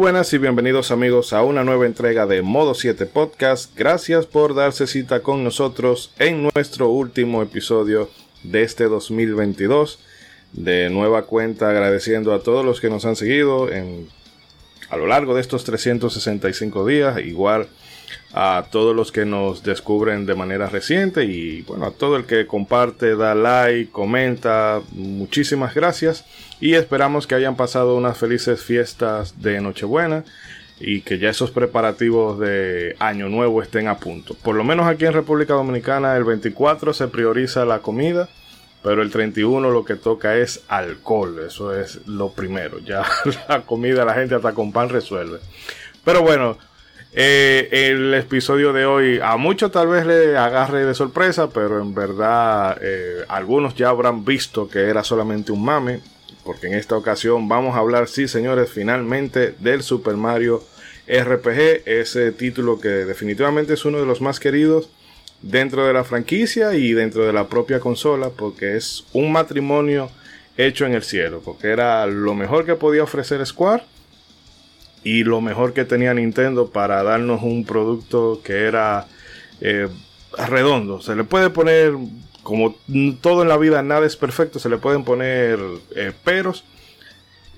Buenas y bienvenidos amigos a una nueva entrega de Modo 7 Podcast. Gracias por darse cita con nosotros en nuestro último episodio de este 2022. De nueva cuenta agradeciendo a todos los que nos han seguido en, a lo largo de estos 365 días. Igual a todos los que nos descubren de manera reciente y bueno, a todo el que comparte, da like, comenta, muchísimas gracias y esperamos que hayan pasado unas felices fiestas de Nochebuena y que ya esos preparativos de Año Nuevo estén a punto. Por lo menos aquí en República Dominicana el 24 se prioriza la comida, pero el 31 lo que toca es alcohol, eso es lo primero, ya la comida la gente hasta con pan resuelve. Pero bueno, eh, el episodio de hoy a muchos tal vez le agarre de sorpresa, pero en verdad eh, algunos ya habrán visto que era solamente un mame, porque en esta ocasión vamos a hablar, sí señores, finalmente del Super Mario RPG, ese título que definitivamente es uno de los más queridos dentro de la franquicia y dentro de la propia consola, porque es un matrimonio hecho en el cielo, porque era lo mejor que podía ofrecer Square y lo mejor que tenía Nintendo para darnos un producto que era eh, redondo. Se le puede poner, como todo en la vida, nada es perfecto, se le pueden poner eh, peros.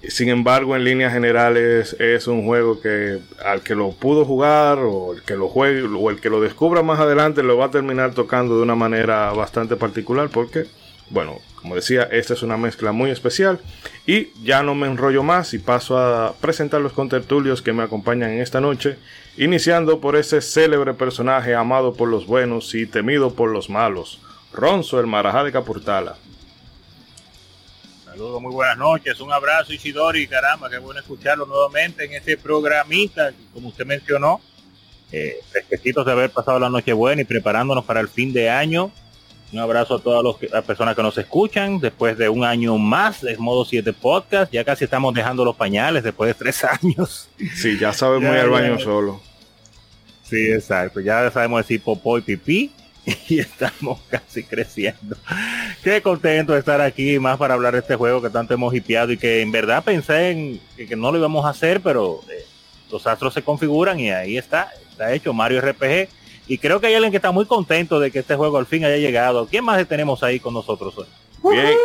Sin embargo, en líneas generales es un juego que al que lo pudo jugar o el que lo juegue o el que lo descubra más adelante lo va a terminar tocando de una manera bastante particular porque bueno, como decía, esta es una mezcla muy especial. Y ya no me enrollo más y paso a presentar los contertulios que me acompañan en esta noche. Iniciando por ese célebre personaje amado por los buenos y temido por los malos, Ronzo, el Marajá de Capurtala. Saludos, muy buenas noches, un abrazo Isidori, caramba, qué bueno escucharlo nuevamente en este programita, como usted mencionó, eh, de haber pasado la noche buena y preparándonos para el fin de año un abrazo a todas las personas que nos escuchan después de un año más de Modo 7 Podcast. Ya casi estamos dejando los pañales después de tres años. Sí, ya sabemos ir al baño solo. Sí, exacto. Ya sabemos decir popó y pipí y estamos casi creciendo. Qué contento de estar aquí más para hablar de este juego que tanto hemos hipeado y que en verdad pensé en que, no lo íbamos a hacer, pero eh, los astros se configuran y ahí está, está hecho Mario RPG y creo que hay alguien que está muy contento de que este juego al fin haya llegado. ¿Quién más tenemos ahí con nosotros hoy? Bien.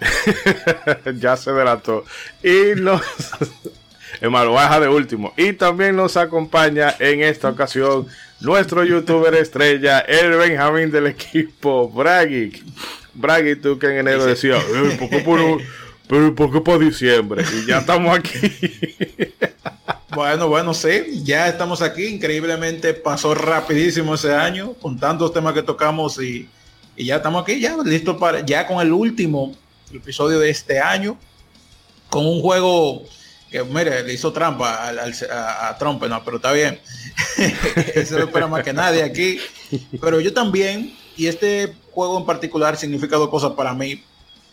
ya se delató. Y nos... baja de último. Y también nos acompaña en esta ocasión nuestro youtuber estrella, el Benjamín del equipo, Bragi. Bragi, tú que en enero decías, ¿por qué por, pero ¿por qué para diciembre? Y ya estamos aquí. Bueno, bueno, sí, ya estamos aquí. Increíblemente pasó rapidísimo ese año con tantos temas que tocamos y, ya estamos aquí, ya listo para, ya con el último episodio de este año, con un juego que, mire, le hizo trampa a, Trump, no, pero está bien. Eso lo espera más que nadie aquí. Pero yo también, y este juego en particular significa dos cosas para mí.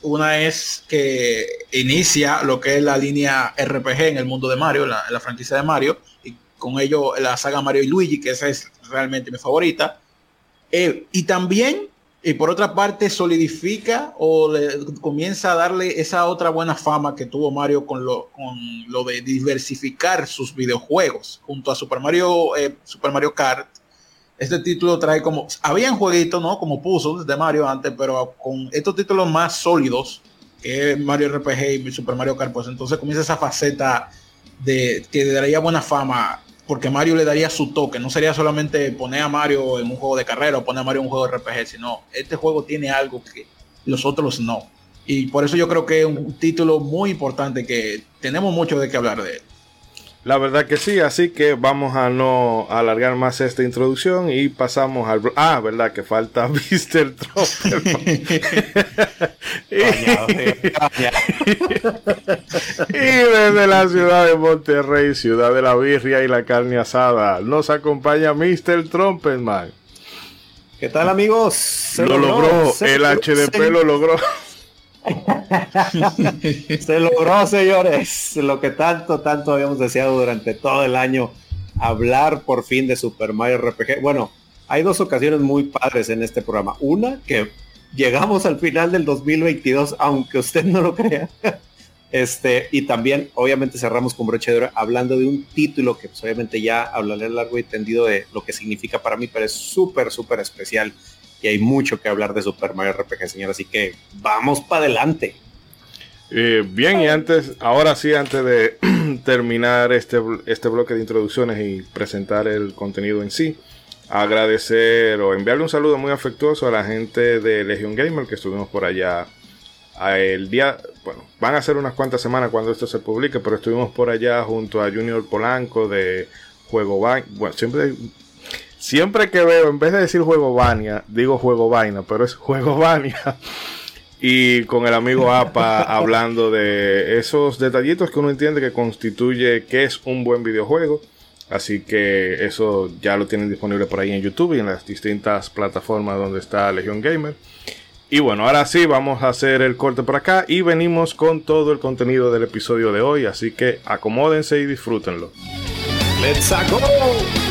Una es que inicia lo que es la línea RPG en el mundo de Mario, la, franquicia de Mario, y con ello la saga Mario y Luigi, que esa es realmente mi favorita. Eh, y también, y por otra parte, solidifica o le, comienza a darle esa otra buena fama que tuvo Mario con lo, con lo de diversificar sus videojuegos junto a Super Mario, eh, Super Mario Kart este título trae como, habían jueguitos, ¿no? Como puzzles de Mario antes, pero con estos títulos más sólidos, que Mario RPG y Super Mario Kart, pues entonces comienza esa faceta de que le daría buena fama, porque Mario le daría su toque, no sería solamente poner a Mario en un juego de carrera o poner a Mario en un juego de RPG, sino este juego tiene algo que los otros no. Y por eso yo creo que es un título muy importante que tenemos mucho de qué hablar de él. La verdad que sí, así que vamos a no alargar más esta introducción y pasamos al... Ah, verdad que falta Mr. Trump. y, desde la ciudad de Monterrey, ciudad de la birria y la carne asada, nos acompaña Mr. Trumpetman. ¿Qué tal amigos? lo logró, el HDP lo logró. Se logró, señores, lo que tanto, tanto habíamos deseado durante todo el año, hablar por fin de Super Mario RPG. Bueno, hay dos ocasiones muy padres en este programa. Una, que llegamos al final del 2022, aunque usted no lo crea. Este, y también, obviamente, cerramos con broche de oro hablando de un título que, pues, obviamente, ya hablaré largo y tendido de lo que significa para mí, pero es súper, súper especial. Y hay mucho que hablar de Super Mario RPG, señor. Así que vamos para adelante. Eh, bien, y antes, ahora sí, antes de terminar este, este bloque de introducciones y presentar el contenido en sí, agradecer o enviarle un saludo muy afectuoso a la gente de Legion Gamer que estuvimos por allá el día, bueno, van a ser unas cuantas semanas cuando esto se publique, pero estuvimos por allá junto a Junior Polanco de Juego Vaina. Bueno, siempre, siempre que veo, en vez de decir Juego Vania, digo Juego Vaina, pero es Juego Vania. Y con el amigo APA hablando de esos detallitos que uno entiende que constituye que es un buen videojuego. Así que eso ya lo tienen disponible por ahí en YouTube y en las distintas plataformas donde está Legion Gamer. Y bueno, ahora sí vamos a hacer el corte por acá y venimos con todo el contenido del episodio de hoy, así que acomódense y disfrútenlo. ¡Let's go!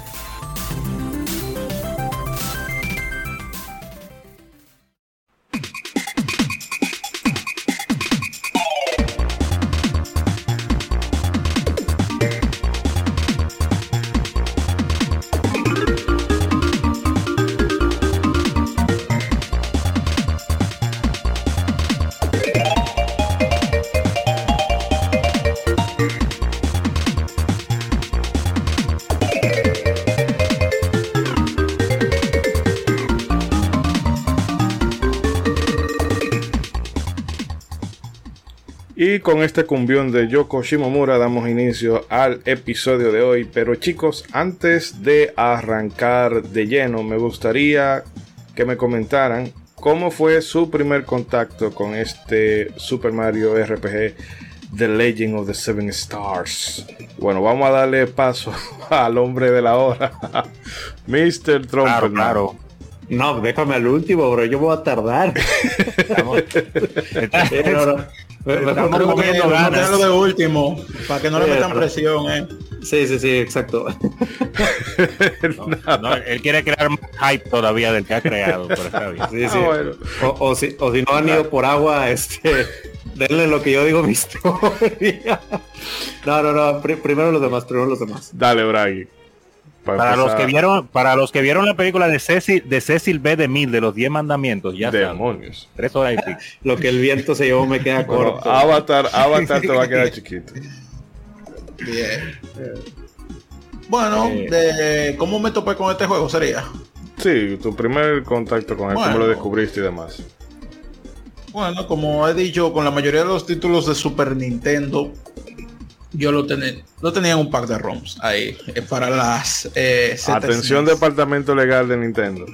Y con este cumbión de Yoko Shimomura damos inicio al episodio de hoy. Pero chicos, antes de arrancar de lleno, me gustaría que me comentaran cómo fue su primer contacto con este Super Mario RPG The Legend of the Seven Stars. Bueno, vamos a darle paso al hombre de la hora, Mr. Trump. Claro, claro. No, déjame al último, bro. Yo voy a tardar. Estamos, No, no. Estamos a ganas. de último, para que no le Sí, metan presión, eh. Sí, sí, sí, exacto. no, él quiere crear más hype todavía del que ha creado, pero está bien. Sí, Ah, sí. bueno. O, o si, o si no han ido por agua, este, denle lo que yo digo mi historia. No, no, no. pri- primero los demás, primero los demás. Dale, Bragi. Para los que vieron, para los que vieron la película de Cecil, de Cecil B. de Mil, de los 10 mandamientos, ya saben, Demonios. tres horas y pico. Lo que el viento se llevó me queda Bueno, corto. Avatar, Avatar te va a quedar chiquito. Bien. Bueno, Eh. de cómo me topé con este juego sería. Sí, tu primer contacto con él, cómo Bueno. lo descubriste y demás. Bueno, como he dicho, con la mayoría de los títulos de Super Nintendo, yo lo, tenía lo tenía en un pack de ROMs ahí eh, para las eh. Atención, departamento legal de Nintendo.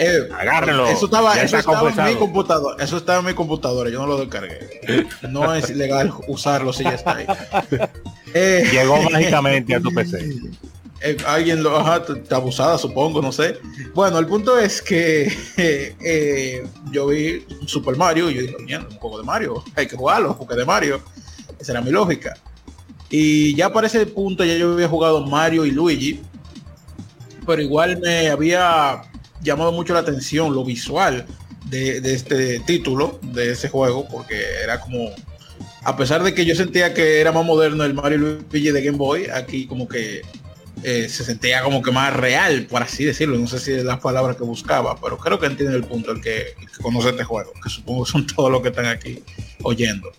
Eh, Agárrenlo, Eso estaba, eso está estaba en mi computadora. Eso estaba en mi computadora. Yo no lo descargué. No es ilegal usarlo si ya está ahí. Eh, Llegó mágicamente a tu PC. eh, alguien lo ajá, abusada, supongo, no sé. Bueno, el punto es que eh, eh, yo vi Super Mario y yo dije, mierda, un juego de Mario, hay que jugarlo, porque de Mario. Esa era mi lógica. Y ya para ese punto ya yo había jugado Mario y Luigi, pero igual me había llamado mucho la atención lo visual de, este título, de ese juego, porque era como, a pesar de que yo sentía que era más moderno el Mario y Luigi de Game Boy, aquí como que eh, se sentía como que más real, por así decirlo. No sé si es la palabra que buscaba, pero creo que entiende el punto el que, el que conoce este juego, que supongo son todos los que están aquí oyendo.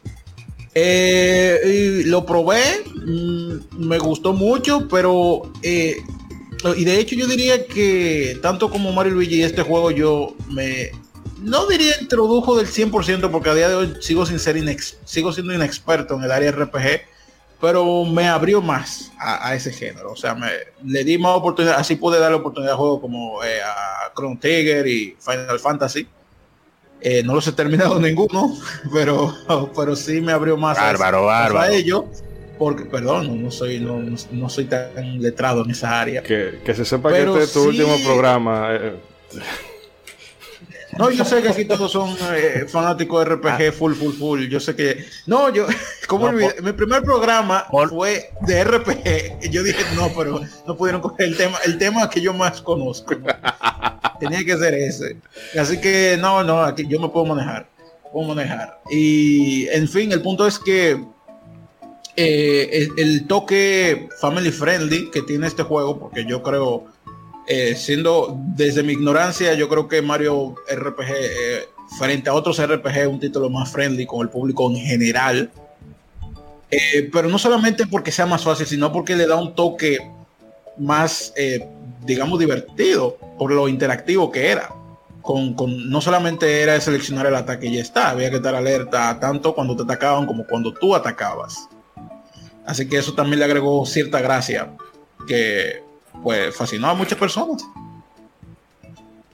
Eh, lo probé, mm, me gustó mucho, pero eh, y de hecho yo diría que tanto como Mario Luigi este juego yo me no diría introdujo del 100% porque a día de hoy sigo sin ser inex, sigo siendo inexperto en el área RPG, pero me abrió más a, a ese género, o sea, me le di más oportunidad, así pude darle oportunidad a juegos como eh, a Chrono Trigger y Final Fantasy. Eh, no los he terminado ninguno, pero, pero sí me abrió más Bárbaro, a, bárbaro. a ello. Porque, perdón, no, no soy, no, no- no soy tan letrado en esa área. Que, que se sepa Pero que este es tu sí. último programa. eh, No, yo sé que aquí todos son eh, fanáticos de RPG full, full, full. Yo sé que. No, yo. ¿Cómo No, olvidé? Mi primer programa Por- fue de RPG. Y yo dije, no, pero no pudieron coger el tema, el tema que yo más conozco. Tenía que ser ese. Así que no, no, aquí yo me puedo manejar. Puedo manejar. Y en fin, el punto es que eh, el, toque family friendly que tiene este juego, porque yo creo, eh, siendo desde mi ignorancia, yo creo que Mario RPG, eh, frente a otros RPG, un título más friendly con el público en general. Pero no solamente porque sea más fácil, sino porque le da un toque más, eh, digamos, divertido por lo interactivo que era. Con, con- no solamente era seleccionar el ataque y ya está, había que estar alerta tanto cuando te atacaban como cuando tú atacabas. Así que eso también le agregó cierta gracia que pues fascinó a muchas personas.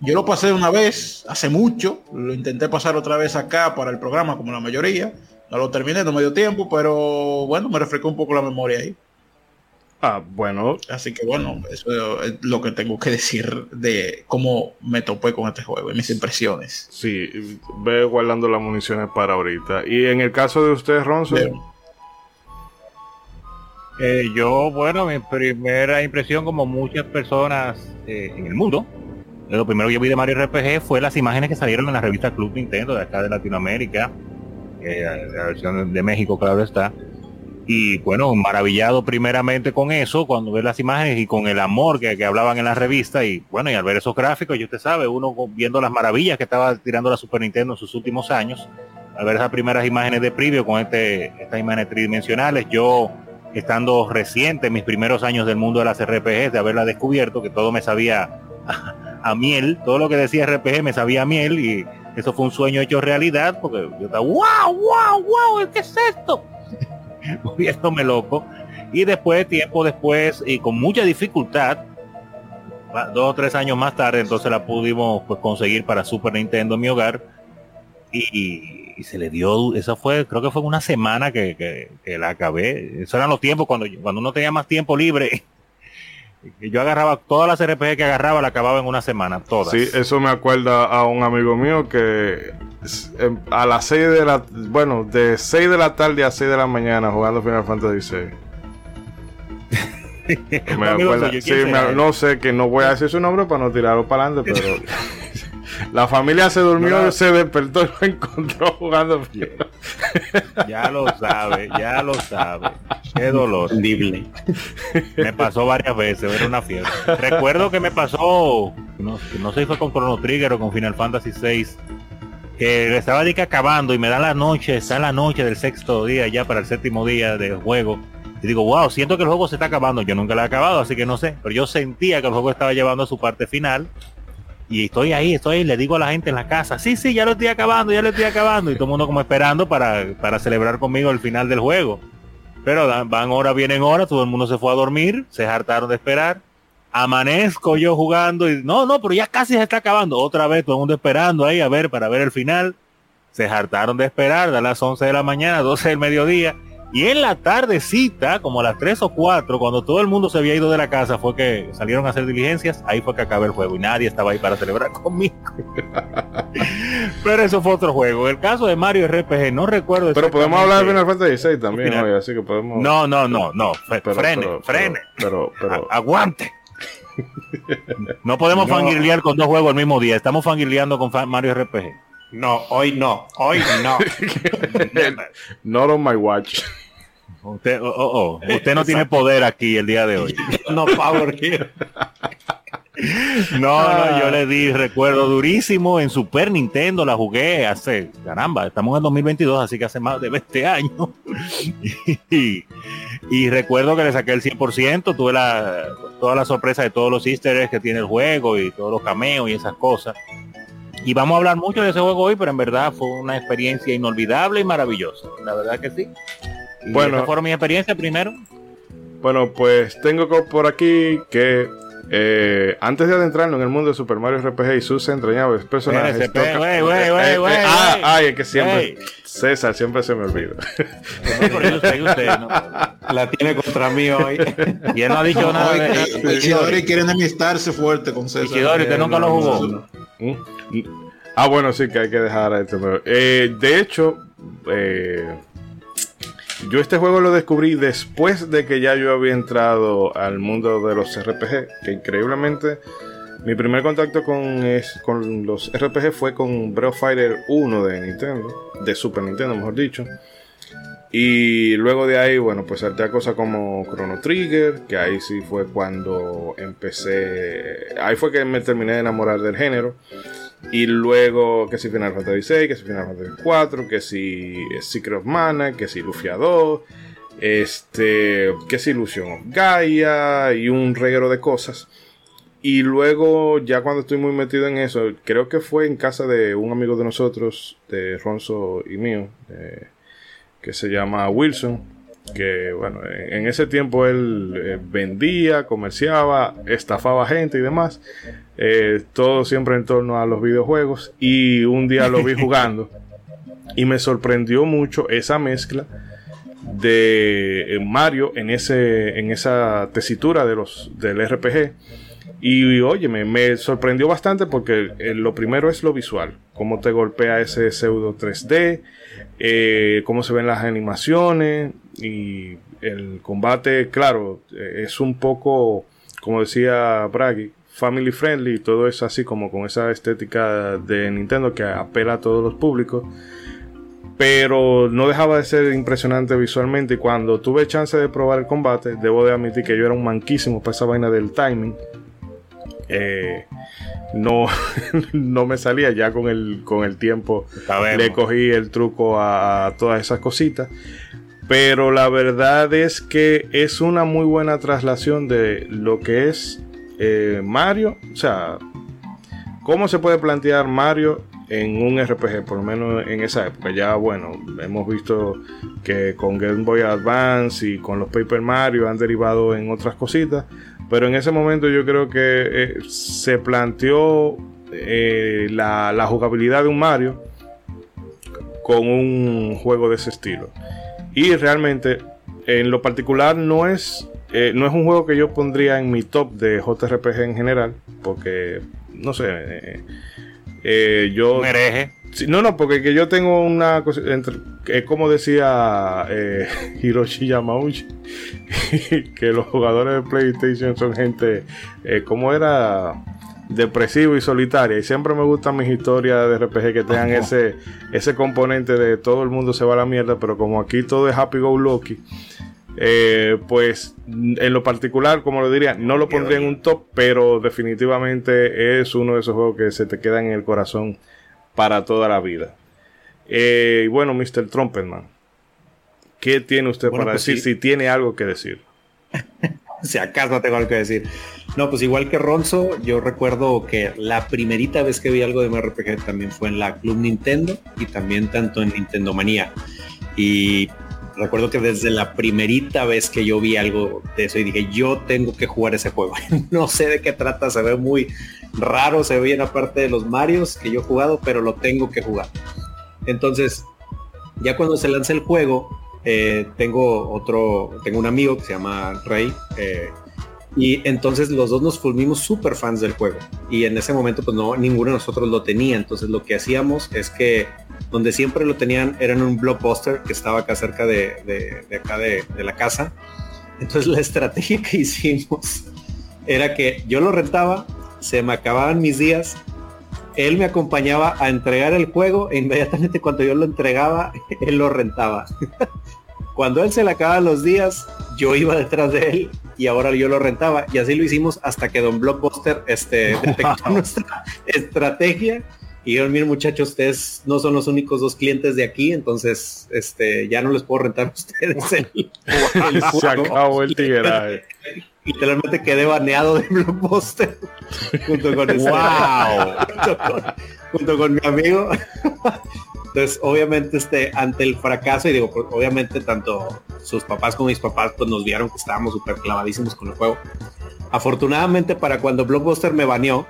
Yo lo pasé una vez, hace mucho, lo intenté pasar otra vez acá para el programa como la mayoría. No lo terminé, no me dio tiempo, pero bueno, me refrescó un poco la memoria ahí. Ah, bueno, Así que bueno, eso es lo que tengo que decir de cómo me topé con este juego y mis impresiones. sí, ve guardando las municiones para ahorita. Y en el caso de usted, Ronzo, Pero- Eh, yo, bueno, mi primera impresión, como muchas personas eh, en el mundo, lo primero que yo vi de Mario RPG fue las imágenes que salieron en la revista Club Nintendo de acá de Latinoamérica, eh, la versión de México, claro está. Y bueno, maravillado primeramente con eso, cuando ves las imágenes y con el amor que, que hablaban en la revista. Y bueno, y al ver esos gráficos, y usted sabe, uno viendo las maravillas que estaba tirando la Super Nintendo en sus últimos años, al ver esas primeras imágenes de preview con este, estas imágenes tridimensionales, yo estando reciente en mis primeros años del mundo de las RPGs, de haberla descubierto, que todo me sabía a, a miel, todo lo que decía RPG me sabía a miel y eso fue un sueño hecho realidad, porque yo estaba, wow, wow, wow, ¿qué es esto? Volviéndome loco. Y después, tiempo después, y con mucha dificultad, dos o tres años más tarde, entonces la pudimos pues, conseguir para Super Nintendo en mi hogar. Y, se le dio, eso fue, creo que fue una semana que, que- que la acabé. Esos eran los tiempos cuando, cuando uno tenía más tiempo libre. Y Yo agarraba todas las RPG que agarraba, la acababa en una semana, todas. sí, eso me acuerda a un amigo mío que em, a las 6 de la, bueno, de 6 de la tarde a 6 de la mañana jugando Final Fantasy VI. Me acuerda- sí, no sé que no voy a decir su nombre para no tirarlo para adelante, pero la familia se durmió, No, se despertó y lo encontró jugando. Ya lo sabe, ya lo sabe. Qué dolor. Me pasó varias veces, era una fiebre. Recuerdo que me pasó, no, no sé si fue con Chrono Trigger o con Final Fantasy VI, que estaba de que acabando y me da la noche, está en la noche del sexto día, ya para el séptimo día del juego. Y digo, wow, siento que el juego se está acabando. Yo nunca lo he acabado, así que no sé. Pero yo sentía que el juego estaba llevando a su parte final. Y estoy ahí, estoy ahí, le digo a la gente en la casa, sí, sí, ya lo estoy acabando, ya lo estoy acabando. Y todo el mundo como esperando para, para celebrar conmigo el final del juego. Pero van horas, vienen horas, todo el mundo se fue a dormir, se hartaron de esperar. Amanezco yo jugando y no, no, pero ya casi se está acabando. Otra vez todo el mundo esperando ahí a ver para ver el final. Se hartaron de esperar, a las 11 de la mañana, 12 del mediodía. Y en la tardecita, como a las 3 o 4, cuando todo el mundo se había ido de la casa, fue que salieron a hacer diligencias, ahí fue que acabé el juego y nadie estaba ahí para celebrar conmigo. Pero eso fue otro juego. El caso de Mario RPG, no recuerdo. Pero podemos hablar de Final Fantasy XVI también hoy, así que podemos. No, no, no, no. frene, frene. Pero, pero, aguante. No podemos no. fangirlear con dos juegos al mismo día. Estamos fangirleando con Mario RPG. No, hoy no, hoy no. Not on my watch. Usted, oh, oh, oh. usted no tiene poder aquí el día de hoy. no power here. No, no, yo le di recuerdo durísimo en Super Nintendo, la jugué hace, caramba, estamos en 2022, así que hace más de 20 años. y, y, recuerdo que le saqué el 100%, tuve la, toda la sorpresa de todos los easter eggs que tiene el juego y todos los cameos y esas cosas. Y vamos a hablar mucho de ese juego hoy, pero en verdad fue una experiencia inolvidable y maravillosa. La verdad que sí. Y bueno, esa fueron mi experiencia primero. Bueno, pues tengo por aquí que eh, antes de adentrarnos en el mundo de Super Mario RPG y sus entrañables personajes. Toca... Wey, wey, wey, wey, ah, ay, es que siempre. César, siempre se me olvida. usted, usted, ¿no? La tiene contra mí hoy. Y él no ha dicho nada. De... Isidori quiere enemistarse fuerte con César. Isidori, usted nunca lo jugó. Ah, bueno, sí, que hay que dejar a este. Eh, de hecho, eh, yo este juego lo descubrí después de que ya yo había entrado al mundo de los RPG, que increíblemente mi primer contacto con, es, con los RPG fue con Breath Fighter 1 de Nintendo, de Super Nintendo mejor dicho. Y luego de ahí, bueno, pues salté a cosas como Chrono Trigger, que ahí sí fue cuando empecé, ahí fue que me terminé de enamorar del género. Y luego que si Final Fantasy VI, que si Final Fantasy 4, que si Secret of Mana, que si Lufia 2, este, que si Illusion of Gaia y un reguero de cosas. Y luego, ya cuando estoy muy metido en eso, creo que fue en casa de un amigo de nosotros, de Ronzo y mío, eh, que se llama Wilson, que bueno, en ese tiempo él eh, vendía, comerciaba, estafaba gente y demás, eh, todo siempre en torno a los videojuegos y un día lo vi jugando y me sorprendió mucho esa mezcla de eh, Mario en ese en esa tesitura de los del RPG y oye me, sorprendió bastante porque lo primero es lo visual cómo te golpea ese pseudo 3D eh, cómo se ven las animaciones y el combate, claro, eh, es un poco, como decía Braggy, family friendly, todo es así como con esa estética de Nintendo que apela a todos los públicos. Pero no dejaba de ser impresionante visualmente y cuando tuve chance de probar el combate, debo de admitir que yo era un manquísimo para esa vaina del timing. Eh, no, no me salía ya con el, con el tiempo. Le cogí el truco a, todas esas cositas. Pero la verdad es que es una muy buena traslación de lo que es eh, Mario. O sea, cómo se puede plantear Mario en un RPG, por lo menos en esa época. Ya, bueno, hemos visto que con Game Boy Advance y con los Paper Mario han derivado en otras cositas. Pero en ese momento yo creo que eh, se planteó eh, la, jugabilidad de un Mario con un juego de ese estilo. Y realmente, en lo particular, no es, eh, no es un juego que yo pondría en mi top de JRPG en general, porque, no sé, yo... Mereje. no, no, porque que yo tengo una cosa, entre, es como decía eh, Hiroshi Yamauchi, que los jugadores de PlayStation son gente, eh, como era depresivo y solitaria. Y siempre me gustan mis historias de RPG que tengan ese, ese componente de todo el mundo se va a la mierda, pero como aquí todo es happy go lucky. Eh, pues en lo particular, como lo diría, no lo pondría en un top, pero definitivamente es uno de esos juegos que se te queda en el corazón para toda la vida. Eh, bueno, Mr. Trumpetman, ¿qué tiene usted para pues decir? Si tiene algo que decir. si acaso no tengo algo que decir. No, pues igual que Ronzo, yo recuerdo que la primerita vez que vi algo de MRPG también fue en la Club Nintendo y también tanto en Nintendo Manía. Y recuerdo que desde la primerita vez que yo vi algo de eso y dije, yo tengo que jugar ese juego. no sé de qué trata, se ve muy raro, se ve bien aparte de los Marios que yo he jugado, pero lo tengo que jugar. Entonces, ya cuando se lanza el juego, eh, tengo otro, tengo un amigo que se llama Rey. Eh, y entonces los dos nos fulmimos súper fans del juego. Y en ese momento pues no, ninguno de nosotros lo tenía. Entonces lo que hacíamos es que donde siempre lo tenían era en un blockbuster que estaba acá cerca de, acá de, la casa. Entonces la estrategia que hicimos era que yo lo rentaba, se me acababan mis días, él me acompañaba a entregar el juego e inmediatamente cuando yo lo entregaba, él lo rentaba. cuando él se le acababan los días, yo iba detrás de él y ahora yo lo rentaba. Y así lo hicimos hasta que Don Blockbuster este, detectó nuestra estrategia. Y yo, miren muchachos, ustedes no son los únicos dos clientes de aquí, entonces este, ya no les puedo rentar a ustedes el, Se acabó el tigueraje. Literalmente quedé baneado de Blockbuster junto con, wow. junto con mi amigo. Entonces, obviamente, este, ante el fracaso, y digo, pues, obviamente tanto sus papás como mis papás, pues nos vieron que estábamos súper clavadísimos con el juego. Afortunadamente para cuando Blockbuster me baneó,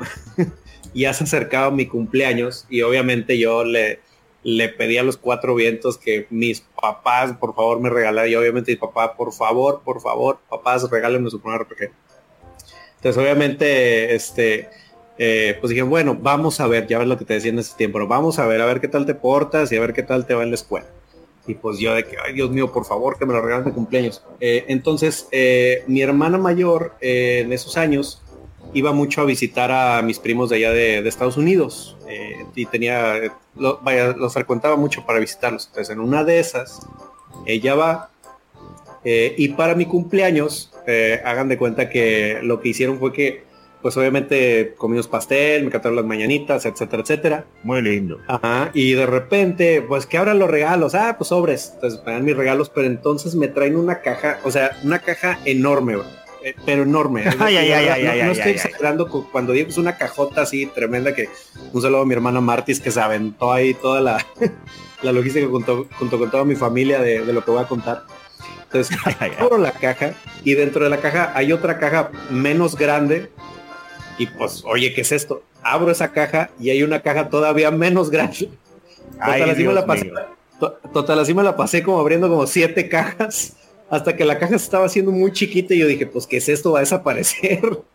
ya se acercaba mi cumpleaños y obviamente yo le, le pedí a los cuatro vientos que mis papás, por favor, me regalaran. Y obviamente mi papá, por favor, por favor, papás, regálenme su primer RPG. Entonces, obviamente, este, eh, pues dije, bueno, vamos a ver, ya ves lo que te decía en ese tiempo, pero vamos a ver, a ver qué tal te portas y a ver qué tal te va en la escuela. Y pues yo de que, ay Dios mío, por favor, que me lo regalen de cumpleaños. Eh, entonces, eh, mi hermana mayor en esos años iba mucho a visitar a mis primos de allá de, Estados Unidos y tenía, vaya, los frecuentaba mucho para visitarlos. Entonces, en una de esas, ella va y para mi cumpleaños, hagan de cuenta que lo que hicieron fue que pues obviamente comimos pastel, me cantaron las mañanitas, etcétera, etcétera. Muy lindo. Ajá, y de repente, pues que abran los regalos, ah, pues sobres, entonces me dan mis regalos, pero entonces me traen una caja, o sea, una caja enorme, eh, pero enorme. Ay, ay, ay, no, ay, no estoy exagerando cuando digo es una cajota así tremenda que un saludo a mi hermana Martis que se aventó ahí toda la, la logística junto, junto, con toda mi familia de, de lo que voy a contar. Entonces, abro la caja y dentro de la caja hay otra caja menos grande y pues, oye, ¿qué es esto? Abro esa caja y hay una caja todavía menos grande. Total, así me la pasé, total, así me la pasé como abriendo como siete cajas hasta que la caja se estaba haciendo muy chiquita y yo dije, pues, ¿qué es esto? Va a desaparecer.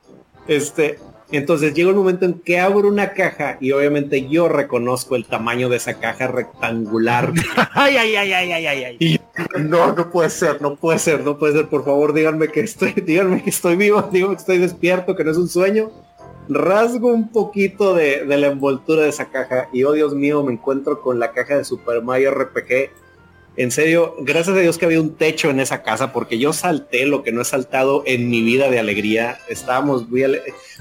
Este, entonces llega un momento en que abro una caja y obviamente yo reconozco el tamaño de esa caja rectangular. ay, ay, ay, ay, ay, ay, Y no, no puede ser, no puede ser, no puede ser. Por favor, díganme que estoy, díganme que estoy vivo, díganme que estoy despierto, que no es un sueño rasgo un poquito de, la envoltura de esa caja y oh Dios mío, me encuentro con la caja de Super Mario RPG. En serio, gracias a Dios que había un techo en esa casa porque yo salté lo que no he saltado en mi vida de alegría. Estábamos muy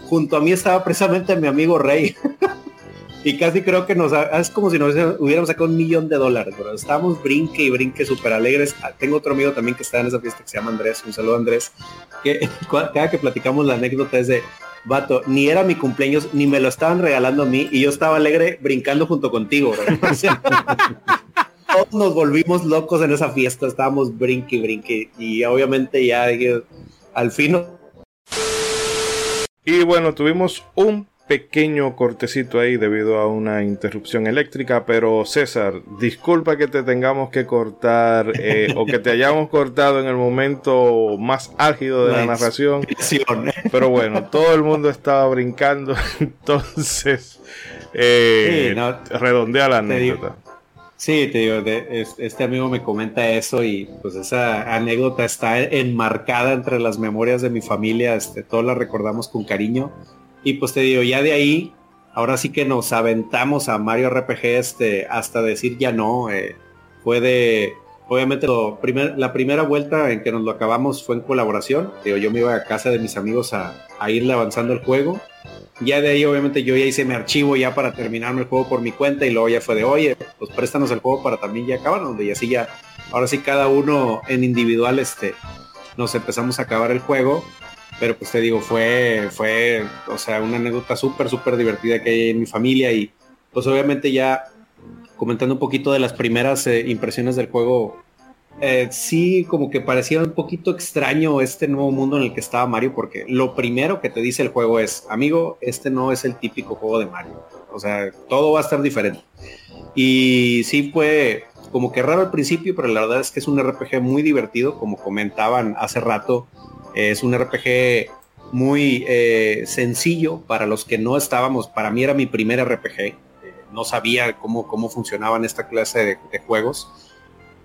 junto a mí estaba precisamente mi amigo Rey. y casi creo que nos es como si nos hubiéramos sacado un millón de dólares, pero estábamos brinque y brinque súper alegres. Ah, tengo otro amigo también que está en esa fiesta que se llama Andrés, un saludo Andrés, que cada que platicamos la anécdota es de vato, ni era mi cumpleaños, ni me lo estaban regalando a mí, y yo estaba alegre brincando junto contigo, todos nos volvimos locos en esa fiesta, estábamos brinque brinque, y obviamente ya al fin. Y bueno, tuvimos un pequeño cortecito ahí debido a una interrupción eléctrica, pero César, disculpa que te tengamos que cortar eh, o que te hayamos cortado en el momento más álgido de la, narración. Pero bueno, todo el mundo estaba brincando, entonces eh, redondea la anécdota. Sí, te digo, este amigo me comenta eso y pues esa anécdota está enmarcada entre las memorias de mi familia, este, todos la recordamos con cariño y pues te digo, ya de ahí, ahora sí que nos aventamos a Mario RPG este, hasta decir ya no. Eh, fue de, obviamente la primera vuelta en que nos lo acabamos fue en colaboración. Digo, yo me iba a casa de mis amigos a, irle avanzando el juego. Ya de ahí obviamente yo ya hice mi archivo ya para terminarme el juego por mi cuenta y luego ya fue de, oye, pues préstanos el juego para también ya acabar, donde ya así ya, ahora sí cada uno en individual este, nos empezamos a acabar el juego. Pero pues te digo, fue, fue, o sea, una anécdota súper, súper divertida que hay en mi familia y pues obviamente ya comentando un poquito de las primeras eh, impresiones del juego, eh, sí como que parecía un poquito extraño este nuevo mundo en el que estaba Mario, porque lo primero que te dice el juego es, amigo, este no es el típico juego de Mario, o sea, todo va a estar diferente. Y sí fue, como que raro al principio, pero la verdad es que es un RPG muy divertido, como comentaban hace rato, es un RPG muy eh, sencillo para los que no estábamos, para mí era mi primer RPG, eh, no sabía cómo, cómo funcionaban esta clase de, juegos,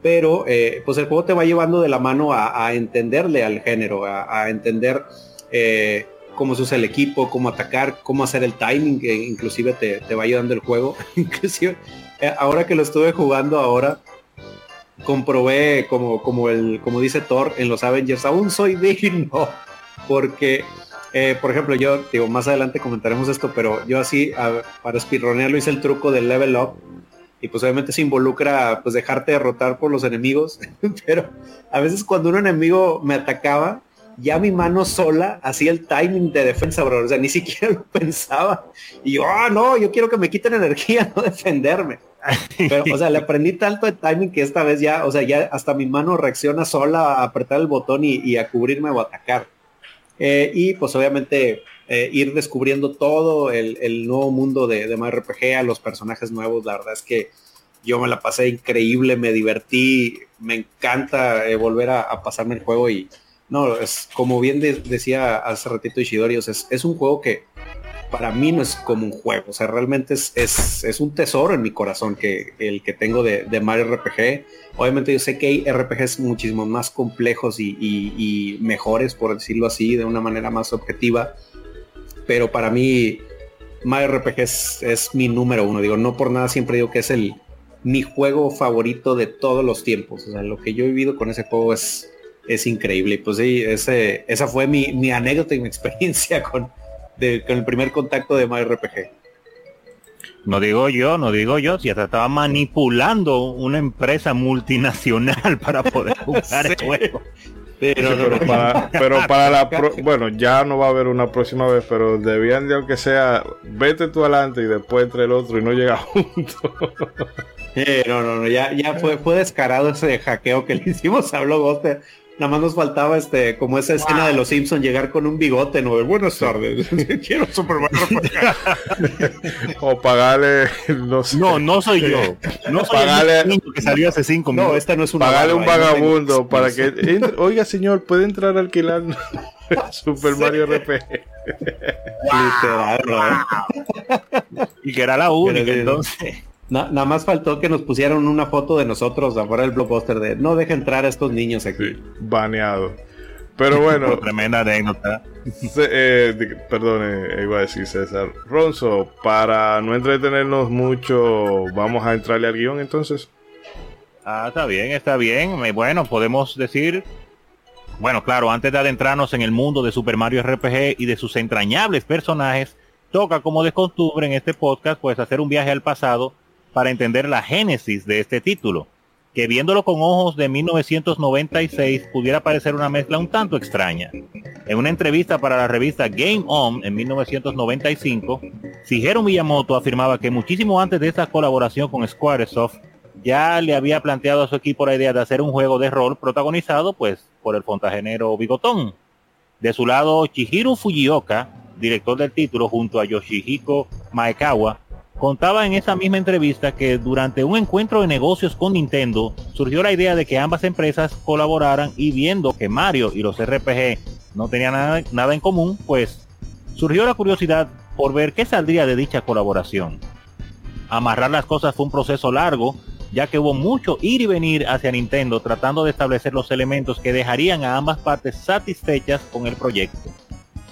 pero eh, pues el juego te va llevando de la mano a, entenderle al género, a, entender cómo se usa el equipo, cómo atacar, cómo hacer el timing, que inclusive te, te va ayudando el juego. inclusive, ahora que lo estuve jugando ahora, comprobé como, como, el, como dice Thor en los Avengers, aún soy digno porque, eh, por ejemplo, yo, digo, más adelante comentaremos esto, pero yo así, para lo hice el truco del level up, y pues obviamente se involucra, pues dejarte derrotar por los enemigos, pero a veces cuando un enemigo me atacaba, ya mi mano sola hacía el timing de defensa, bro, o sea, ni siquiera lo pensaba, y yo, ah, no, yo quiero que me quiten energía, no defenderme. Pero, o sea, le aprendí tanto de timing que esta vez ya, o sea, ya hasta mi mano reacciona sola a apretar el botón y a cubrirme o atacar. Eh, y pues obviamente eh, ir descubriendo todo el, nuevo mundo de, de RPG, a los personajes nuevos, la verdad es que yo me la pasé increíble, me divertí, me encanta eh, volver a, pasarme el juego y no, es como bien decía hace ratito Ishidorios, es, es un juego que para mí no es como un juego, o sea, realmente es, es, un tesoro en mi corazón que el que tengo de, de, Mario RPG. Obviamente yo sé que hay RPGs muchísimo más complejos y, mejores, por decirlo así, de una manera más objetiva, pero para mí Mario RPG es, mi número uno, digo, no por nada siempre digo que es el mi juego favorito de todos los tiempos, o sea, lo que yo he vivido con ese juego es, es increíble, pues sí, ese, esa fue mi, mi anécdota y mi experiencia con, con el primer contacto de RPG No digo yo, no digo yo, si hasta estaba manipulando una empresa multinacional para poder jugar el juego. Pero, para, la bueno ya no va a haber una próxima vez pero debían de aunque sea vete tú adelante y después entre el otro y no llega junto. No no no ya ya fue fue descarado ese hackeo que le hicimos a Blockbuster Nada más nos faltaba este, como esa escena de los Simpsons, llegar con un bigote, ¿no? Buenas tardes. Quiero Superman. o pagarle. No, no, soy yo. No soy pagarle, que salió hace cinco minutos. No, esta no es una Pagarle un vagabundo para que. oiga, señor, ¿puede entrar a alquilar Super Mario RPG? Literal, Y que era la única, entonces nada más faltó que nos pusieran una foto de nosotros afuera del blockbuster de no deja entrar a estos niños aquí. baneado. Pero bueno. Tremenda anécdota. Eh, perdón, iba a decir César. Ronzo, para no entretenernos mucho, vamos a entrarle al guion entonces. Ah, está bien, está bien. Bueno, podemos decir bueno, claro, antes de adentrarnos en el mundo de Super Mario RPG y de sus entrañables personajes, toca como de costumbre en este podcast pues hacer un viaje al pasado para entender la génesis de este título, que viéndolo con ojos de 1996 pudiera parecer una mezcla un tanto extraña. En una entrevista para la revista Game On en 1995, Shigeru Miyamoto afirmaba que muchísimo antes de esta colaboración con Squaresoft, ya le había planteado a su equipo la idea de hacer un juego de rol protagonizado pues por el fontagenero Bigotón. De su lado, Chihiro Fujioka, director del título, junto a Yoshihiko Maekawa, contaba en esa misma entrevista que durante un encuentro de negocios con Nintendo surgió la idea de que ambas empresas colaboraran y viendo que Mario y los RPG no tenían nada, nada en común, pues surgió la curiosidad por ver qué saldría de dicha colaboración. Amarrar las cosas fue un proceso largo, ya que hubo mucho ir y venir hacia Nintendo tratando de establecer los elementos que dejarían a ambas partes satisfechas con el proyecto.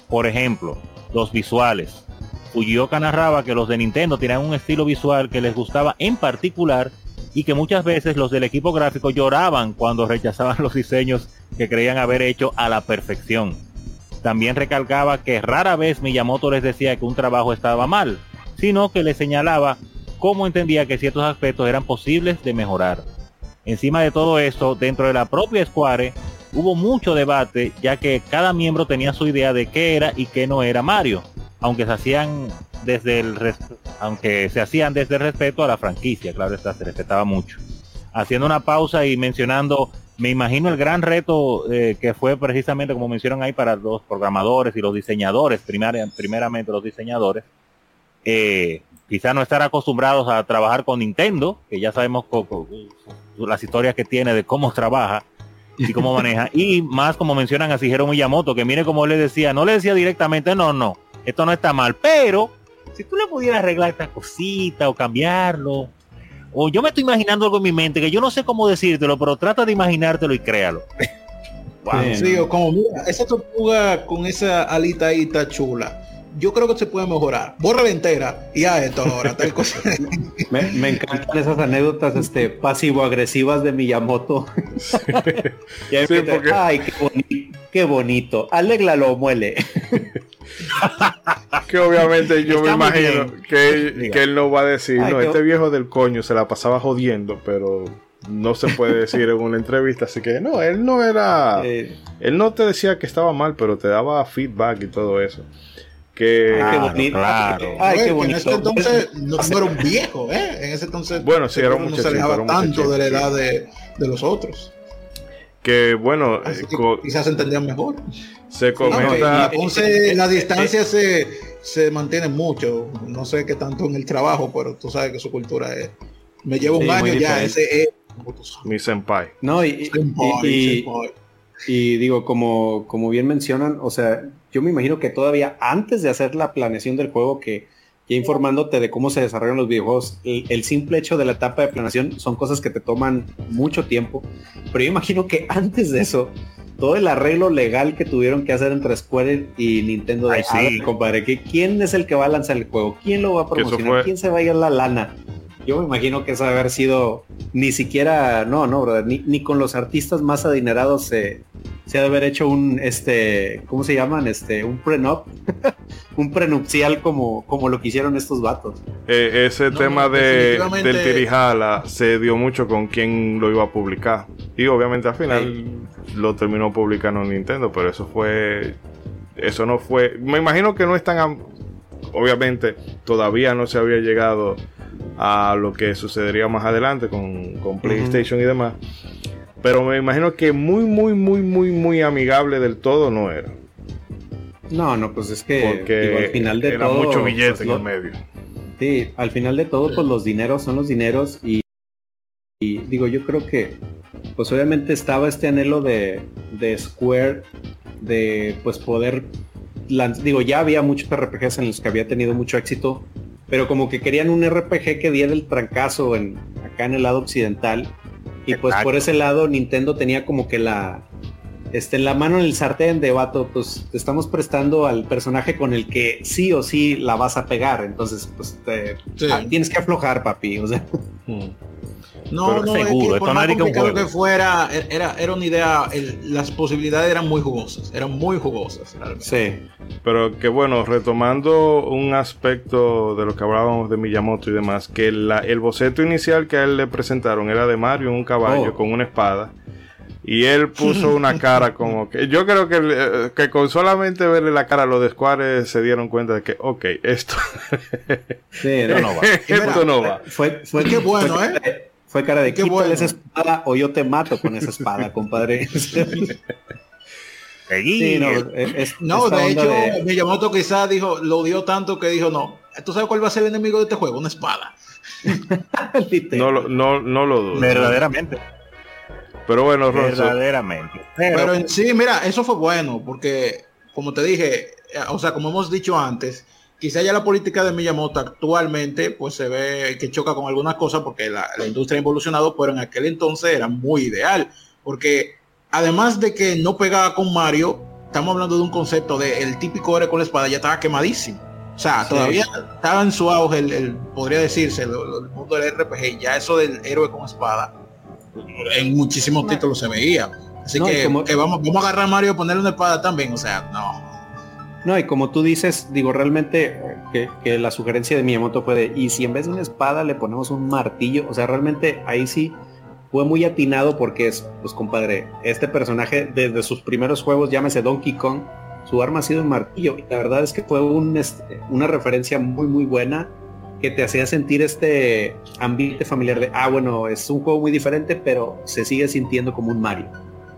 Por ejemplo, los visuales, Fujioka narraba que los de Nintendo tenían un estilo visual que les gustaba en particular y que muchas veces los del equipo gráfico lloraban cuando rechazaban los diseños que creían haber hecho a la perfección. También recalcaba que rara vez Miyamoto les decía que un trabajo estaba mal, sino que les señalaba cómo entendía que ciertos aspectos eran posibles de mejorar. Encima de todo esto, dentro de la propia Square hubo mucho debate, ya que cada miembro tenía su idea de qué era y qué no era Mario, aunque se hacían desde el aunque se hacían desde respeto a la franquicia, claro se respetaba mucho. Haciendo una pausa y mencionando, me imagino el gran reto eh, que fue precisamente como mencionan ahí para los programadores y los diseñadores, primeramente los diseñadores, eh, quizá no estar acostumbrados a trabajar con Nintendo, que ya sabemos las historias que tiene de cómo trabaja y cómo maneja. Y más como mencionan a Shigeru Miyamoto, que mire como le decía, no le decía directamente, no, no, esto no está mal, pero si tú le pudieras arreglar esta cosita o cambiarlo, o yo me estoy imaginando algo en mi mente que yo no sé cómo decírtelo, pero trata de imaginártelo y créalo. Sí, o como mira, esa tortuga con esa alita ahí está chula. Yo creo que se puede mejorar. Borra la entera y a esto ahora, tal cosa. me, encantan esas anécdotas este, pasivo-agresivas de Miyamoto. Ay, qué bonito, qué bonito. Aléglalo, muele. que obviamente yo me imagino que él, no va a decir, no, este viejo del coño se la pasaba jodiendo, pero no se puede decir en una entrevista, así que no, él no era, eh. él no te decía que estaba mal, pero te daba feedback y todo eso. Que qué bonito, claro. Ay, qué bonito. En ese entonces no, era un viejo, ¿eh? En ese entonces bueno, sí, era un no se alejaba tanto de la edad de, de los otros. Que bueno, eh, quizás se entendían mejor. Se comenta. entonces la distancia se, se mantiene mucho. No sé qué tanto en el trabajo, pero tú sabes que su cultura es. Me lleva un año ya, ese es. Mi senpai. No, y, y, digo, como, como bien mencionan, o sea, yo me imagino que todavía antes de hacer la planeación del juego, que ya informándote de cómo se desarrollan los videojuegos, el, simple hecho de la etapa de planeación son cosas que te toman mucho tiempo, pero yo imagino que antes de eso, todo el arreglo legal que tuvieron que hacer entre Square y Nintendo de sí. compadre, que quién es el que va a lanzar el juego, quién lo va a promocionar, quién se va a ir la lana. Yo me imagino que eso haber sido ni siquiera, no, no, brother, ni, ni con los artistas más adinerados se, se ha de haber hecho un, este, ¿cómo se llaman? Este, un prenup, un prenupcial como, como lo que hicieron estos vatos. Eh, ese tema de, del Tirijala se dio mucho con quien lo iba a publicar. Y obviamente al final lo terminó publicando Nintendo, pero eso fue, eso no fue, me imagino que no es tan, obviamente todavía no se había llegado a lo que sucedería más adelante con, con PlayStation y demás. Pero me imagino que muy, muy, muy, muy, muy amigable del todo no era. No, no, pues es que Porque al final de era todo. mucho billete pues, en el medio. Sí, al final de todo, pues los dineros son los dineros. Y, y, digo, yo creo que, pues obviamente estaba este anhelo de, de Square de pues poder. Digo, ya había muchos RPGs en los que había tenido mucho éxito pero como que querían un RPG que diera el trancazo en, acá en el lado occidental. Y pues por ese lado Nintendo tenía como que la, este, la mano en el sartén de vato, pues te estamos prestando al personaje con el que sí o sí la vas a pegar. Entonces, pues ah, tienes que aflojar, papi. O sea. No, no, seguro, es que, fuera, era, era una idea, las posibilidades eran muy jugosas, eran muy jugosas. Sí. Pero que bueno, retomando un aspecto de lo que hablábamos de Miyamoto y demás, que el boceto inicial que a él le presentaron era de Mario en un caballo oh. con una espada. Y él puso una cara como que yo creo que, eh, que con solamente verle la cara a los de Square se dieron cuenta de que, ok, esto, sí, no, va. esto no va. Fue, fue que bueno, ¿eh? Fue cara de qué bueno. esa espada o yo te mato con esa espada, compadre. no, de hecho, de... Miyamoto quizás dijo, lo dio tanto que dijo, no, ¿tú sabes cuál va a ser el enemigo de este juego? Una espada. no, no, no lo dudo. Verdaderamente. Pero bueno, Verdaderamente. Pero en sí, mira, eso fue bueno, porque como te dije, o sea, como hemos dicho antes, quizá ya la política de Miyamoto actualmente pues se ve que choca con algunas cosas porque la, industria ha evolucionado, pero en aquel entonces era muy ideal, porque además de que no pegaba con Mario, estamos hablando de un concepto de el típico héroe con la espada ya estaba quemadísimo. O sea, todavía estaba en su auge, el, podría decirse, el, mundo del RPG, ya eso del héroe con espada, en muchísimos títulos se veía. Así que, que, vamos, vamos a agarrar a Mario y ponerle una espada también, o sea, no. No, y como tú dices, digo, realmente que, la sugerencia de Miyamoto fue de, y si en vez de una espada le ponemos un martillo, o sea, realmente ahí sí fue muy atinado porque es, pues compadre, este personaje desde sus primeros juegos, llámese Donkey Kong, su arma ha sido un martillo. Y la verdad es que fue un, este, una referencia muy, muy buena que te hacía sentir este ambiente familiar de, ah, bueno, es un juego muy diferente, pero se sigue sintiendo como un Mario.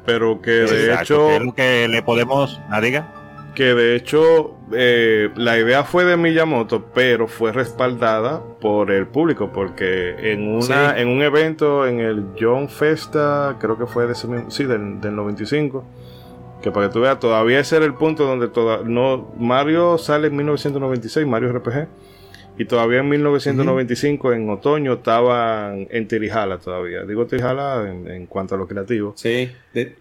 Pero que de hecho... Que, le podemos... ¿ah, diga? Que de hecho eh, la idea fue de Miyamoto, pero fue respaldada por el público, porque en una en un evento en el John Festa, creo que fue de ese sí, del, del 95, que para que tú veas, todavía ese era el punto donde toda, no, Mario sale en 1996, Mario RPG y todavía en 1995, en otoño, estaban en Tirijala todavía. Digo Tirijala en, cuanto a lo creativo. Sí.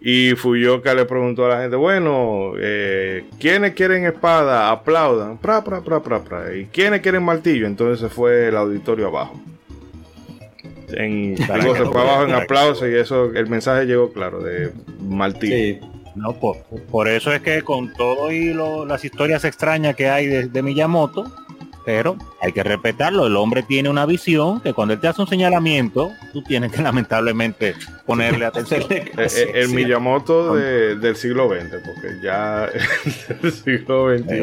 Y Fuyoka le preguntó a la gente, bueno, eh, ¿quiénes quieren espada? Aplaudan. Pra, pra, pra, pra, pra. ¿Y quiénes quieren martillo? Entonces se fue el auditorio abajo. En, se fue abajo en aplausos y eso, el mensaje llegó claro, de martillo. Sí. No, por, por, eso es que con todo y las historias extrañas que hay de Miyamoto, pero hay que respetarlo. El hombre tiene una visión que cuando él te hace un señalamiento, tú tienes que lamentablemente ponerle atención. Eh, eh, el, Miyamoto del siglo XX, porque ya el siglo XXI.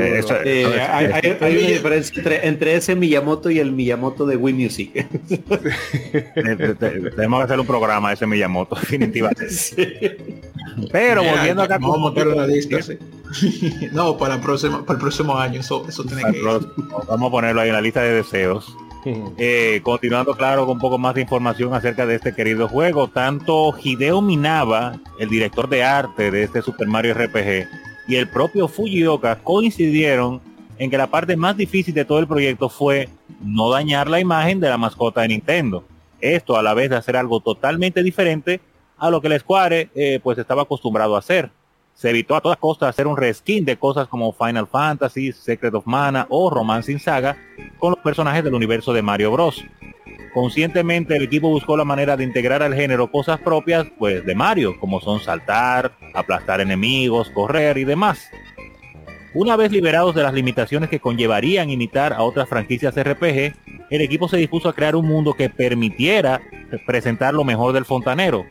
Eh, hay, una diferencia entre, ese Miyamoto y el Miyamoto de Wii Music. Tenemos que hacer un programa de ese Miyamoto, definitivamente. Pero volviendo acá. Vamos a la lista, no, para el próximo, para el próximo año, eso, eso tiene que Vamos a ponerlo ahí en la lista de deseos. Eh, continuando claro con un poco más de información acerca de este querido juego, tanto Hideo Minaba, el director de arte de este Super Mario RPG, y el propio Fujioka coincidieron en que la parte más difícil de todo el proyecto fue no dañar la imagen de la mascota de Nintendo. Esto a la vez de hacer algo totalmente diferente a lo que el Square eh, pues estaba acostumbrado a hacer se evitó a todas costas hacer un reskin de cosas como Final Fantasy, Secret of Mana o Romancing Saga con los personajes del universo de Mario Bros. Conscientemente el equipo buscó la manera de integrar al género cosas propias pues de Mario, como son saltar, aplastar enemigos, correr y demás. Una vez liberados de las limitaciones que conllevarían imitar a otras franquicias RPG, el equipo se dispuso a crear un mundo que permitiera presentar lo mejor del fontanero.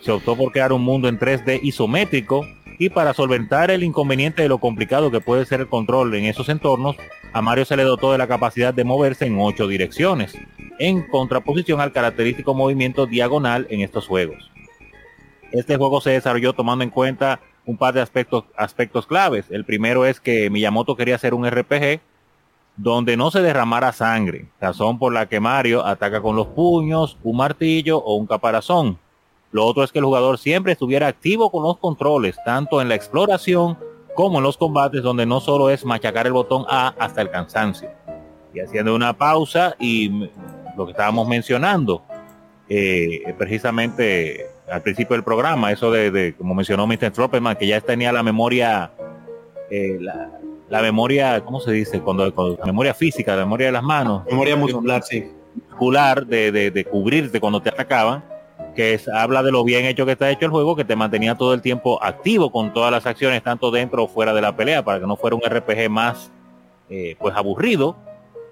Se optó por crear un mundo en 3D isométrico y para solventar el inconveniente de lo complicado que puede ser el control en esos entornos, a Mario se le dotó de la capacidad de moverse en ocho direcciones, en contraposición al característico movimiento diagonal en estos juegos. Este juego se desarrolló tomando en cuenta un par de aspectos, aspectos claves. El primero es que Miyamoto quería hacer un RPG donde no se derramara sangre, razón por la que Mario ataca con los puños, un martillo o un caparazón. Lo otro es que el jugador siempre estuviera activo con los controles, tanto en la exploración como en los combates, donde no solo es machacar el botón A hasta el cansancio. Y haciendo una pausa y lo que estábamos mencionando, eh, precisamente al principio del programa, eso de, como mencionó Mr. Tropperman, que ya tenía la memoria, eh, la, memoria, ¿cómo se dice? Cuando, la memoria física, la memoria de las manos. Memoria muscular, sí. Muscular de, de, de cubrirte cuando te atacaban que habla de lo bien hecho que está hecho el juego, que te mantenía todo el tiempo activo con todas las acciones, tanto dentro o fuera de la pelea, para que no fuera un RPG más eh, pues aburrido.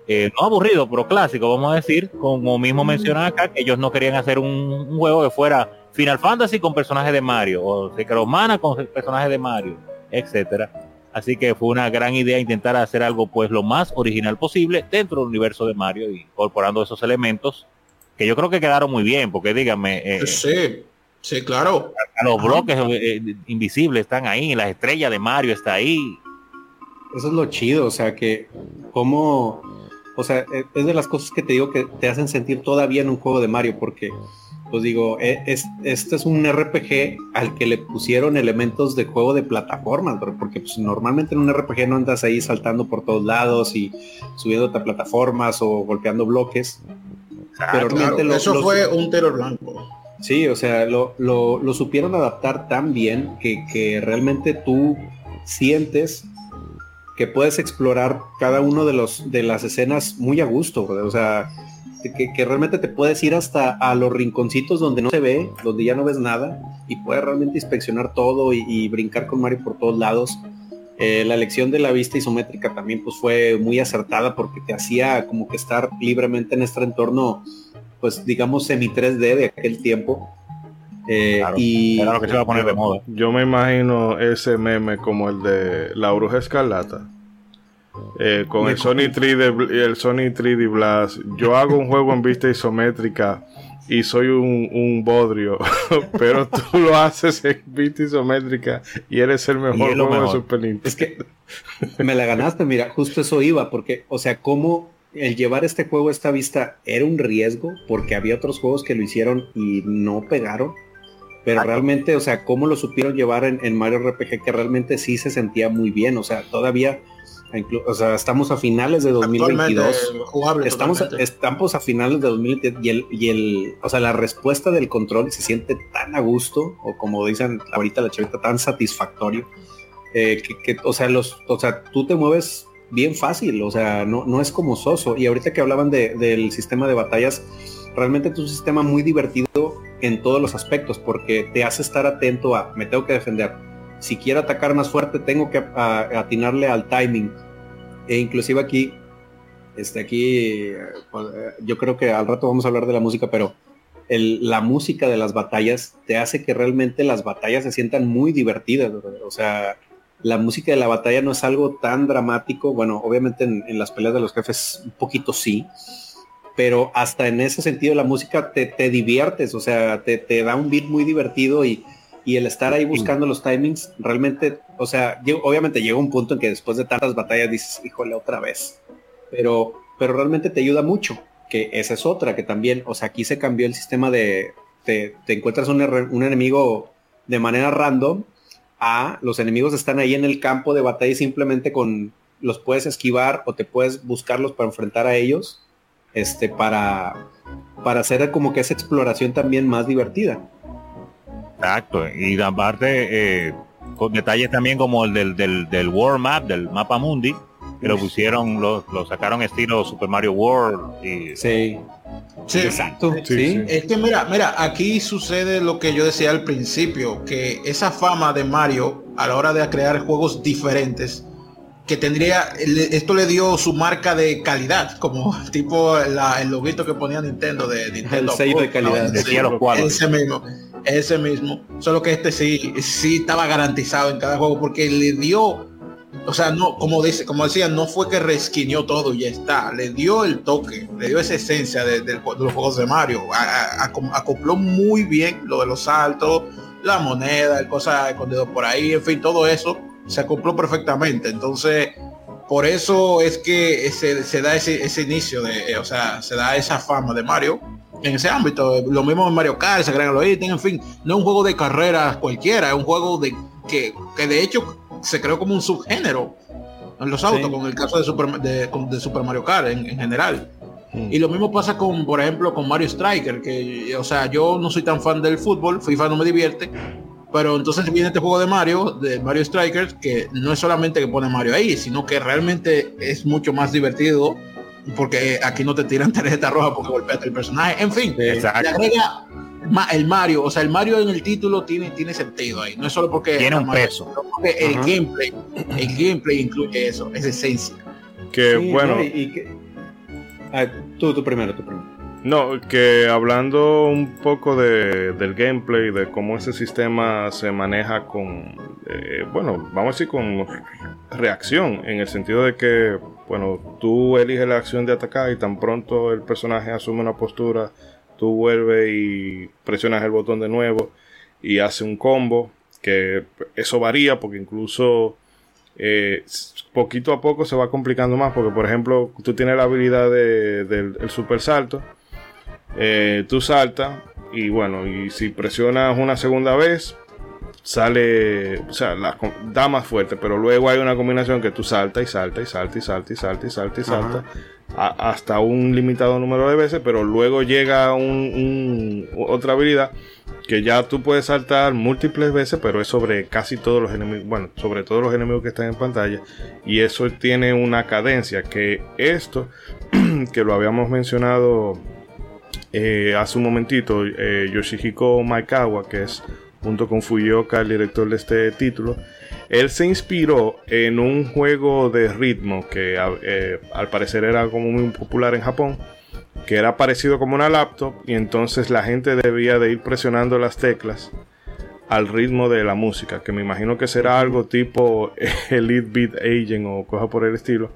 Eh, no aburrido, pero clásico, vamos a decir, como mismo mencionan acá, que ellos no querían hacer un, juego que fuera Final Fantasy con personajes de Mario, o Secret Mana con personajes de Mario, etcétera. Así que fue una gran idea intentar hacer algo pues lo más original posible dentro del universo de Mario, incorporando esos elementos que yo creo que quedaron muy bien, porque díganme. Eh, sí, sí, claro. Los bloques eh, invisibles están ahí, las estrellas de Mario está ahí. Eso es lo chido, o sea que como, o sea, e, es de las cosas que te digo que te hacen sentir todavía en un juego de Mario, porque, pues digo, e, es, este es un RPG al que le pusieron elementos de juego de plataformas, porque pues, normalmente en un RPG no andas ahí saltando por todos lados y subiendo a plataformas o golpeando bloques pero eso fue un terror blanco. Sí, o sea, lo, supieron adaptar tan bien que, realmente tú sientes que puedes explorar cada uno de los de las escenas muy a gusto, o sea, que, realmente te puedes ir hasta a los rinconcitos donde no se ve, donde ya no ves nada, y puedes realmente inspeccionar todo y, brincar con Mario por todos lados. Eh, la elección de la vista isométrica también pues fue muy acertada porque te hacía como que estar libremente en este entorno, pues digamos semi 3D de aquel tiempo. Eh, y era lo que se va a poner de moda. Yo me imagino ese meme como el de la bruja escarlata. Eh, con el Sony 3D, el Sony 3D Blast. Yo hago un juego en vista isométrica y soy un, un bodrio, pero tú lo haces en vista isométrica y eres el mejor juego de Super Nintendo. Es que me la ganaste, mira, justo eso iba, porque, o sea, cómo el llevar este juego a esta vista era un riesgo, porque había otros juegos que lo hicieron y no pegaron. Pero realmente, o sea, cómo lo supieron llevar en, en Mario RPG, que realmente sí se sentía muy bien. O sea, todavía o sea, estamos a finales de 2022. estamos, estamos a finales de 2022 y el, y el, o sea, la respuesta del control se siente tan a gusto, o como dicen ahorita la chavita, tan satisfactorio, eh, que, o sea, los, o sea, tú te mueves bien fácil, o sea, no, no es como soso. Y ahorita que hablaban del sistema de batallas, realmente es un sistema muy divertido en todos los aspectos, porque te hace estar atento a, me tengo que defender. Si quiero atacar más fuerte, tengo que atinarle al timing e inclusive aquí, este, aquí, pues, eh, yo creo que al rato vamos a hablar de la música, pero la música de las batallas te hace que realmente las batallas se sientan muy divertidas. O sea, la música de la batalla no es algo tan dramático. Bueno, obviamente en, las peleas de los jefes un poquito sí, pero hasta en ese sentido la música te, diviertes, o sea, te, te, da un beat muy divertido y, y el estar ahí buscando los timings, realmente, o sea, obviamente llega un punto en que después de tantas batallas dices, híjole, otra vez. Pero, pero realmente te ayuda mucho, que esa es otra, que también, o sea, aquí se cambió el sistema de, te, encuentras un, un, enemigo de manera random, a los enemigos están ahí en el campo de batalla y simplemente con los puedes esquivar o te puedes buscarlos para enfrentar a ellos, este, para, para hacer como que esa exploración también más divertida. Exacto, y aparte eh, con detalles también como el del, del, del World Map, del mapa mundi, que lo pusieron, lo, lo sacaron estilo Super Mario World. Y... Sí. Sí, exacto. Sí, Es que mira, mira, aquí sucede lo que yo decía al principio, que esa fama de Mario a la hora de crear juegos diferentes, que tendría, esto le dio su marca de calidad, como tipo el loguito que ponía Nintendo de Nintendo. El sello de calidad. ese mismo ese mismo. Solo que este sí, sí estaba garantizado en cada juego porque le dio, o sea, no, como dice, como decía, no fue que resquinió todo y ya está. Le dio el toque, le dio esa esencia de, los juegos de Mario. acopló muy bien lo de los saltos, la moneda, el cosa escondido por ahí, en fin, todo eso se acopló perfectamente. Entonces, por eso es que se, se da ese, ese inicio de, o sea, se da esa fama de Mario en ese ámbito. Lo mismo en Mario Kart, los ítems, en fin, no es un juego de carreras cualquiera, es un juego de que, que de hecho se creó como un subgénero en los autos, con el caso de Super, de, Super Mario Kart en, general. Hmm. Y lo mismo pasa con, por ejemplo, con Mario Striker, que, o sea, yo no soy tan fan del fútbol, FIFA no me divierte, pero entonces viene este juego de Mario, de Mario Strikers, que no es solamente que pone Mario ahí, sino que realmente es mucho más divertido porque aquí no te tiran tarjeta roja porque golpeaste el personaje. En fin, agrega el Mario, o sea, el Mario en el título tiene, tiene sentido ahí. No es solo porque tiene un peso. el gameplay, el gameplay incluye eso, es esencia. Que bueno. Ah, tú, tú primero, tú primero. No, que hablando un poco de, del gameplay, de cómo ese sistema se maneja con, eh, bueno, vamos a decir con reacción, en el sentido de que, bueno, tú eliges la acción de atacar y tan pronto el personaje asume una postura, tú vuelves y presionas el botón de nuevo y hace un combo, que eso varía porque incluso eh, poquito a poco se va complicando más, porque por ejemplo, tú tienes la habilidad del super salto, eh, tú saltas y bueno, y si presionas una segunda vez, sale, o sea, la, da más fuerte, pero luego hay una combinación que tú salta y salta y salta y salta y salta y salta y salta hasta un limitado número de veces, pero luego llega un, otra habilidad que ya tú puedes saltar múltiples veces, pero es sobre casi todos los enemigos, bueno, sobre todos los enemigos que están en pantalla, y eso tiene una cadencia que esto, que lo habíamos mencionado eh, hace un momentito eh, Yoshihiko Maekawa, que es junto con Fuyoka, el director de este título, él se inspiró en un juego de ritmo que eh, al parecer era como muy popular en Japón, que era parecido como una laptop y entonces la gente debía de ir presionando las teclas al ritmo de la música, que me imagino que será algo tipo Elite Beat Agent o cosa por el estilo.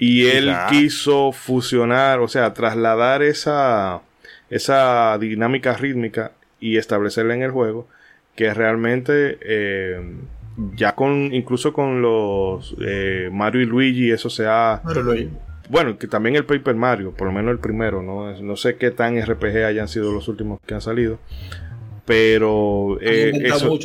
Y él quiso fusionar, o sea, trasladar esa, esa dinámica rítmica y establecerla en el juego que realmente eh, ya con incluso con los eh, Mario y Luigi eso se ha bueno que también el Paper Mario por lo menos el primero no no sé qué tan RPG hayan sido los últimos que han salido pero eh, eso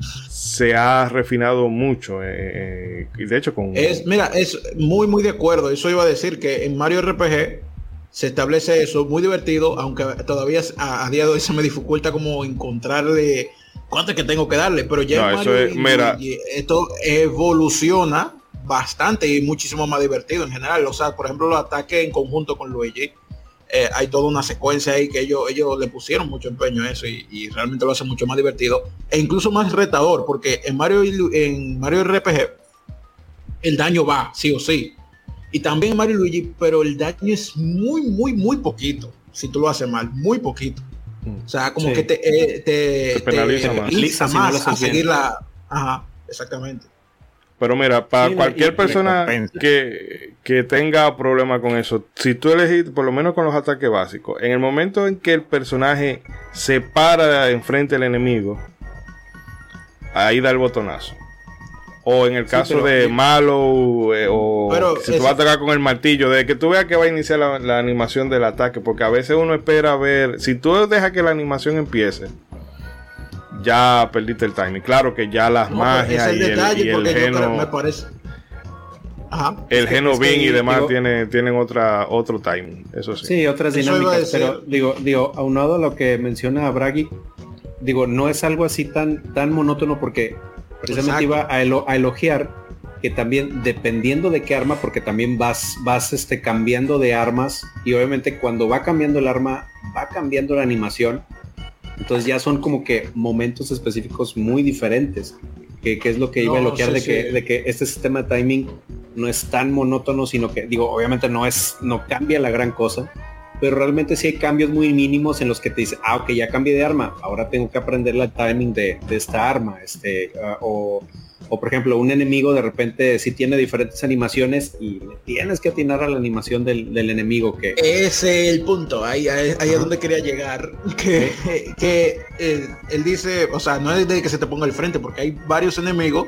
se ha refinado mucho y de hecho con es mira es muy muy de acuerdo. Eso iba a decir que en Mario RPG se establece eso, muy divertido, aunque todavía a, día de hoy se me dificulta como encontrarle cuánto es que tengo que darle, pero ya esto evoluciona bastante y muchísimo más divertido en general. O sea, por ejemplo, los ataques en conjunto con Luigi, eh, hay toda una secuencia ahí que ellos, ellos le pusieron mucho empeño a eso y, realmente lo hace mucho más divertido e incluso más retador, porque en Mario, en Mario RPG el daño va, sí o sí. Y también Mario Luigi, pero el daño es muy, muy, muy poquito. Si tú lo haces mal, muy poquito. Mm. O sea, como que te, eh, te, penaliza más, a seguir la... Ajá, exactamente. Pero mira, para cualquier persona que, que, tenga problema con eso, si tú elegís, por lo menos con los ataques básicos, en el momento en que el personaje se para enfrente del enemigo, ahí da el botonazo. O en el caso de malo, eh, o si tú vas a atacar con el martillo, de que tú veas que va a iniciar la, animación del ataque, porque a veces uno espera ver, si tú dejas que la animación empiece, ya perdiste el timing. Claro que ya las magias y, el, geno, me parece. El geno y demás tienen otra, otro timing, eso sí. Sí, otras dinámicas, pero digo, digo, aunado a lo que menciona Bragi, digo, no es algo así tan, tan monótono porque precisamente iba a, elogiar que también dependiendo de qué arma, porque también vas, vas este, cambiando de armas y obviamente cuando va cambiando el arma, va cambiando la animación. Entonces ya son como que momentos específicos muy diferentes, que, es lo que iba a elogiar de, que, de que este sistema de timing no es tan monótono, sino que, digo, obviamente no es, no cambia la gran cosa, pero realmente sí hay cambios muy mínimos en los que te dice, ah, ok, ya cambié de arma, ahora tengo que aprender el timing de, esta arma, este, ah, o, por ejemplo, un enemigo de repente sí tiene diferentes animaciones y tienes que atinar a la animación del, enemigo que... Ese es el punto, ahí, ahí, es donde quería llegar, que, que eh, él dice, o sea, no es de que se te ponga al frente, porque hay varios enemigos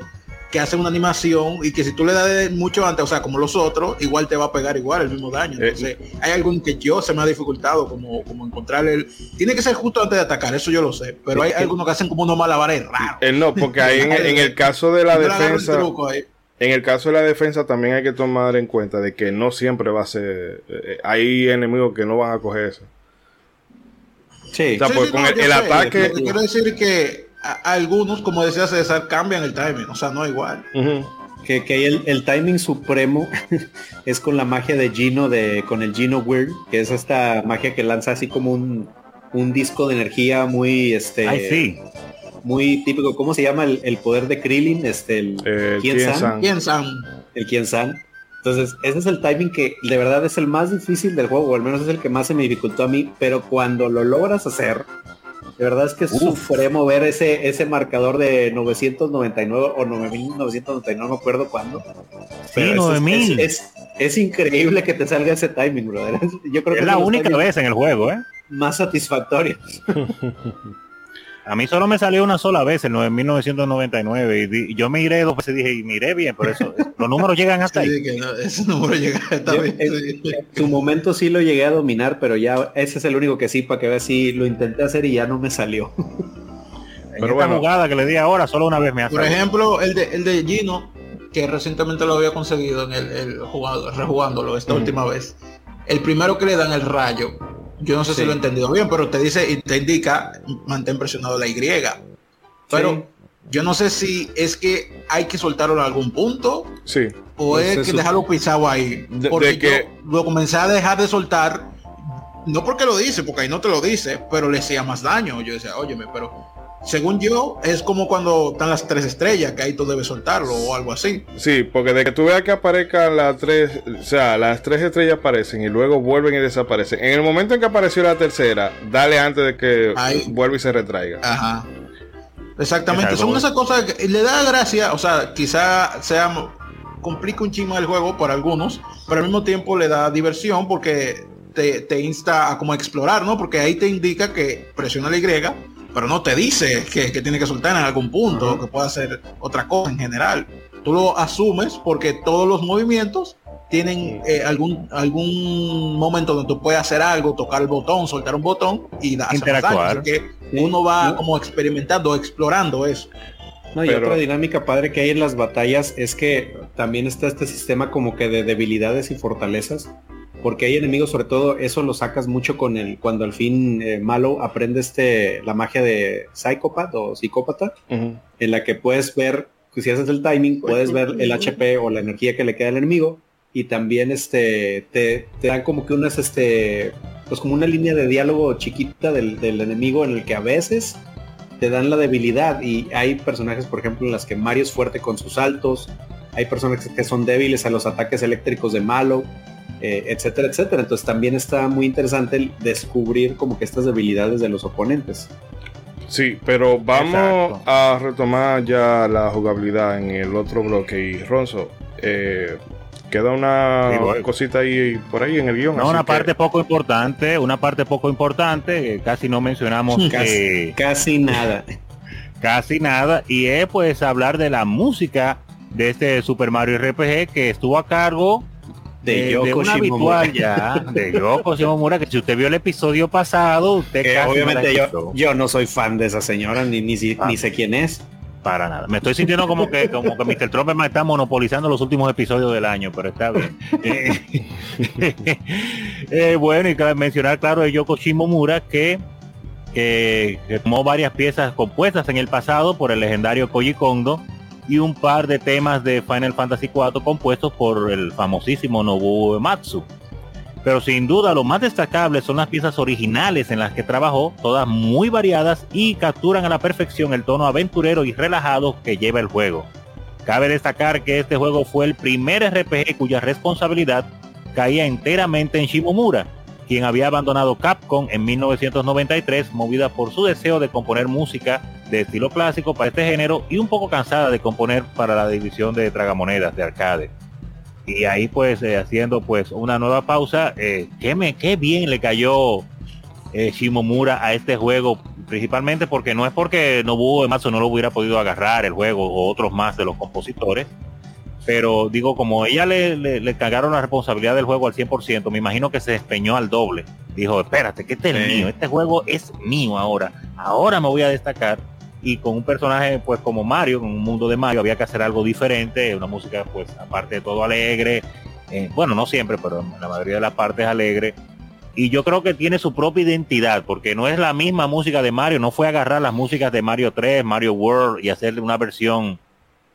que hace una animación y que si tú le das mucho antes, o sea, como los otros, igual te va a pegar igual el mismo daño. Eh, Entonces, hay algún que yo se me ha dificultado, como, como encontrar el... Tiene que ser justo antes de atacar, eso yo lo sé, pero hay algunos que hacen como unos malabares raros. Eh, no, porque ahí en, el caso de la defensa... En el caso de la defensa también hay que tomar en cuenta de que no siempre va a ser... Eh, hay enemigos que no van a coger eso. Sí. O sea, pues con el, ataque... quiero decir que algunos, como decía César, cambian el timing, o sea, no igual. Que, que el, el, timing supremo es con la magia de Gino, de, con el Gino Weird, que es esta magia que lanza así como un, un disco de energía muy, este, sí. muy típico. ¿Cómo se llama el, poder de Krillin? Este, el eh, El Kien San. Entonces, ese es el timing que de verdad es el más difícil del juego, o al menos es el que más se me dificultó a mí, pero cuando lo logras hacer, de verdad es que es supremo ver ese, ese marcador de 999 o 9999, no me acuerdo cuándo. Sí, 9000. Es, es, increíble que te salga ese timing, brother. Yo creo que es la única vez en el juego, ¿eh? Más satisfactorio. A mí solo me salió una sola vez en 1999 y, yo miré dos veces y dije, y miré bien, por eso los números llegan hasta ahí. ese número llega hasta ahí. En su momento sí lo llegué a dominar, pero ya ese es el único que sí, para que veas si lo intenté hacer y ya no me salió. pero bueno, jugada que le di ahora, solo una vez me ha Por ejemplo, el de, el de Gino, que recientemente lo había conseguido en el, jugado, rejugándolo esta última vez. El primero que le dan el rayo, yo no sé si lo he entendido bien, pero te dice y te indica mantén presionado la Y. Pero yo no sé si es que hay que soltarlo en algún punto. Sí. O es que dejarlo pisado ahí. porque que... lo comencé a dejar de soltar. No porque lo dice, porque ahí no te lo dice, pero le hacía más daño. Yo decía, óyeme, pero según yo, es como cuando están las tres estrellas, que ahí tú debes soltarlo o algo así. Sí, porque de que tú veas que aparezcan las tres, o sea, las tres estrellas aparecen y luego vuelven y desaparecen. En el momento en que apareció la tercera, dale antes de que vuelva y se retraiga. Ajá. Exactamente, son esas cosas que le da gracia, o sea, quizá sea complica un chingo el juego por algunos, pero al mismo tiempo le da diversión porque te, insta a como explorar, ¿no? Porque ahí te indica que presiona la Y, pero no te dice que, tiene que soltar en algún punto, que puede hacer otra cosa en general. Tú lo asumes porque todos los movimientos tienen eh, algún algún momento donde tú puedes hacer algo, tocar el botón, soltar un botón y dar interactuar. que uno va como experimentando, explorando eso. No, y otra dinámica padre que hay en las batallas es que también está este sistema como que de debilidades y fortalezas. Porque hay enemigos, sobre todo, eso lo sacas mucho con el, cuando al fin eh, malo aprende este, la magia de psicópata o psicópata, en la que puedes ver, si haces el timing, puedes ver el HP o la energía que le queda al enemigo, y también este, te, dan como que unas, este, pues como una línea de diálogo chiquita del, del enemigo en el que a veces te dan la debilidad y hay personajes, por ejemplo, en las que Mario es fuerte con sus saltos, hay personas que son débiles a los ataques eléctricos de Malo, eh, etcétera, etcétera. Entonces también está muy interesante descubrir como que estas debilidades de los oponentes. Sí, pero vamos a retomar ya la jugabilidad en el otro bloque y Ronzo. Eh, Queda una cosita ahí por ahí en el guion. No, una parte poco importante, una parte poco importante, casi no mencionamos casi, casi nada. casi nada. Y es pues hablar de la música de este Super Mario RPG que estuvo a cargo de, eh, ya, de Yoko Shimomura, que si usted vio el episodio pasado, usted eh, obviamente yo, yo no soy fan de esa señora, ni, ni, ni ah. sé quién es. Para nada. Me estoy sintiendo como que como que Mr. Trump me está monopolizando los últimos episodios del año, pero está bien. Eh, bueno, y mencionar, claro, de Yoko Shimomura que, que, tomó varias piezas compuestas en el pasado por el legendario Koji Kondo y un par de temas de Final Fantasy IV compuestos por el famosísimo Nobuo Ematsu. Pero sin duda lo más destacable son las piezas originales en las que trabajó, todas muy variadas y capturan a la perfección el tono aventurero y relajado que lleva el juego. Cabe destacar que este juego fue el primer RPG cuya responsabilidad caía enteramente en Shimomura, quien había abandonado Capcom en 1993 movida por su deseo de componer música de estilo clásico para este género y un poco cansada de componer para la división de tragamonedas de arcade. Y ahí pues eh, haciendo pues una nueva pausa eh, qué me qué bien le cayó eh, Shimomura a este juego principalmente porque no es porque Nobuo Ematsu no lo hubiera podido agarrar el juego o otros más de los compositores pero digo como ella le, le, cagaron la responsabilidad del juego al 100% me imagino que se despeñó al doble. Dijo espérate que este es mío este juego es mío ahora. Ahora me voy a destacar y con un personaje pues como Mario, con un mundo de Mario, había que hacer algo diferente, una música pues aparte de todo alegre, eh, bueno, no siempre, pero la mayoría de las partes alegre. Y yo creo que tiene su propia identidad, porque no es la misma música de Mario, no fue agarrar las músicas de Mario 3, Mario World y hacerle una versión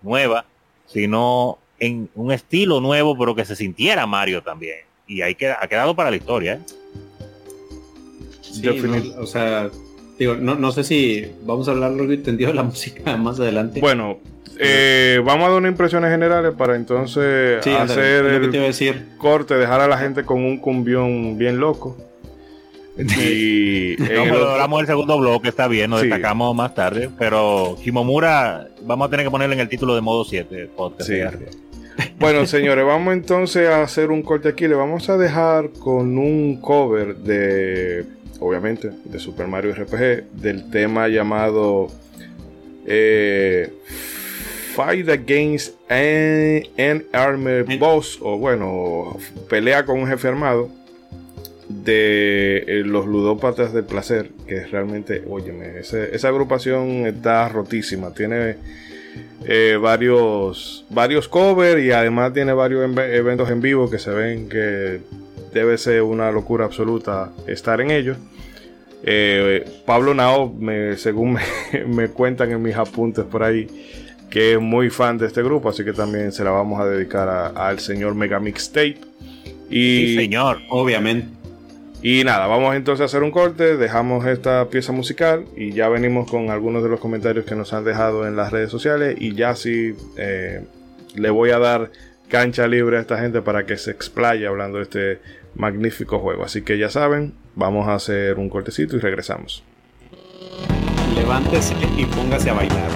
nueva, sino en un estilo nuevo, pero que se sintiera Mario también. Y ahí queda, ha quedado para la historia. ¿eh? Sí, o sea, Digo, no, no sé si vamos a hablar luego entendido de la música más adelante. Bueno, eh, vamos a dar unas impresiones generales para entonces hacer el decir. corte, dejar a la gente con un cumbión bien loco. Y no, el segundo bloque, está bien, nos destacamos más tarde, pero Kimomura vamos a tener que ponerle en el título de modo 7. Bueno, señores, vamos entonces a hacer un corte aquí. Le vamos a dejar con un cover de obviamente, de Super Mario RPG, del tema llamado eh, Fight Against an, Armored Boss, o bueno, pelea con un jefe armado de eh, los ludópatas del placer, que realmente, óyeme, esa agrupación está rotísima, tiene eh, varios, varios covers y además tiene varios eventos en vivo que se ven que debe ser una locura absoluta estar en ellos. Eh, Pablo Nao, según me, cuentan en mis apuntes por ahí, que es muy fan de este grupo, así que también se la vamos a dedicar al señor Mega Mixtape. Y, sí, señor, obviamente. Y nada, vamos entonces a hacer un corte, dejamos esta pieza musical y ya venimos con algunos de los comentarios que nos han dejado en las redes sociales y ya sí eh, le voy a dar cancha libre a esta gente para que se explaye hablando de este magnífico juego. Así que ya saben, vamos a hacer un cortecito y regresamos. Levántese y póngase a bailar.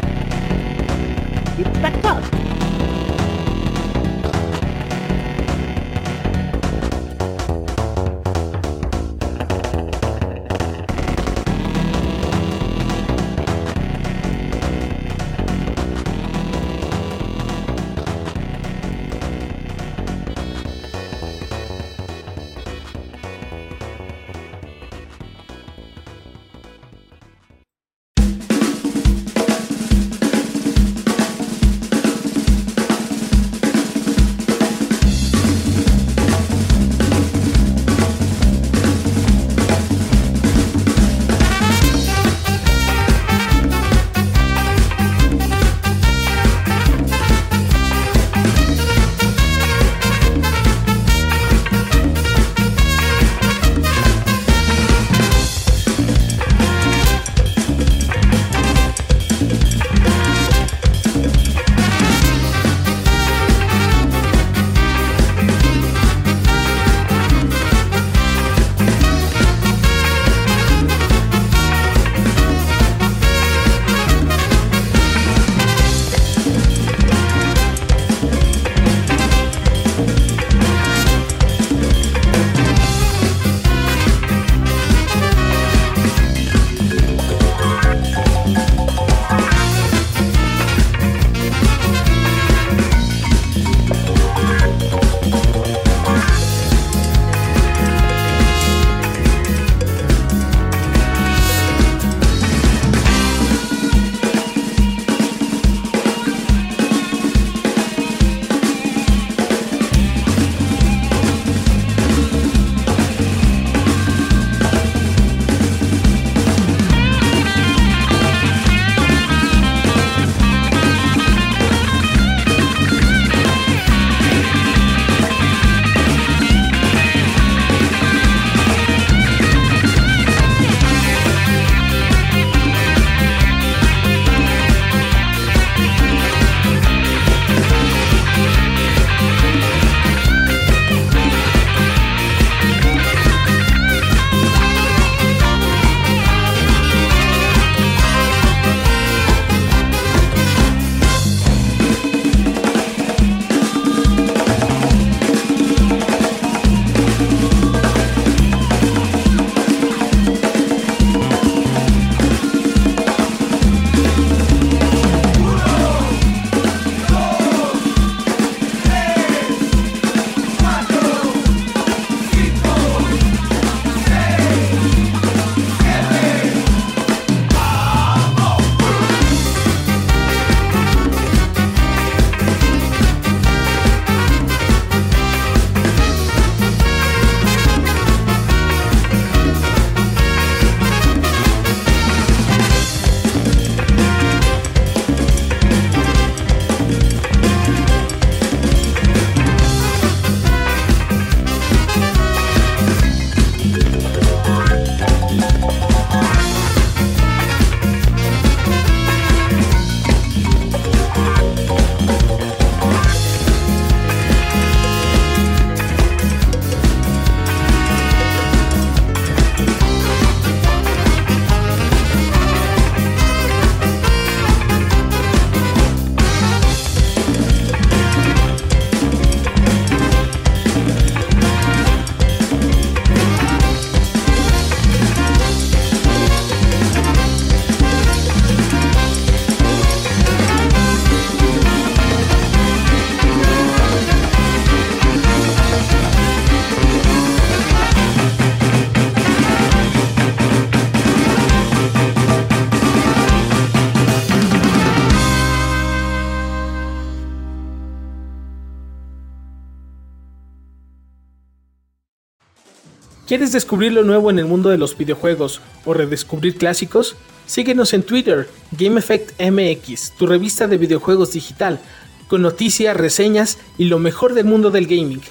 ¿Quieres descubrir lo nuevo en el mundo de los videojuegos o redescubrir clásicos? Síguenos en Twitter, GameEffectMX, tu revista de videojuegos digital, con noticias, reseñas y lo mejor del mundo del gaming.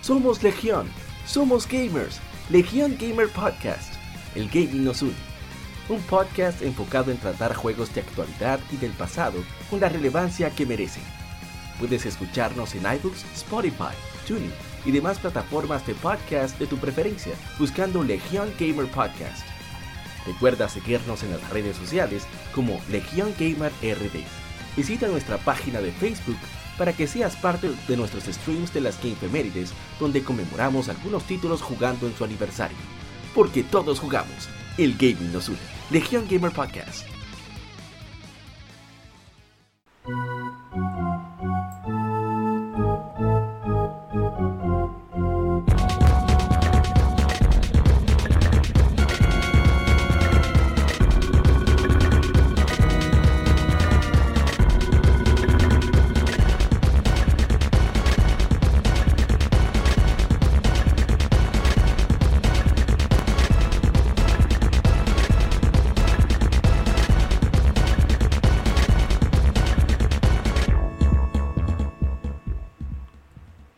Somos Legión, somos gamers. Legión Gamer Podcast. El gaming nos une. Un podcast enfocado en tratar juegos de actualidad y del pasado con la relevancia que merecen. Puedes escucharnos en iBooks, Spotify, TuneIn y demás plataformas de podcast de tu preferencia buscando Legión Gamer Podcast. Recuerda seguirnos en las redes sociales como Legión Gamer RD. Visita nuestra página de Facebook para que seas parte de nuestros streams de las Gamefemérides, donde conmemoramos algunos títulos jugando en su aniversario. Porque todos jugamos, el gaming nos une. Legión Gamer Podcast.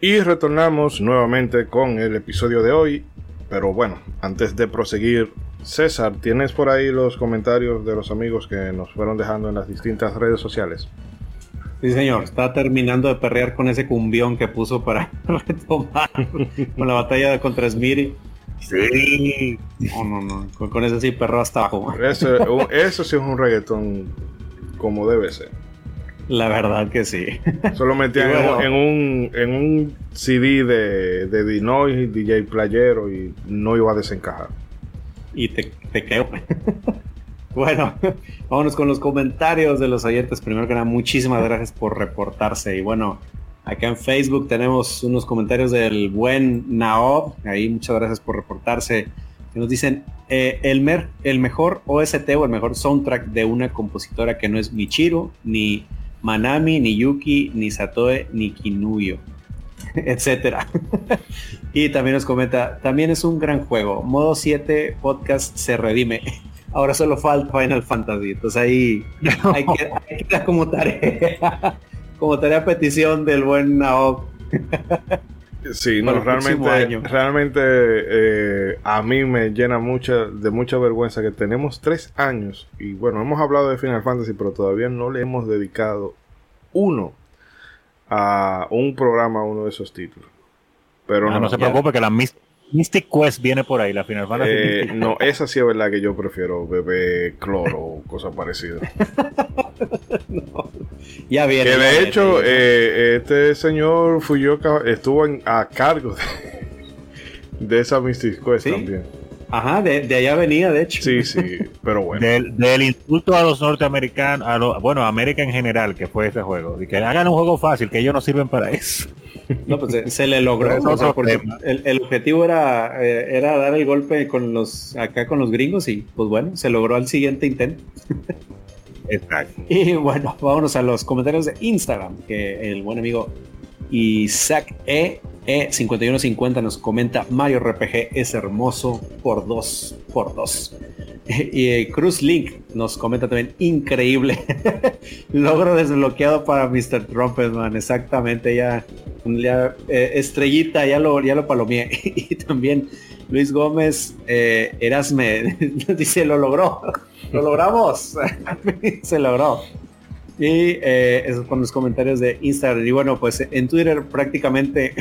Y retornamos nuevamente con el episodio de hoy. Pero bueno, antes de proseguir, César, ¿tienes por ahí los comentarios de los amigos que nos fueron dejando en las distintas redes sociales? Sí, señor. Está terminando de perrear con ese cumbión que puso para retomar con la batalla contra Smiri. Sí. No, no, no. Con, con ese sí perro hasta abajo. Eso, eso sí es un reggaetón como debe ser. La verdad que sí. Solo metían Y bueno. en, un, en un CD de, de Dinois, DJ Playero y no iba a desencajar. y te, te quedo. bueno, vámonos con los comentarios de los oyentes. Primero que nada, muchísimas gracias por reportarse. Y bueno, acá en Facebook tenemos unos comentarios del buen Naob. Ahí muchas gracias por reportarse. Que nos dicen eh, el, mer- el mejor OST o el mejor soundtrack de una compositora que no es Michiru, ni Manami, ni Yuki, ni Satoe, ni Kinuyo etcétera. y también nos comenta, también es un gran juego. Modo 7 podcast se redime. Ahora solo falta Final Fantasy. Entonces ahí hay que, hay que dar como tarea. como tarea petición del buen Naok. Sí, no, realmente, año. realmente eh, a mí me llena mucha, de mucha vergüenza que tenemos tres años y bueno, hemos hablado de Final Fantasy, pero todavía no le hemos dedicado uno a un programa a uno de esos títulos. Pero No, no, no se preocupe que la Mis- Mystic Quest viene por ahí, la Final Fantasy. eh, no, esa sí es verdad que yo prefiero beber cloro o cosas parecidas. Ya viene. Que de hecho, eh, este señor Fuyoka estuvo en- a cargo de, de esa Mystic Quest ¿Sí? también. Ajá, de, de allá venía, de hecho. Sí, sí, pero bueno. Del, del insulto a los norteamericanos, a lo- bueno, a América en general, que fue ese juego. Y que hagan un juego fácil, que ellos no sirven para eso. No, pues se, se le logró. O sea, porque el, el objetivo era, eh, era dar el golpe con los acá con los gringos y pues bueno, se logró al siguiente intento. Exacto. Y bueno, vámonos a los comentarios de Instagram, que el buen amigo Isaac E. E5150 nos comenta Mario RPG es hermoso por dos, por dos. Y eh, Cruz Link nos comenta también increíble. Logro desbloqueado para Mr. Trumpet, man. Exactamente, ya, ya, eh, estrellita, ya lo, ya lo palomeé. Y también Luis Gómez eh, Erasme dice lo logró. Lo logramos. Se logró. Y eh, esos con los comentarios de Instagram. Y bueno, pues en Twitter prácticamente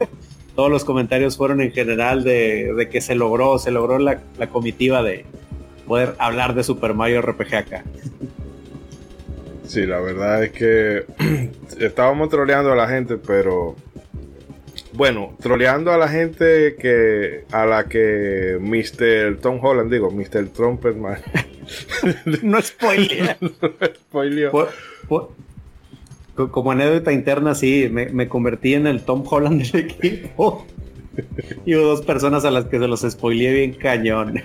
todos los comentarios fueron en general de, que se logró, se logró la, la comitiva de poder hablar de Super Mario RPG acá. Sí, la verdad es que estábamos troleando a la gente, pero bueno, troleando a la gente que a la que Mr. Tom Holland, digo, Mr. Trumpetman, no spoiler. spoileó. Por- por- co- como anécdota interna, sí, me, me convertí en el Tom Holland del equipo. Y hubo dos personas a las que se los spoileé bien cañón.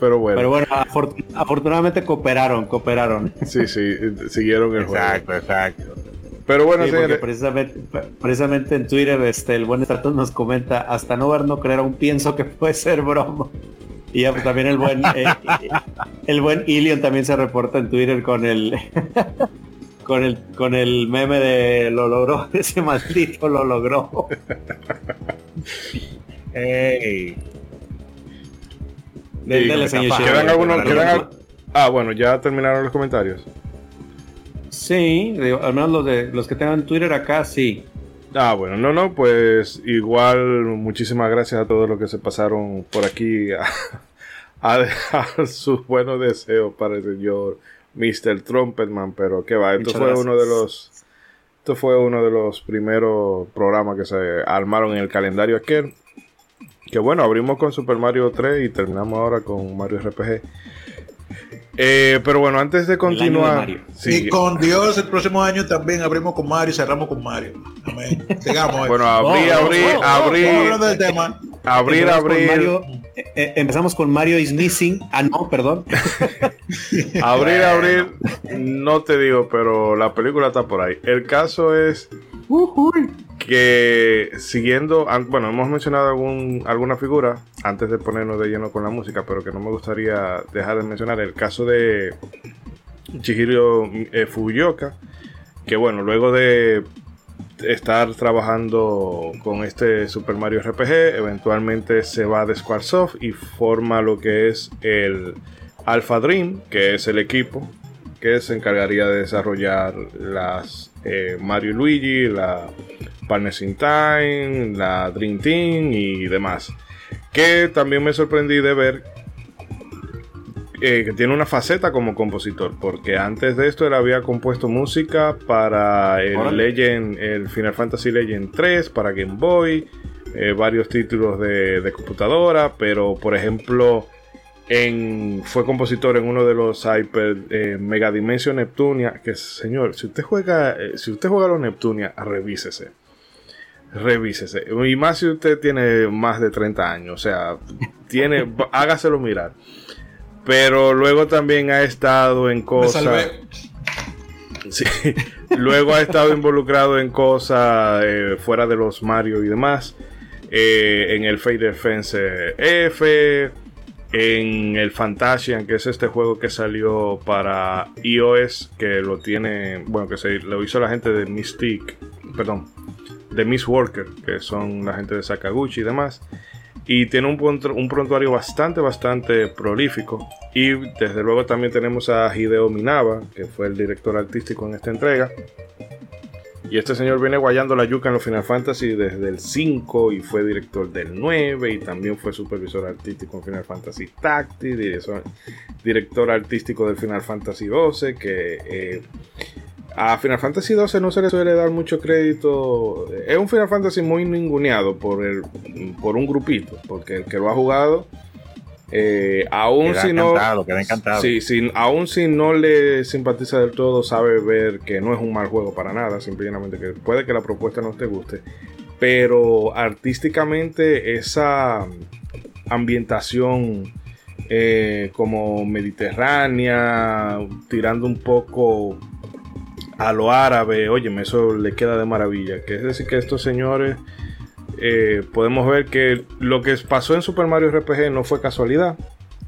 pero bueno, Pero bueno, afor- afortunadamente cooperaron, cooperaron. sí, sí, siguieron el juego. Exacto, exacto. Pero bueno, Sí, porque señores, precisamente, precisamente en Twitter este, el buen Estatus nos comenta, hasta no ver no creer aún pienso que puede ser broma. Y ya, pues, también el buen eh, el buen Ilion también se reporta en Twitter con el con el con el meme de lo logró, ese maldito lo logró. Ey, Dele, Sí, dele, señor capaz. Shiro. ¿quedan algunos? Dale, quedan dale. al- Ah, bueno, ya terminaron los comentarios. Sí, digo, al menos los de los que tengan Twitter acá, sí. Ah, bueno, no, no, pues igual muchísimas gracias a todos los que se pasaron por aquí a, a dejar sus buenos deseos para el señor Mr. Trumpetman, pero que va, esto Muchas fue gracias. uno de los esto fue uno de los primeros programas que se armaron en el calendario aquel. Que bueno, abrimos con Super Mario 3 y terminamos ahora con Mario RPG. Eh, pero bueno, antes de continuar, sí, Y con Dios, el próximo año también abrimos con Mario y cerramos con Mario. Amén. Sigamos. bueno, abrir, Oh, oh, abrir, oh, oh, abrir, Estamos hablando del tema. abrir, con abrir. Mario, eh, eh, empezamos con Mario is missing. Ah, no, perdón. Abrir, abrir, no te digo, pero la película está por ahí. El caso es que siguiendo, bueno, hemos mencionado alguna figura antes de ponernos de lleno con la música, pero que no me gustaría dejar de mencionar. El caso de Chihiro eh, Fujioka, que bueno, luego de estar trabajando con este Super Mario RPG, eventualmente se va de Squaresoft y forma lo que es el Alpha Dream, que es el equipo que se encargaría de desarrollar las eh, Mario y Luigi, la Partners in Time, la Dream Team y demás. Que también me sorprendí de ver eh, que tiene una faceta como compositor, porque antes de esto él había compuesto música para el. Legend, el Final Fantasy Legend 3, para Game Boy, eh, varios títulos de, de computadora, pero por ejemplo en, fue compositor en uno de los Hyper eh, Mega Dimension Neptunia, que señor, si usted juega, eh, si usted juega a los Neptunia, revísese. Revísese. Y más si usted tiene más de 30 años. O sea, tiene, hágaselo mirar. Pero luego también ha estado en cosas. Sí. Luego ha estado involucrado en cosas eh, fuera de los Mario y demás. Eh, en el Fate Defense F. En el Fantasian, que es este juego que salió para iOS. Que lo tiene. Bueno, que se lo hizo la gente de Mystic. Perdón. De Miss Worker. Que son la gente de Sakaguchi y demás. Y tiene un, un prontuario bastante, bastante prolífico. Y desde luego también tenemos a Hideo Minaba, que fue el director artístico en esta entrega. Y este señor viene guayando la yuca en los Final Fantasy desde el 5 y fue director del 9 y también fue supervisor artístico en Final Fantasy Tactics, director, director artístico del Final Fantasy 12, que eh, a Final Fantasy 12 no se le suele dar mucho crédito. Es un Final Fantasy muy ninguneado por, el, por un grupito, porque el que lo ha jugado, eh, aún Queda si no... encantado, queda aún si no le simpatiza del todo, sabe ver que no es un mal juego para nada, simplemente que puede que la propuesta no te guste, pero artísticamente esa ambientación eh, como mediterránea, tirando un poco a lo árabe, oye, eso le queda de maravilla, que es decir que estos señores... eh, podemos ver que lo que pasó en Super Mario RPG no fue casualidad,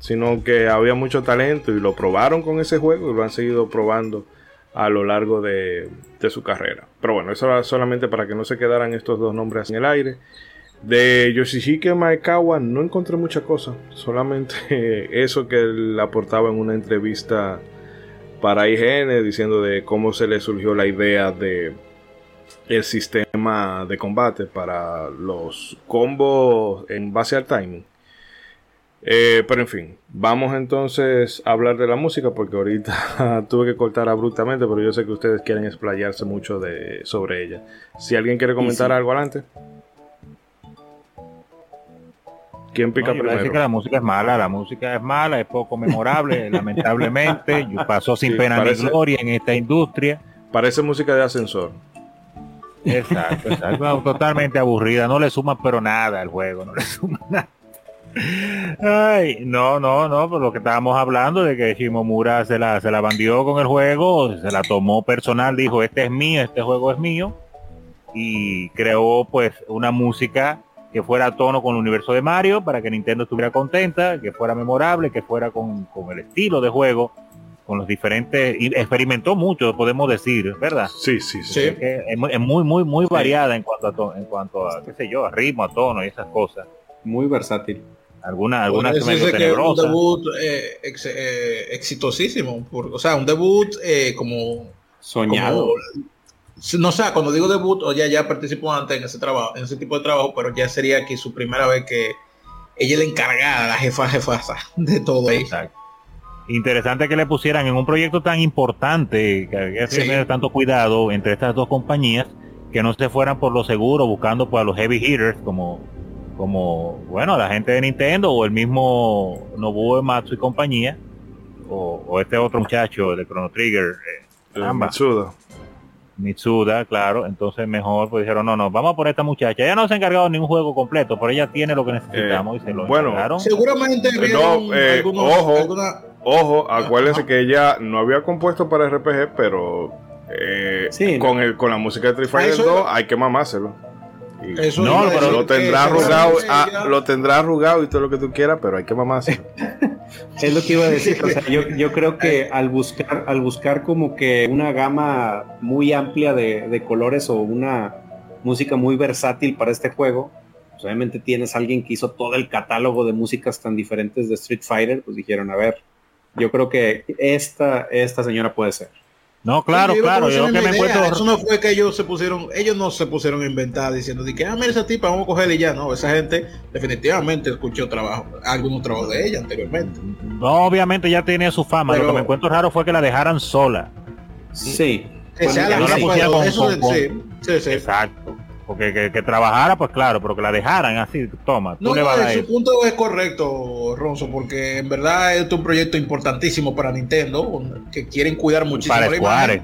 sino que había mucho talento y lo probaron con ese juego y lo han seguido probando a lo largo de, de su carrera. Pero bueno, eso era solamente para que no se quedaran estos dos nombres en el aire. De Yoshihike Maekawa no encontré mucha cosa, solamente eso que él aportaba en una entrevista para IGN diciendo de cómo se le surgió la idea de el sistema de combate para los combos en base al timing. Eh, pero en fin, vamos entonces a hablar de la música porque ahorita tuve que cortar abruptamente, pero yo sé que ustedes quieren explayarse mucho de, sobre ella. Si alguien quiere comentar sí. algo adelante. ¿Quién pica No, que la música es mala, la música es mala, es poco memorable, lamentablemente. Yo pasó sin Sí, pena parece- ni gloria en esta industria. Parece música de ascensor. Exacto, exacto. Totalmente aburrida, no le suma pero nada al juego, no le suma nada. Ay, no, no, no, por lo que estábamos hablando de que Shimomura se la, se la bandió con el juego, se la tomó personal, dijo, este es mío, este juego es mío, y creó pues una música que fuera a tono con el universo de Mario para que Nintendo estuviera contenta, que fuera memorable, que fuera con, con el estilo de juego, con los diferentes, y experimentó mucho, podemos decir, ¿verdad? Sí, sí, sí. Sí. Que es, muy- es muy, muy, muy variada en cuanto a, to- en cuanto a, qué sé yo, a ritmo, a tono y esas cosas. Muy versátil. Algunas, algunas Podría medio decirse que un debut eh, ex- eh, exitosísimo. por- o sea, un debut eh, como, Soñado. como- No sé, cuando digo debut, o ya, ya participó antes en ese trabajo, en ese tipo de trabajo, pero ya sería aquí su primera vez que ella es la encargada, la jefa jefasa de todo ahí. Exacto. Interesante que le pusieran en un proyecto tan importante, que había que Sí. tener tanto cuidado entre estas dos compañías, que no se fueran por lo seguro buscando pues, a los heavy hitters como, como bueno, la gente de Nintendo o el mismo Nobuo Ematsu y compañía, o, o este otro muchacho de Chrono Trigger, Eh, ambas. Matsuda. Mitsuda, claro, entonces mejor pues dijeron, no, no, vamos por esta muchacha. Ella no se ha encargado de ningún juego completo, pero ella tiene lo que necesitamos y se lo bueno, encargaron. Seguramente No, eh, algunos- ojo. alguna- Ojo, acuérdense Ajá. que ella no había compuesto para RPG, pero eh, Sí. con el con la música de Street Fighter Eso- 2 hay que mamárselo. Eso No, pero decir lo tendrá arrugado, ah, lo tendrá arrugado y todo lo que tú quieras, pero hay que mamárselo. Es lo que iba a decir. O sea, yo, yo creo que al buscar, al buscar como que una gama muy amplia de, de colores o una música muy versátil para este juego, pues obviamente tienes a alguien que hizo todo el catálogo de músicas tan diferentes de Street Fighter, pues dijeron, a ver, yo creo que esta, esta señora puede ser. No, claro, Sí, claro, yo que me encuentro... Eso no fue que ellos se pusieron, ellos no se pusieron a inventar diciendo de que, ah, mira esa tipa, vamos a cogerla y ya. No, esa gente definitivamente escuchó trabajo, algunos trabajos de ella anteriormente. No, obviamente ya tenía su fama. Pero- Lo que me encuentro raro fue que la dejaran sola. Sí. Que Bueno, sea ya la no la que pusiera fue, con- eso con- de- con- sí, sí, sí. Exacto. Porque que, que trabajara, pues claro, pero que la dejaran así, toma, tú No, le no, a su punto es correcto, Ronzo, porque en verdad es un proyecto importantísimo para Nintendo, que quieren cuidar muchísimo Para Square.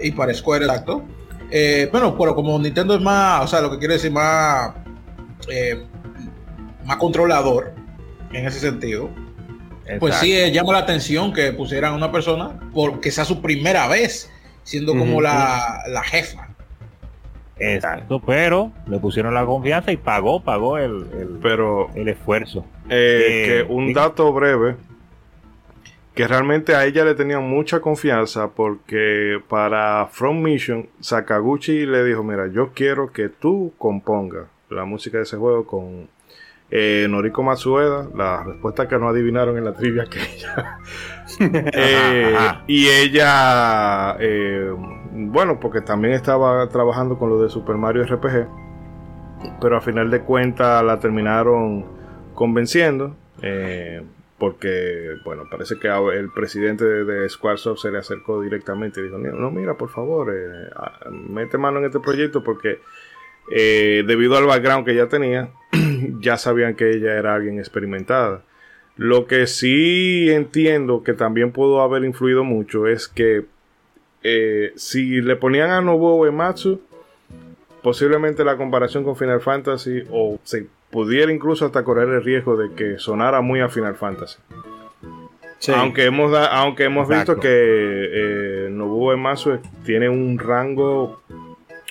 Y para Square, exacto. Eh, bueno, pero como Nintendo es más, o sea, lo que quiere decir más, eh, más controlador en ese sentido, pues sí eh, llama la atención que pusieran a una persona porque sea su primera vez siendo como la, la jefa. Exacto, pero le pusieron la confianza y pagó, pagó el, el, Pero el esfuerzo. eh, Eh, que un dato breve, que realmente a ella le tenían mucha confianza porque para From Mission, Sakaguchi le dijo, mira, yo quiero que tú compongas la música de ese juego con eh, Noriko Matsueda, la respuesta que no adivinaron en la trivia que ella. Eh. Y ella, bueno, porque también estaba trabajando con lo de Super Mario RPG, pero a final de cuentas la terminaron convenciendo, eh, porque, bueno, parece que el presidente de, Squaresoft se le acercó directamente y dijo, no, mira, por favor, eh, mete mano en este proyecto porque eh, debido al background que ella tenía, ya sabían que ella era alguien experimentada. Lo que sí entiendo que también pudo haber influido mucho es que eh, si le ponían a Nobuo Uematsu, posiblemente la comparación con Final Fantasy o se pudiera incluso hasta correr el riesgo de que sonara muy a Final Fantasy. Sí. Aunque hemos, da- aunque hemos Exacto. visto que eh, Nobuo Uematsu tiene un rango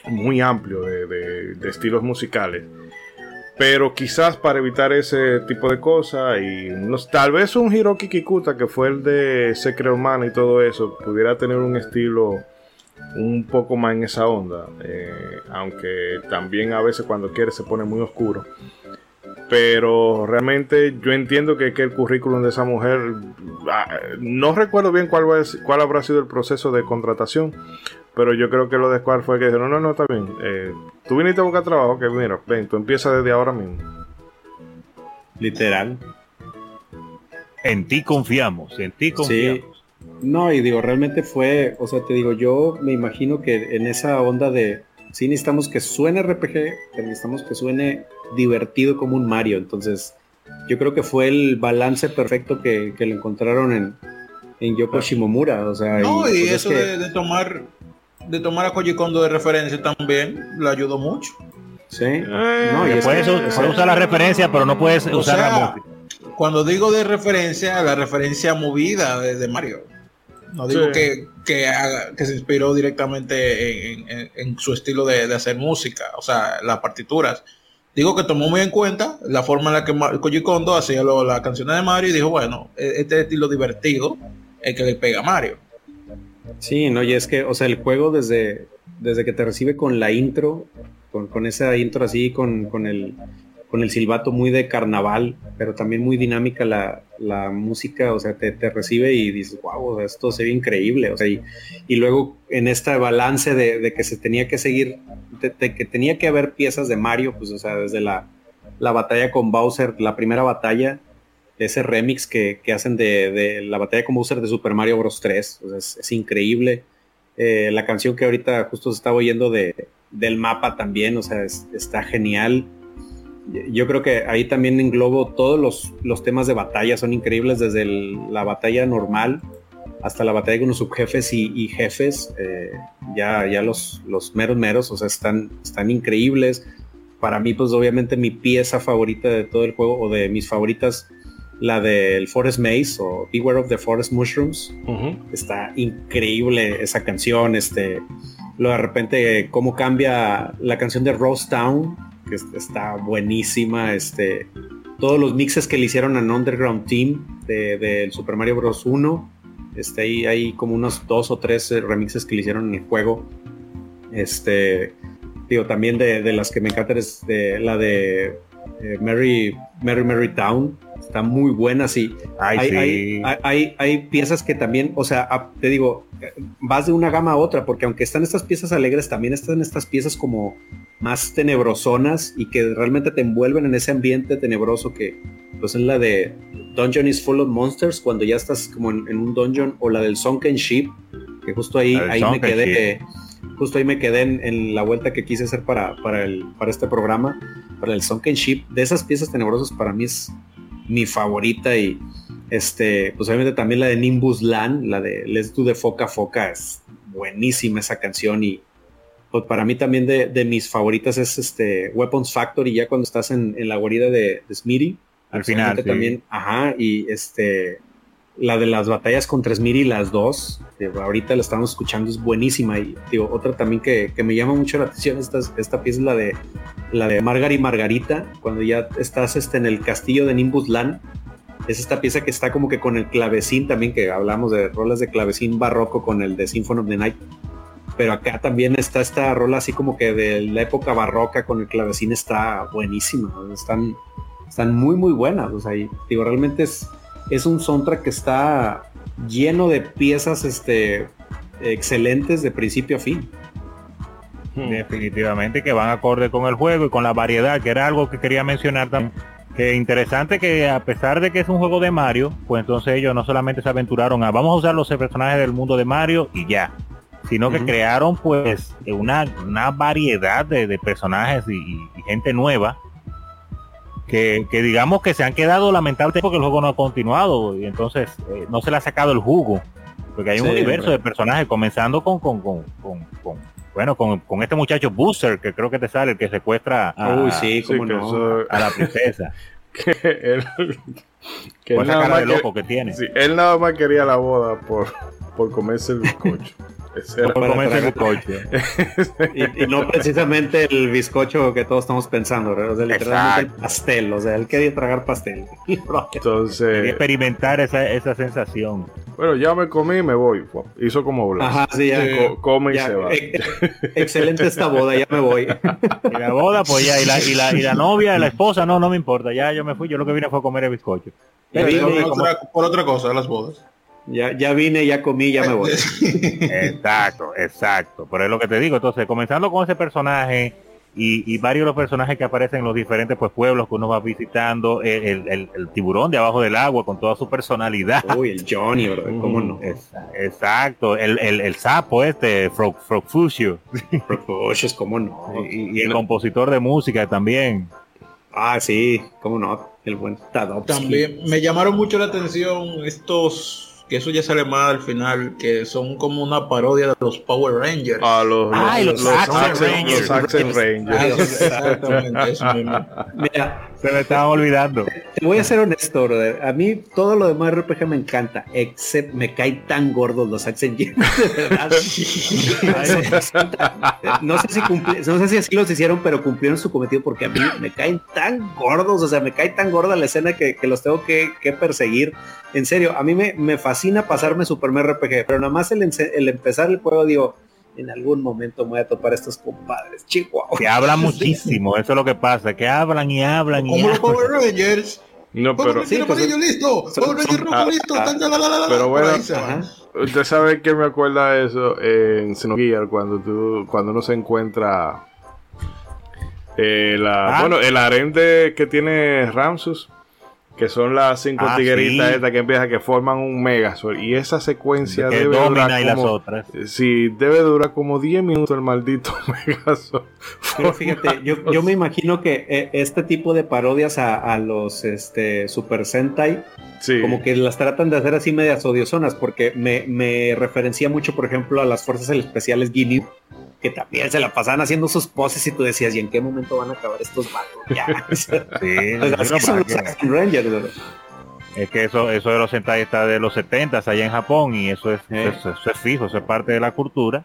muy amplio de, de- de estilos musicales. Pero quizás para evitar ese tipo de cosas y tal vez un Hiroki Kikuta que fue el de Secret Man y todo eso pudiera tener un estilo un poco más en esa onda. eh, aunque también a veces cuando quiere se pone muy oscuro. Pero realmente yo entiendo que, que el currículum de esa mujer, ah, no recuerdo bien cuál, va cuál habrá sido el proceso de contratación, pero yo creo que lo de Square fue que dijeron, no, no, está bien, eh, tú viniste a buscar trabajo, que mira, ven, tú empiezas desde ahora mismo. Literal. En ti confiamos, en ti confiamos. No, y digo, realmente fue, o sea, te digo, yo me imagino que en esa onda de, sí necesitamos que suene RPG, pero necesitamos que suene divertido como un Mario. Entonces, yo creo que fue el balance perfecto que, que le encontraron en, en Yoko Shimomura. O sea, No, y pues, es eso que- de, de tomar de tomar a Koji Kondo de referencia también le ayudó mucho. Sí. Eh, No, y es puedes, que- puedes usar la referencia, pero no puedes usar sea, la música. cuando digo de referencia, la referencia movida de, Mario. No digo que, que, que, se inspiró directamente en, su estilo de, hacer música, o sea, las partituras. Digo que tomó muy en cuenta la forma en la que Koji Kondo hacía las canciones de Mario y dijo, bueno, e, este estilo divertido el que le pega a Mario. Sí, no, y es que, o sea, el juego desde, desde que te recibe con la intro, con, con esa intro así, con, con el con el silbato muy de carnaval, pero también muy dinámica la, música, o sea, te, recibe y dices, wow, esto se ve increíble, o sea, y, luego en este balance de, que se tenía que seguir, de, que tenía que haber piezas de Mario, pues, o sea, desde la, batalla con Bowser, la primera batalla, ese remix que, hacen de, la batalla con Bowser de Super Mario Bros. 3, o sea, es, increíble. Eh, la canción que ahorita justo se estaba oyendo de, del mapa también, o sea, está genial yo creo que ahí también englobo todos los, los temas de batalla, son increíbles desde la batalla normal hasta la batalla con los subjefes y, jefes, eh, ya, ya los, los meros meros, o sea, están, están increíbles. Para mí, pues obviamente mi pieza favorita de todo el juego, o de mis favoritas, la del Forest Maze o Beware of the Forest Mushrooms. Está increíble esa canción, este, lo de repente cómo cambia la canción de Rose Town que está buenísima. Este, todos los mixes que le hicieron al Underground Team del de, Super Mario Bros. 1. Este, ahí hay como unos dos o tres eh, remixes que le hicieron en el juego. Este, digo, también de, las que me encantan es de, la de eh, Mary, Mary Mary Town. Está muy buena, sí. hay, hay, hay, piezas que también, o sea, te digo, vas de una gama a otra, porque aunque están estas piezas alegres, también están estas piezas como más tenebrosonas y que realmente te envuelven en ese ambiente tenebroso que pues es la de Dungeon is full of monsters cuando ya estás como en, un dungeon o la del Sunken Ship que justo ahí, ahí me quedé justo ahí me quedé en, la vuelta que quise hacer para, para, el, para este programa para el Sunken Ship. De esas piezas tenebrosas para mí es mi favorita y este pues obviamente también la de Nimbus Land la de Let's Do the Foca Foca es buenísima esa canción y pues, para mí también de, mis favoritas es este Weapons Factory, ya cuando estás en, la guarida de, de Smitty. Al final. También, ajá, y este, la de las batallas contra Smitty, las dos, ahorita la estamos escuchando, es buenísima. Y digo, otra también que, me llama mucho la atención, esta, esta pieza es la de la de Margar y Margarita, cuando ya estás este, en el castillo de Nimbus Land. Es esta pieza que está como que con el clavecín también, que hablamos de rolas de clavecín barroco con el de Symphony of the Night pero acá también está esta rola así como que de la época barroca con el clavecín está buenísima, están, están muy muy buenas, o sea, digo, realmente es, es un soundtrack que está lleno de piezas este, excelentes de principio a fin. Hmm. Definitivamente que van acorde con el juego y con la variedad, que era algo que quería mencionar también. Que interesante que a pesar de que es un juego de Mario, pues entonces ellos no solamente se aventuraron a vamos a usar los personajes del mundo de Mario y ya, sino que crearon pues una, una variedad de, personajes y, gente nueva que, digamos que se han quedado lamentablemente porque el juego no ha continuado y entonces eh, no se le ha sacado el jugo porque hay un universo de personajes comenzando con, con, con, con bueno, con, este muchacho Booster, que creo que te sale, el que secuestra a, sí, a la princesa. que él, que él nada más loco que, tiene. él nada más quería la boda por, por comerse el bizcocho. y, no precisamente el bizcocho que todos estamos pensando, o sea, literalmente el pastel, o sea, él quería tragar pastel. Entonces, quería experimentar esa, esa sensación. Bueno, ya me comí y me voy. Hizo como Blas. Ajá, sí, ya. come y se va. Eh, excelente esta boda, ya me voy. Y la boda, pues ya, y la, y la, y la novia, la esposa, no, no me importa. Ya yo me fui, yo lo que vine fue a comer el bizcocho. por otra cosa, las bodas. Ya, ya vine, ya comí, ya me voy. exacto, exacto. Pero es lo que te digo. Entonces, comenzando con ese personaje y, varios de los personajes que aparecen en los diferentes pues, pueblos que uno va visitando, el, tiburón de abajo del agua con toda su personalidad. Uy, el Johnny, ¿verdad? ¿Cómo no? exacto. El, sapo este, Frog, Frogfusio. Frogfusius, ¿cómo no? Y, el compositor de música también. Ah, sí, cómo no. El buen También me llamaron mucho la atención estos que eso ya sale más al final, que son como una parodia de los Power Rangers. Ah, los, Ay, los Accent Rangers. Los Accent Rangers. Exactamente, eso mismo. Mira, Se me estaban olvidando. te voy a ser honesto, brother. A mí todo lo demás RPG me encanta, excepto me caen tan gordos los de verdad. no sé si no sé si así los hicieron, pero cumplieron su cometido porque a mí me caen tan gordos, o sea, me cae tan gorda la escena que, que los tengo que, que perseguir. En serio, a mí me, me fascina pasarme Super Mario RPG, pero nada más el, el empezar el juego digo, en algún momento me voy a topar a estos compadres, chihuahua. Que hablan muchísimo, eso es lo que pasa, que hablan y hablan y Como los. Power Rangers. No, Power pero, sí, pues, listo. son- Power Ranger son- rojo ah, listo. ah, tan, tan, la, la, la, la, pero bueno, usted sabe que me acuerda eso en Xenogear cuando tú, cuando uno se encuentra eh, la, Ah. bueno, el harem de, que tiene Ramsus, que son las cinco Ah, tigueritas sí. estas que empiezan que forman un Megazord y esa secuencia que debe domina durar y las como, otras. sí, debe durar como 10 minutos el maldito Megazord. Pero fíjate, yo, yo me imagino que eh, este tipo de parodias a, a los este, Super Sentai, Sí. como que las tratan de hacer así medias odiosonas, porque me, me referencia mucho, por ejemplo, a las fuerzas especiales Guinea, que también se la pasaban haciendo sus poses y tú decías, ¿y en qué momento van a acabar estos vatos? Ya. Sí, pues es que eso, eso de los Sentai está de los 70 allá en Japón y eso es, eso, eso es fijo, eso es parte de la cultura.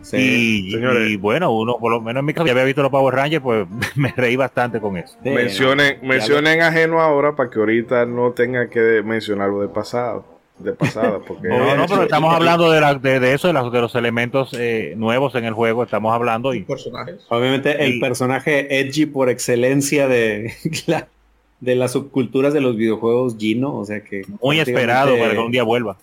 Sí. y, bueno, uno, por lo menos en mi caso, ya había visto los Power Rangers, pues me reí bastante con eso. Sí, mencionen, ¿no? mencionen ajeno ahora para que ahorita no tenga que mencionarlo de pasado, de pasada, porque No, no, pero estamos hablando de, la- de, de eso, de, las- de los elementos eh, nuevos en el juego, estamos hablando y Personajes. Obviamente el personaje edgy por excelencia de, la- de las subculturas de los videojuegos Gino, o sea que muy esperado para que un día vuelva.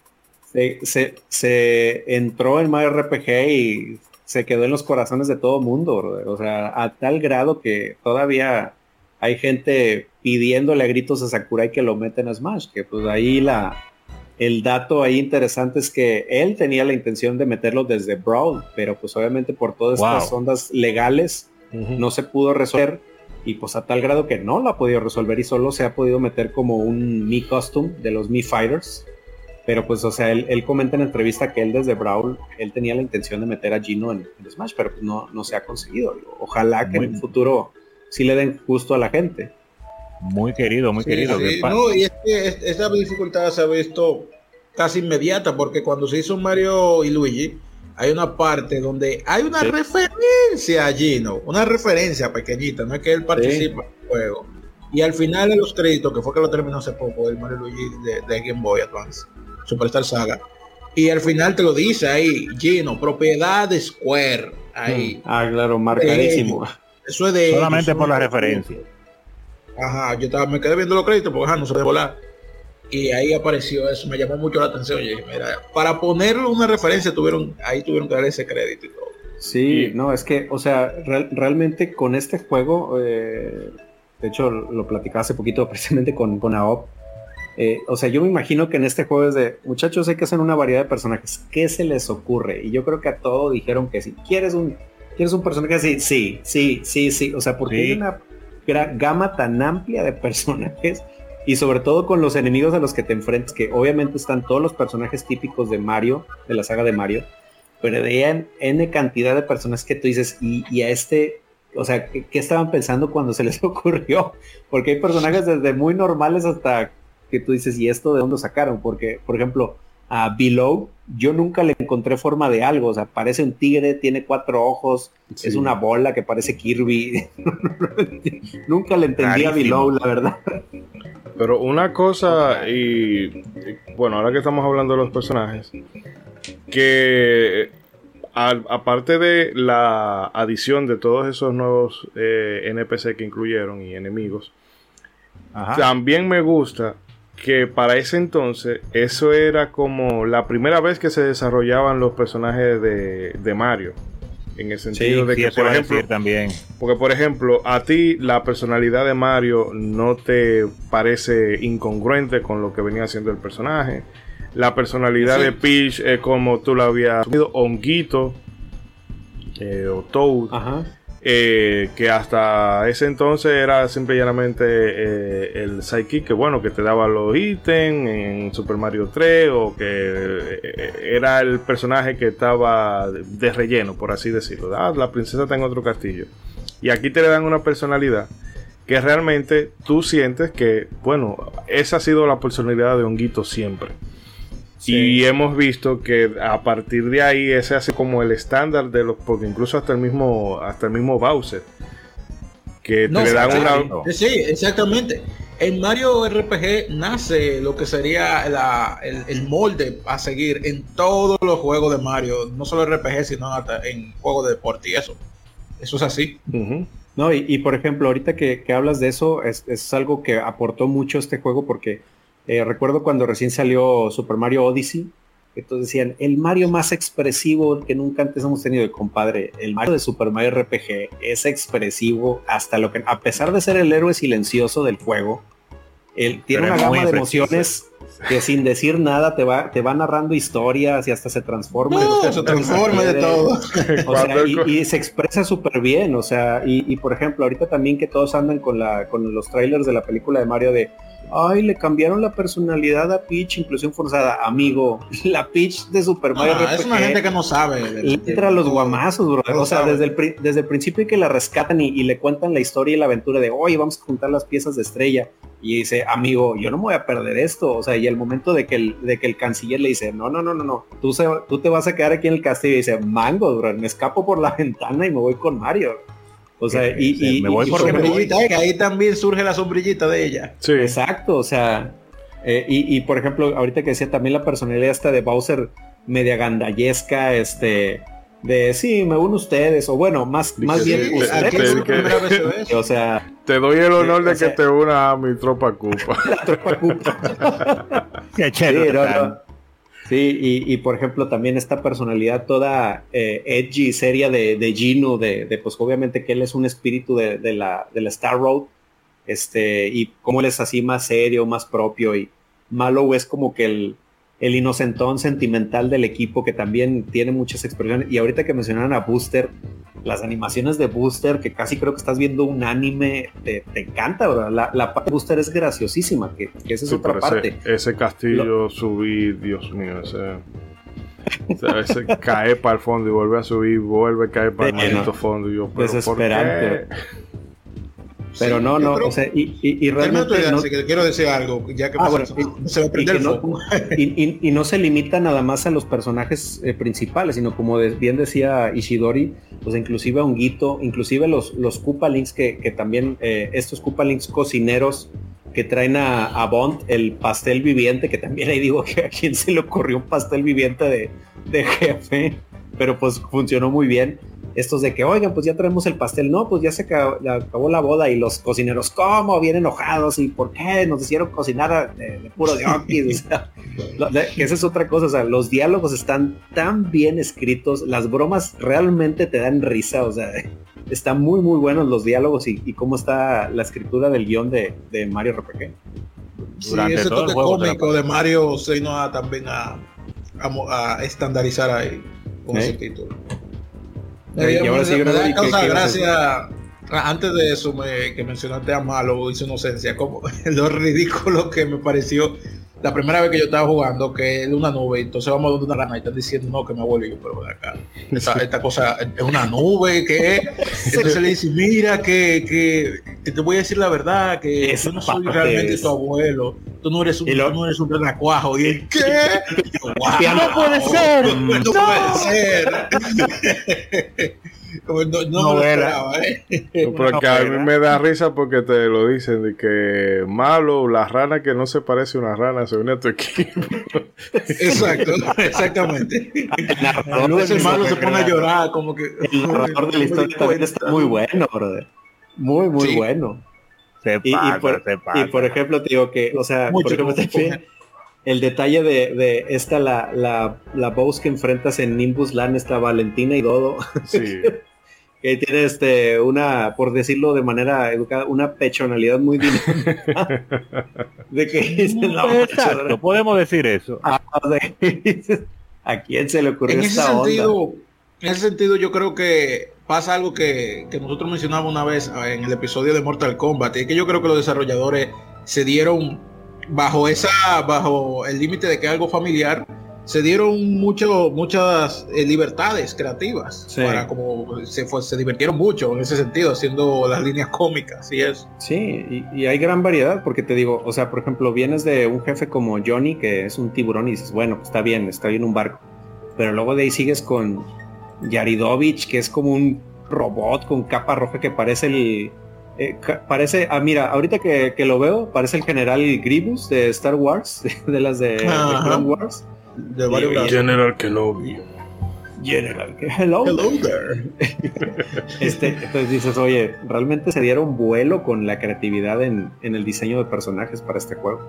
se, se, se entró en Mario RPG y se quedó en los corazones de todo mundo, brother. o sea, a tal grado que todavía hay gente pidiéndole a gritos a Sakurai que lo meten a Smash, que pues ahí la el dato ahí interesante es que él tenía la intención de meterlo desde Brawl, pero pues obviamente por todas Wow. estas ondas legales no se pudo resolver y pues a tal grado que no lo ha podido resolver y solo se ha podido meter como un Mi Custom de los Mi Fighters. Pero pues, o sea, él, él comenta en entrevista que él desde Brawl, él tenía la intención de meter a Gino en, en Smash, pero pues no, no se ha conseguido. Ojalá que Muy- en el futuro sí le den justo a la gente. Muy querido, muy Sí, querido. sí, no, y es que es- esa dificultad se ha visto casi inmediata, porque cuando se hizo Mario y Luigi, hay una parte donde hay una Sí. referencia a Gino, una referencia pequeñita, no es que él participa en el juego. Y al final de los créditos, que fue que lo terminó hace poco, el Mario Luigi de, de Game Boy Advance, Superstar Saga, y al final te lo dice ahí, Gino, propiedad de Square, ahí. Ah, claro, marcadísimo. Eso es de solamente por la de referencia. Ajá, yo estaba, me quedé viendo los créditos porque ajá, no se puede volar. Y ahí apareció eso, me llamó mucho la atención. Yo dije, mira, para ponerle una referencia tuvieron, ahí tuvieron que dar ese crédito y todo. Sí, Y- no, es que, o sea, real- realmente con este juego, eh, de hecho lo platicaba hace poquito precisamente con, con Aop, eh, o sea, yo me imagino que en este juego es de, muchachos, hay que hacer una variedad de personajes, ¿qué se les ocurre? Y yo creo que a todos dijeron que si quieres un, quieres un personaje así, sí, sí, sí, sí, o sea, porque Sí. hay una gama tan amplia de personajes y sobre todo con los enemigos a los que te enfrentas, que obviamente están todos los personajes típicos de Mario, de la saga de Mario, pero de N, cantidad de personas que tú dices, y, a este, o sea, ¿qué, estaban pensando cuando se les ocurrió? Porque hay personajes desde muy normales hasta que tú dices, ¿y esto de dónde sacaron? Porque, por ejemplo, a Below, yo nunca le encontré forma de algo, o sea, parece un tigre, tiene cuatro ojos, Sí. es una bola que parece Kirby. nunca le entendí a. Below, la verdad. Pero una cosa, y y, bueno, ahora que estamos hablando de los personajes, que al- aparte de la adición de todos esos nuevos eh, NPC que incluyeron y enemigos, Ajá. también me gusta que para ese entonces eso era como la primera vez que se desarrollaban los personajes de, de Mario. En el sentido de Sí, que, por ejemplo, también. porque, por ejemplo, a ti la personalidad de Mario no te parece incongruente con lo que venía haciendo el personaje. La personalidad Sí. de Peach es como tú la habías asumido, Honguito eh, o Toad. Ajá. Eh, que hasta ese entonces era simple y llanamente eh, el sidekick que bueno que te daba los ítems en Super Mario 3 o que eh, era el personaje que estaba de relleno por así decirlo. Ah, la princesa está en otro castillo. Y aquí te le dan una personalidad que realmente tú sientes que bueno esa ha sido la personalidad de Honguito siempre y hemos visto que a partir de ahí ese hace como el estándar de los. Porque incluso hasta el mismo. Hasta el mismo Bowser. Que te le dan una. Sí, exactamente. En Mario RPG nace lo que sería el, molde a seguir en todos los juegos de Mario. No solo RPG, sino hasta en juegos de deporte y eso. Eso es así. No, y, por ejemplo, ahorita que, hablas de eso, es, es, algo que aportó mucho este juego porque eh, recuerdo cuando recién salió Super Mario Odyssey, que todos decían, el Mario más expresivo que nunca antes hemos tenido, el compadre, el Mario de Super Mario RPG es expresivo hasta lo que, a pesar de ser el héroe silencioso del juego, él tiene una gama de emociones que sin decir nada te va, te va narrando historias y hasta se transforma. se transforma de todo. y, se expresa súper bien, o sea, y, y, por ejemplo, ahorita también que todos andan con, la, con los trailers de la película de Mario de Ay, le cambiaron la personalidad a Peach, inclusión forzada. Amigo, la Peach de Super Mario ah, Es una gente que no sabe. Entra los guamazos, bro. o sea, desde el, desde el principio que la rescatan y, le cuentan la historia y la aventura de, oye, vamos a juntar las piezas de estrella. Y dice, amigo, yo no me voy a perder esto. O sea, y el momento de que el, de que el canciller le dice, no, no, no, no, no, tú, tú te vas a quedar aquí en el castillo y dice, mango, bro, me escapo por la ventana y me voy con Mario. O sea, y, me voy por sombrillita, que ahí también surge la sombrillita de ella. Sí. Exacto, o sea, eh, y, por ejemplo, ahorita que decía también la personalidad esta de Bowser media gandallesca, este, de sí, me uno ustedes, o bueno, más, más bien ustedes. o sea, te doy el honor de que te una a mi tropa Cupa. la tropa Cupa. Qué chévere. Sí, y, por ejemplo también esta personalidad toda eh, edgy, seria de, de Gino, de, de, pues obviamente que él es un espíritu de, la, de la Star Road, este, y como él es así más serio, más propio, y Malo es como que el, el inocentón sentimental del equipo que también tiene muchas expresiones. Y ahorita que mencionaron a Booster, las animaciones de Booster, que casi creo que estás viendo un anime, te, encanta, ¿verdad? La, la, parte de Booster es graciosísima, que, esa es otra parte. Ese, castillo subir, Dios mío, ese... ese cae para el fondo y vuelve a subir, vuelve a caer para el maldito fondo. Y yo, ¿pero Desesperante. Pero no, no, o sea, y, y, realmente... No, que quiero decir algo, ya que ah, se me prende el foco. y, no se limita nada más a los personajes eh, principales, sino como bien decía Ishidori, pues inclusive a Honguito, inclusive los, los Koopa Links que, que también, eh, estos Koopa Links cocineros que traen a, a, Bond el pastel viviente, que también ahí digo que a quién se le ocurrió un pastel viviente de, de jefe, pero pues funcionó muy bien estos de que, oigan, pues ya traemos el pastel, no, pues ya se acabó, la boda y los cocineros, ¿cómo? Bien enojados y ¿por qué nos hicieron cocinar de, puro de esa es otra cosa, o sea, los diálogos están tan bien escritos, las bromas realmente te dan risa, o sea, están muy, muy buenos los diálogos y, cómo está la escritura del guion de, Mario RPG. Sí, ese toque cómico de, Mario se vino también a, a, estandarizar ahí con ese título. Y ahora sí, me causa gracia. Antes de eso, me, que mencionaste a Malo y su inocencia, como lo ridículo que me pareció la primera vez que yo estaba jugando, que es una nube, entonces vamos a donde una rana y están diciendo, no, que me abuelo yo, pero acá. Esta, cosa es una nube, que entonces le dice, mira, que, que, te voy a decir la verdad, que yo no soy realmente tu abuelo, tú no eres un, no eres un renacuajo. Y él, ¿qué? no puede ser. No, no puede ser. No, no me esperaba, ¿eh? Porque a mí me da risa porque te lo dicen de que malo, la rana que no se parece a una rana se une a tu equipo. Exacto, exactamente. El malo se pone a llorar como que... El narrador de la historia también está muy bueno, brother. Muy, muy bueno. Se y, y, por, y, por, ejemplo, te digo que, o sea, por ejemplo, el detalle de, de esta, la, la, la voz que enfrentas en Nimbus Land, esta Valentina y Dodo. Sí. que tiene este, una, por decirlo de manera educada, una pechonalidad muy dinámica. de que Exacto, podemos decir eso. Ah, ¿A quién se le ocurrió en esta ese sentido, En ese sentido, yo creo que pasa algo que, que nosotros mencionamos una vez eh, en el episodio de Mortal Kombat, y es que yo creo que los desarrolladores se dieron bajo esa, bajo el límite de que algo familiar, se dieron mucho, muchas eh, libertades creativas Sí. para como se, fue, se divirtieron mucho en ese sentido haciendo las líneas cómicas y eso. Sí, y, y hay gran variedad, porque te digo, o sea, por ejemplo, vienes de un jefe como Johnny, que es un tiburón, y dices, bueno, está bien, está bien un barco. Pero luego de ahí sigues con Yaridovich, que es como un robot con capa roja que parece el. Eh, parece, ah, mira, ahorita que, que lo veo, parece el general Grievous de Star Wars, de las de, de. Clone Wars. De varios. General Kenobi. General, que hello. Hello there. Este, entonces dices, oye, realmente se dieron vuelo con la creatividad en, en el diseño de personajes para este juego.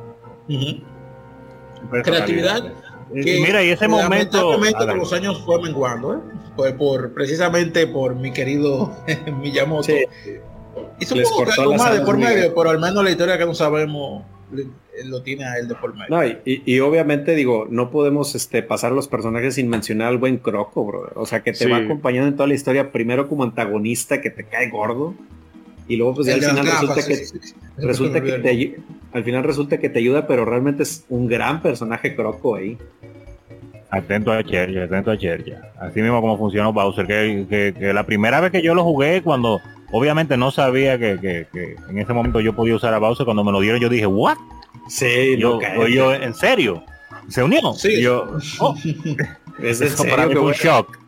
Creatividad. que Mira, y ese momento. con los años fue menguando, ¿eh? Por, por- precisamente por mi querido Miyamoto. Sí. Y supongo que cortó algo las más de por medio, pero al menos la historia que no sabemos le- lo tiene a él de por medio. No, y, y- obviamente digo, no podemos este, pasar los personajes sin mencionar al buen Croco, brother. O sea, que te Sí. va acompañando en toda la historia, primero como antagonista que te cae gordo, y luego pues ya al final resulta gafas, que, sí, sí, sí. resulta que te, al final resulta que te ayuda, pero realmente es un gran personaje Croco ahí. Atento a Cherja, atento a Cherja. Así mismo como funcionó Bowser, que, que- que la primera vez que yo lo jugué, cuando obviamente no sabía que, que- que en ese momento yo podía usar a Bowser, cuando me lo dieron yo dije, ¿what? Sí, Yo, yo, ¿en serio? ¿Se unió? Sí. Y yo, oh, es, en eso para serio mí que fue un voy, shock.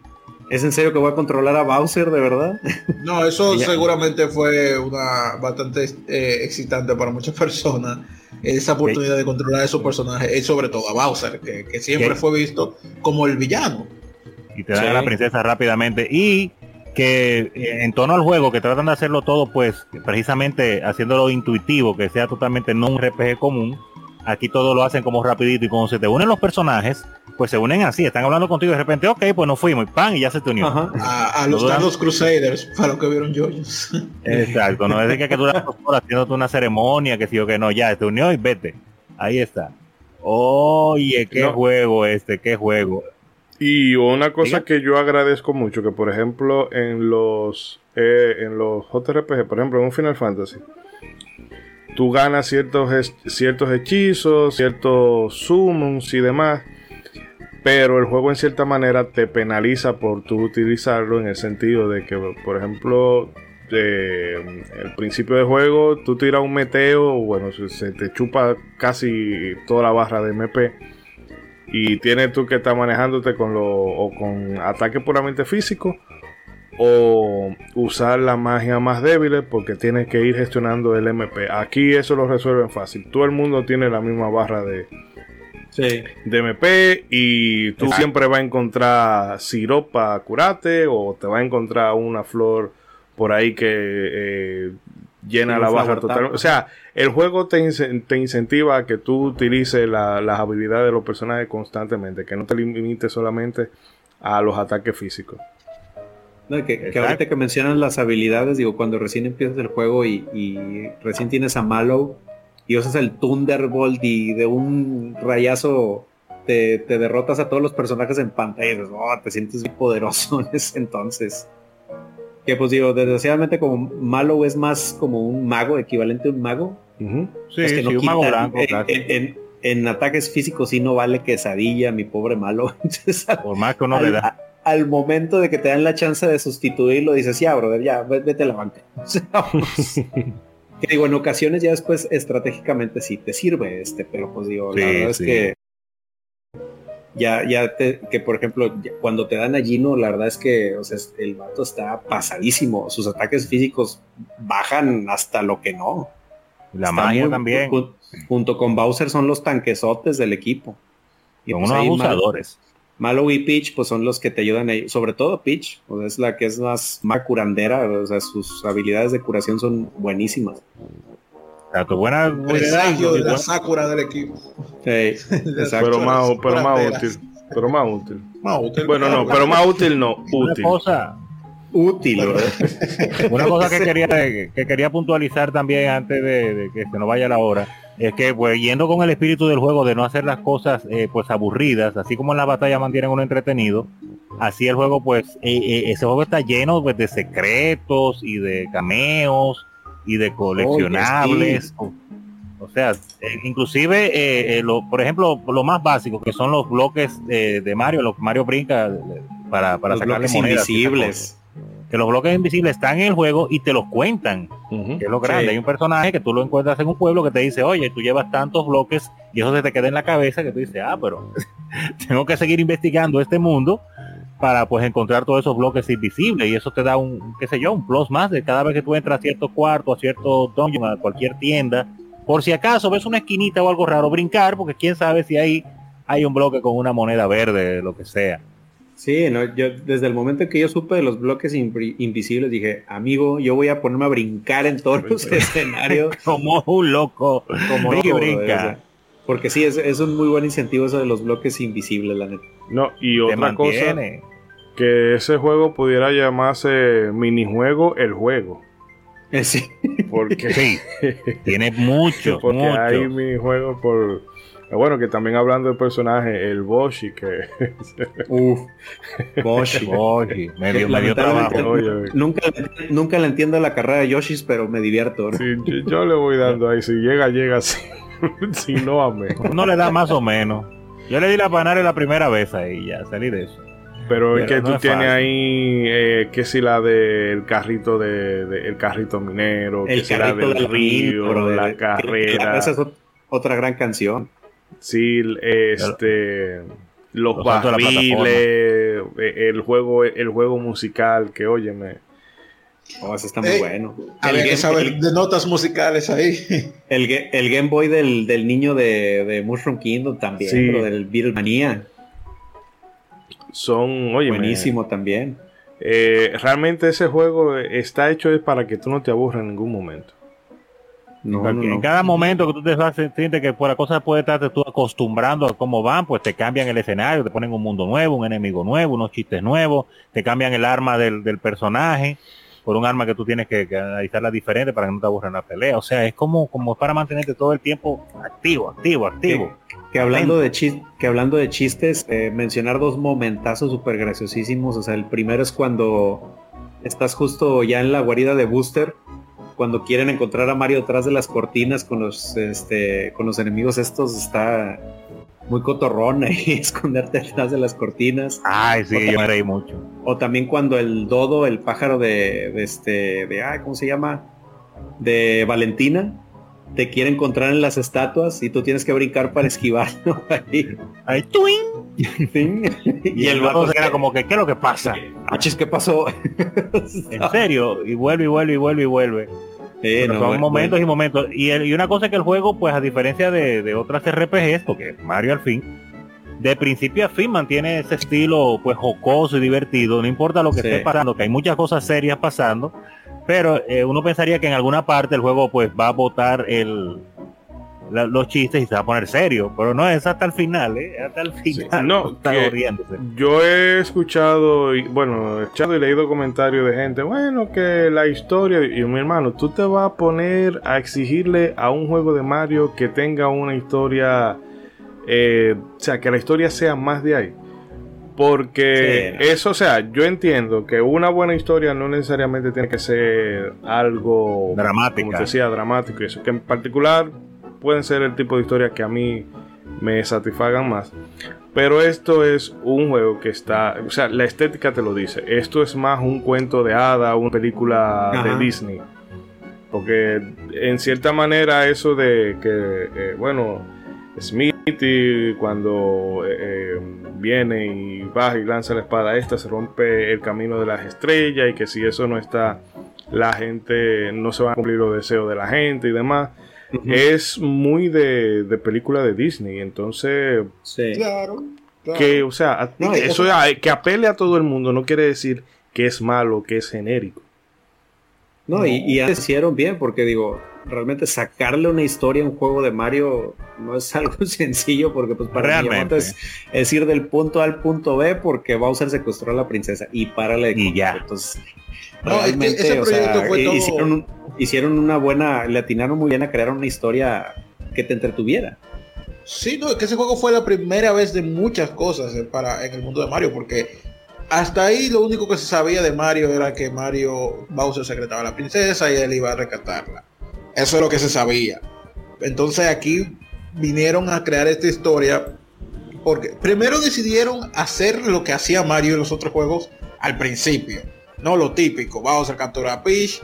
es en serio que voy a controlar a Bowser, de verdad. No, eso seguramente fue una bastante eh, excitante para muchas personas. Esa oportunidad de controlar a esos personajes, y sobre todo a Bowser, que, que siempre fue visto como el villano. y te dan Sí. a la princesa rápidamente y que eh, en torno al juego que tratan de hacerlo todo pues precisamente haciéndolo intuitivo que sea totalmente no un RPG común aquí todo lo hacen como rapidito y cuando se te unen los personajes pues se unen así están hablando contigo y de repente ok pues nos fuimos y pan y ya se te unió Ajá. A, a los Lo Carlos Crusaders, para los que vieron yoyos. exacto no es de que, que duras dos horas haciéndote una ceremonia que sí o que no ya te unió y vete ahí está oye qué No. juego este qué juego Y una cosa Diga. que yo agradezco mucho, que por ejemplo en los eh, en los JRPG, por ejemplo en un Final Fantasy, tú ganas ciertos, ciertos hechizos, ciertos summons y demás, pero el juego en cierta manera te penaliza por tú utilizarlo en el sentido de que, por ejemplo, eh, el principio del juego, tú tiras un meteo, bueno, se, se te chupa casi toda la barra de MP y tienes tú que estar manejándote con lo o con ataque puramente físico o usar la magia más débil porque tienes que ir gestionando el MP. Aquí eso lo resuelven fácil. Todo el mundo tiene la misma barra de, Sí. de MP y tú Exacto. siempre vas a encontrar siropa para curarte o te vas a encontrar una flor por ahí que eh, llena la flower total. O sea, el juego te, te incentiva a que tú utilices la- las habilidades de los personajes constantemente, que no te limites solamente a los ataques físicos. No, que, que ahorita que mencionas las habilidades, digo, cuando recién empiezas el juego y, y recién tienes a Mallow y usas el Thunderbolt y de un rayazo te, te derrotas a todos los personajes en pantalla "Oh, te sientes muy poderoso en ese entonces. Que pues digo, desgraciadamente como Mallow es más como un mago, equivalente a un mago. Sí, pues que sí, no un mago blanco en, en- en- en ataques físicos sí no vale quesadilla, mi pobre. Entonces, por más que uno al, le da a- al momento de que te dan la chance de sustituirlo, dices, ya, brother, ya, ve- vete a la banca. Que digo, en ocasiones ya después estratégicamente sí te sirve este, pero pues digo, la Sí, verdad es que ya, ya te, que por ejemplo, cuando te dan a Gino, la verdad es que, o sea, el vato está pasadísimo, sus ataques físicos bajan hasta lo que no. la magia también jun- junto con Bowser son los tanquesotes del equipo. Y son pues unos abusadores Mallow y Peach pues son los que te ayudan ahí, sobre todo Peach, o sea, es la que es más, más curandera, o sea, sus habilidades de curación son buenísimas. o sea, tu buena Presagio de la Sakura del equipo. Sí, exacto. Pero más, pero más útil. Pero más útil. Más útil, Bueno, no, pero más útil no, una útil. cosa Útil, ¿verdad? Una cosa que quería, que quería puntualizar también antes de, de que se nos vaya la hora, es que pues yendo con el espíritu del juego de no hacer las cosas eh, pues aburridas, así como en la batalla mantienen uno entretenido, así el juego pues eh, eh, ese juego está lleno pues, de secretos y de cameos y de coleccionables o, o sea eh, inclusive eh, eh, lo, por ejemplo lo más básico que son los bloques de Mario los Mario brinca para, para Los sacarle monedas invisibles. Que los bloques invisibles están en el juego y te los cuentan que es lo grande. Sí. Hay un personaje que tú lo encuentras en un pueblo que te dice, oye, tú llevas tantos bloques y eso se te queda en la cabeza que tú dices, ah, pero tengo que seguir investigando este mundo para pues encontrar todos esos bloques invisibles y eso te da un, qué sé yo, un plus más de cada vez que tú entras a cierto cuarto, a cierto dungeon, a cualquier tienda, por si acaso ves una esquinita o algo raro, brincar, porque quién sabe si ahí hay un bloque con una moneda verde, lo que sea. Sí, no, yo desde el momento en que yo supe de los bloques invi- invisibles dije, amigo, yo voy a ponerme a brincar en todos los escenarios Como un loco. como Brinque, loco, brinca. o sea, porque sí, es, es un muy buen incentivo eso de los bloques invisibles, la neta. No, y Te otra cosa, que ese juego pudiera llamarse minijuego el juego. Eh, Sí. Porque, Sí, tiene mucho, porque mucho. hay minijuegos por... Bueno, que también hablando de personaje, el Boshi, que... Uf. Boshi. Oye, me dio, me dio Lamentablemente, trabajo. Oye, Nunca, nunca le entiendo la carrera de Yoshis, pero me divierto. ¿no? sí, yo, yo le voy dando ahí, si llega, llega, si, si no, amén. Uno le da más o menos. Yo le di la panare la primera vez ahí, ya salí de eso. Pero es Pero que no tú es tienes fácil. ahí, eh, que si la del carrito de, de- el carrito minero, que El si la carrito del del río, la de- carrera, Esa es ot- otra gran canción. Sí, este, los, Los barriles, eh, el juego, el juego musical, que óyeme, Oh, ese está muy Eh, bueno. El Había que Game- saber el- de notas musicales ahí. El, el Game Boy del, del niño de, de Mushroom Kingdom también, Sí. bro, del Beatlemania. son, oye, Buenísimo también. realmente ese juego está hecho es para que tú no te aburras en ningún momento. No, Porque no, en cada momento que tú te vas sientes que por la cosa puede estar tú acostumbrando a cómo van, pues te cambian el escenario, te ponen un mundo nuevo, un enemigo nuevo, unos chistes nuevos, te cambian el arma del, del personaje por un arma que tú tienes que, que analizarla diferente para que no te aburra en la pelea. O sea, es como, como para mantenerte todo el tiempo activo, activo, activo. Que hablando de, chis- que hablando de chistes, eh, mencionar dos momentazos súper graciosísimos. O sea, el primero es cuando estás justo ya en la guarida de Booster, cuando quieren encontrar a Mario detrás de las cortinas con los, este, con los enemigos estos, está muy cotorrón ahí, esconderte detrás de las cortinas. Ay, sí, yo me reí mucho. O también cuando el dodo, el pájaro de, de este, de, ay, ¿cómo se llama? De Valentina, te quiere encontrar en las estatuas y tú tienes que brincar para esquivarlo ahí. Ay, ¡tuing! y, Y, el vato se queda como que, ¿qué es lo que pasa? "Ah, chis, ¿qué pasó? En serio, y vuelve y vuelve y vuelve y vuelve. Eh, Pero no, son bueno, momentos y momentos. Y, el- y una cosa que el juego, pues a diferencia de, de otras RPGs, porque Mario al fin, de principio a fin mantiene ese estilo pues jocoso y divertido, no importa lo que Sí. esté pasando, que hay muchas cosas serias pasando, pero eh, uno pensaría que en alguna parte el juego pues va a botar el la- los chistes y se va a poner serio, pero no es hasta el final, ¿eh? hasta el final. No, está. Yo he escuchado, y, bueno, he escuchado y leído comentarios de gente, bueno, que la historia, y mi hermano, tú te vas a poner a exigirle a un juego de Mario que tenga una historia, eh, o sea, que la historia sea más de ahí. Porque Sí, no. eso, o sea, yo entiendo que una buena historia no necesariamente tiene que ser algo Dramática. como te decía, dramático y eso, que en particular pueden ser el tipo de historias que a mí me satisfagan más. Pero esto es un juego que está, o sea, la estética te lo dice. Esto es más un cuento de hada, una película Ajá. de Disney. Porque en cierta manera eso de que, eh, bueno, Smithy cuando eh, eh, viene y baja y lanza la espada esta, se rompe el camino de las estrellas y que si eso no está, la gente no se van a cumplir los deseos de la gente y demás. Es muy de, de película de Disney, entonces Sí. Claro. claro. que, o sea, a- No, y eso eso- a- que apele a todo el mundo no quiere decir que es malo, que es genérico. No, y, y antes hicieron bien, porque digo, realmente sacarle una historia a un juego de Mario no es algo sencillo, porque pues para Realmente. Es, es ir del punto A al punto B porque Bowser secuestró a la princesa y párale de Y contar. ya. Entonces, No, realmente, ese o sea, fue todo- hicieron, un- hicieron una buena, le atinaron muy bien a crear una historia que te entretuviera. Sí, no, es que ese juego fue la primera vez de muchas cosas eh, para en el mundo de Mario, porque hasta ahí lo único que se sabía de Mario era que Mario Bowser secretaba a la princesa y él iba a rescatarla. Eso es lo que se sabía. Entonces aquí vinieron a crear esta historia porque primero decidieron hacer lo que hacía Mario en los otros juegos al principio. No lo típico, vamos a capturar a Peach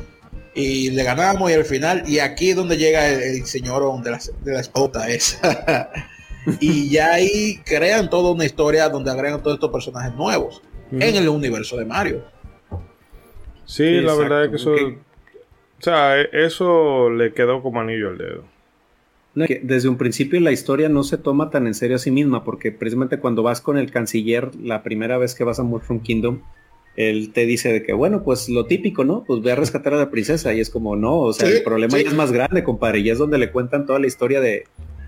y le ganamos y al final, y aquí es donde llega el, señor de la, de la espota esa. y ya ahí crean toda una historia donde agregan todos estos personajes nuevos en el universo de Mario. Sí, la verdad es que eso... O sea, e, eso le quedó como anillo al dedo. desde un principio la historia no se toma tan en serio a sí misma, porque precisamente cuando vas con el canciller la primera vez que vas a Mushroom Kingdom, él te dice de que, bueno, pues lo típico, ¿no? Pues ve a rescatar a la princesa y es como, no, o sea, el problema ya es más grande, compadre, y es donde le cuentan toda la historia de,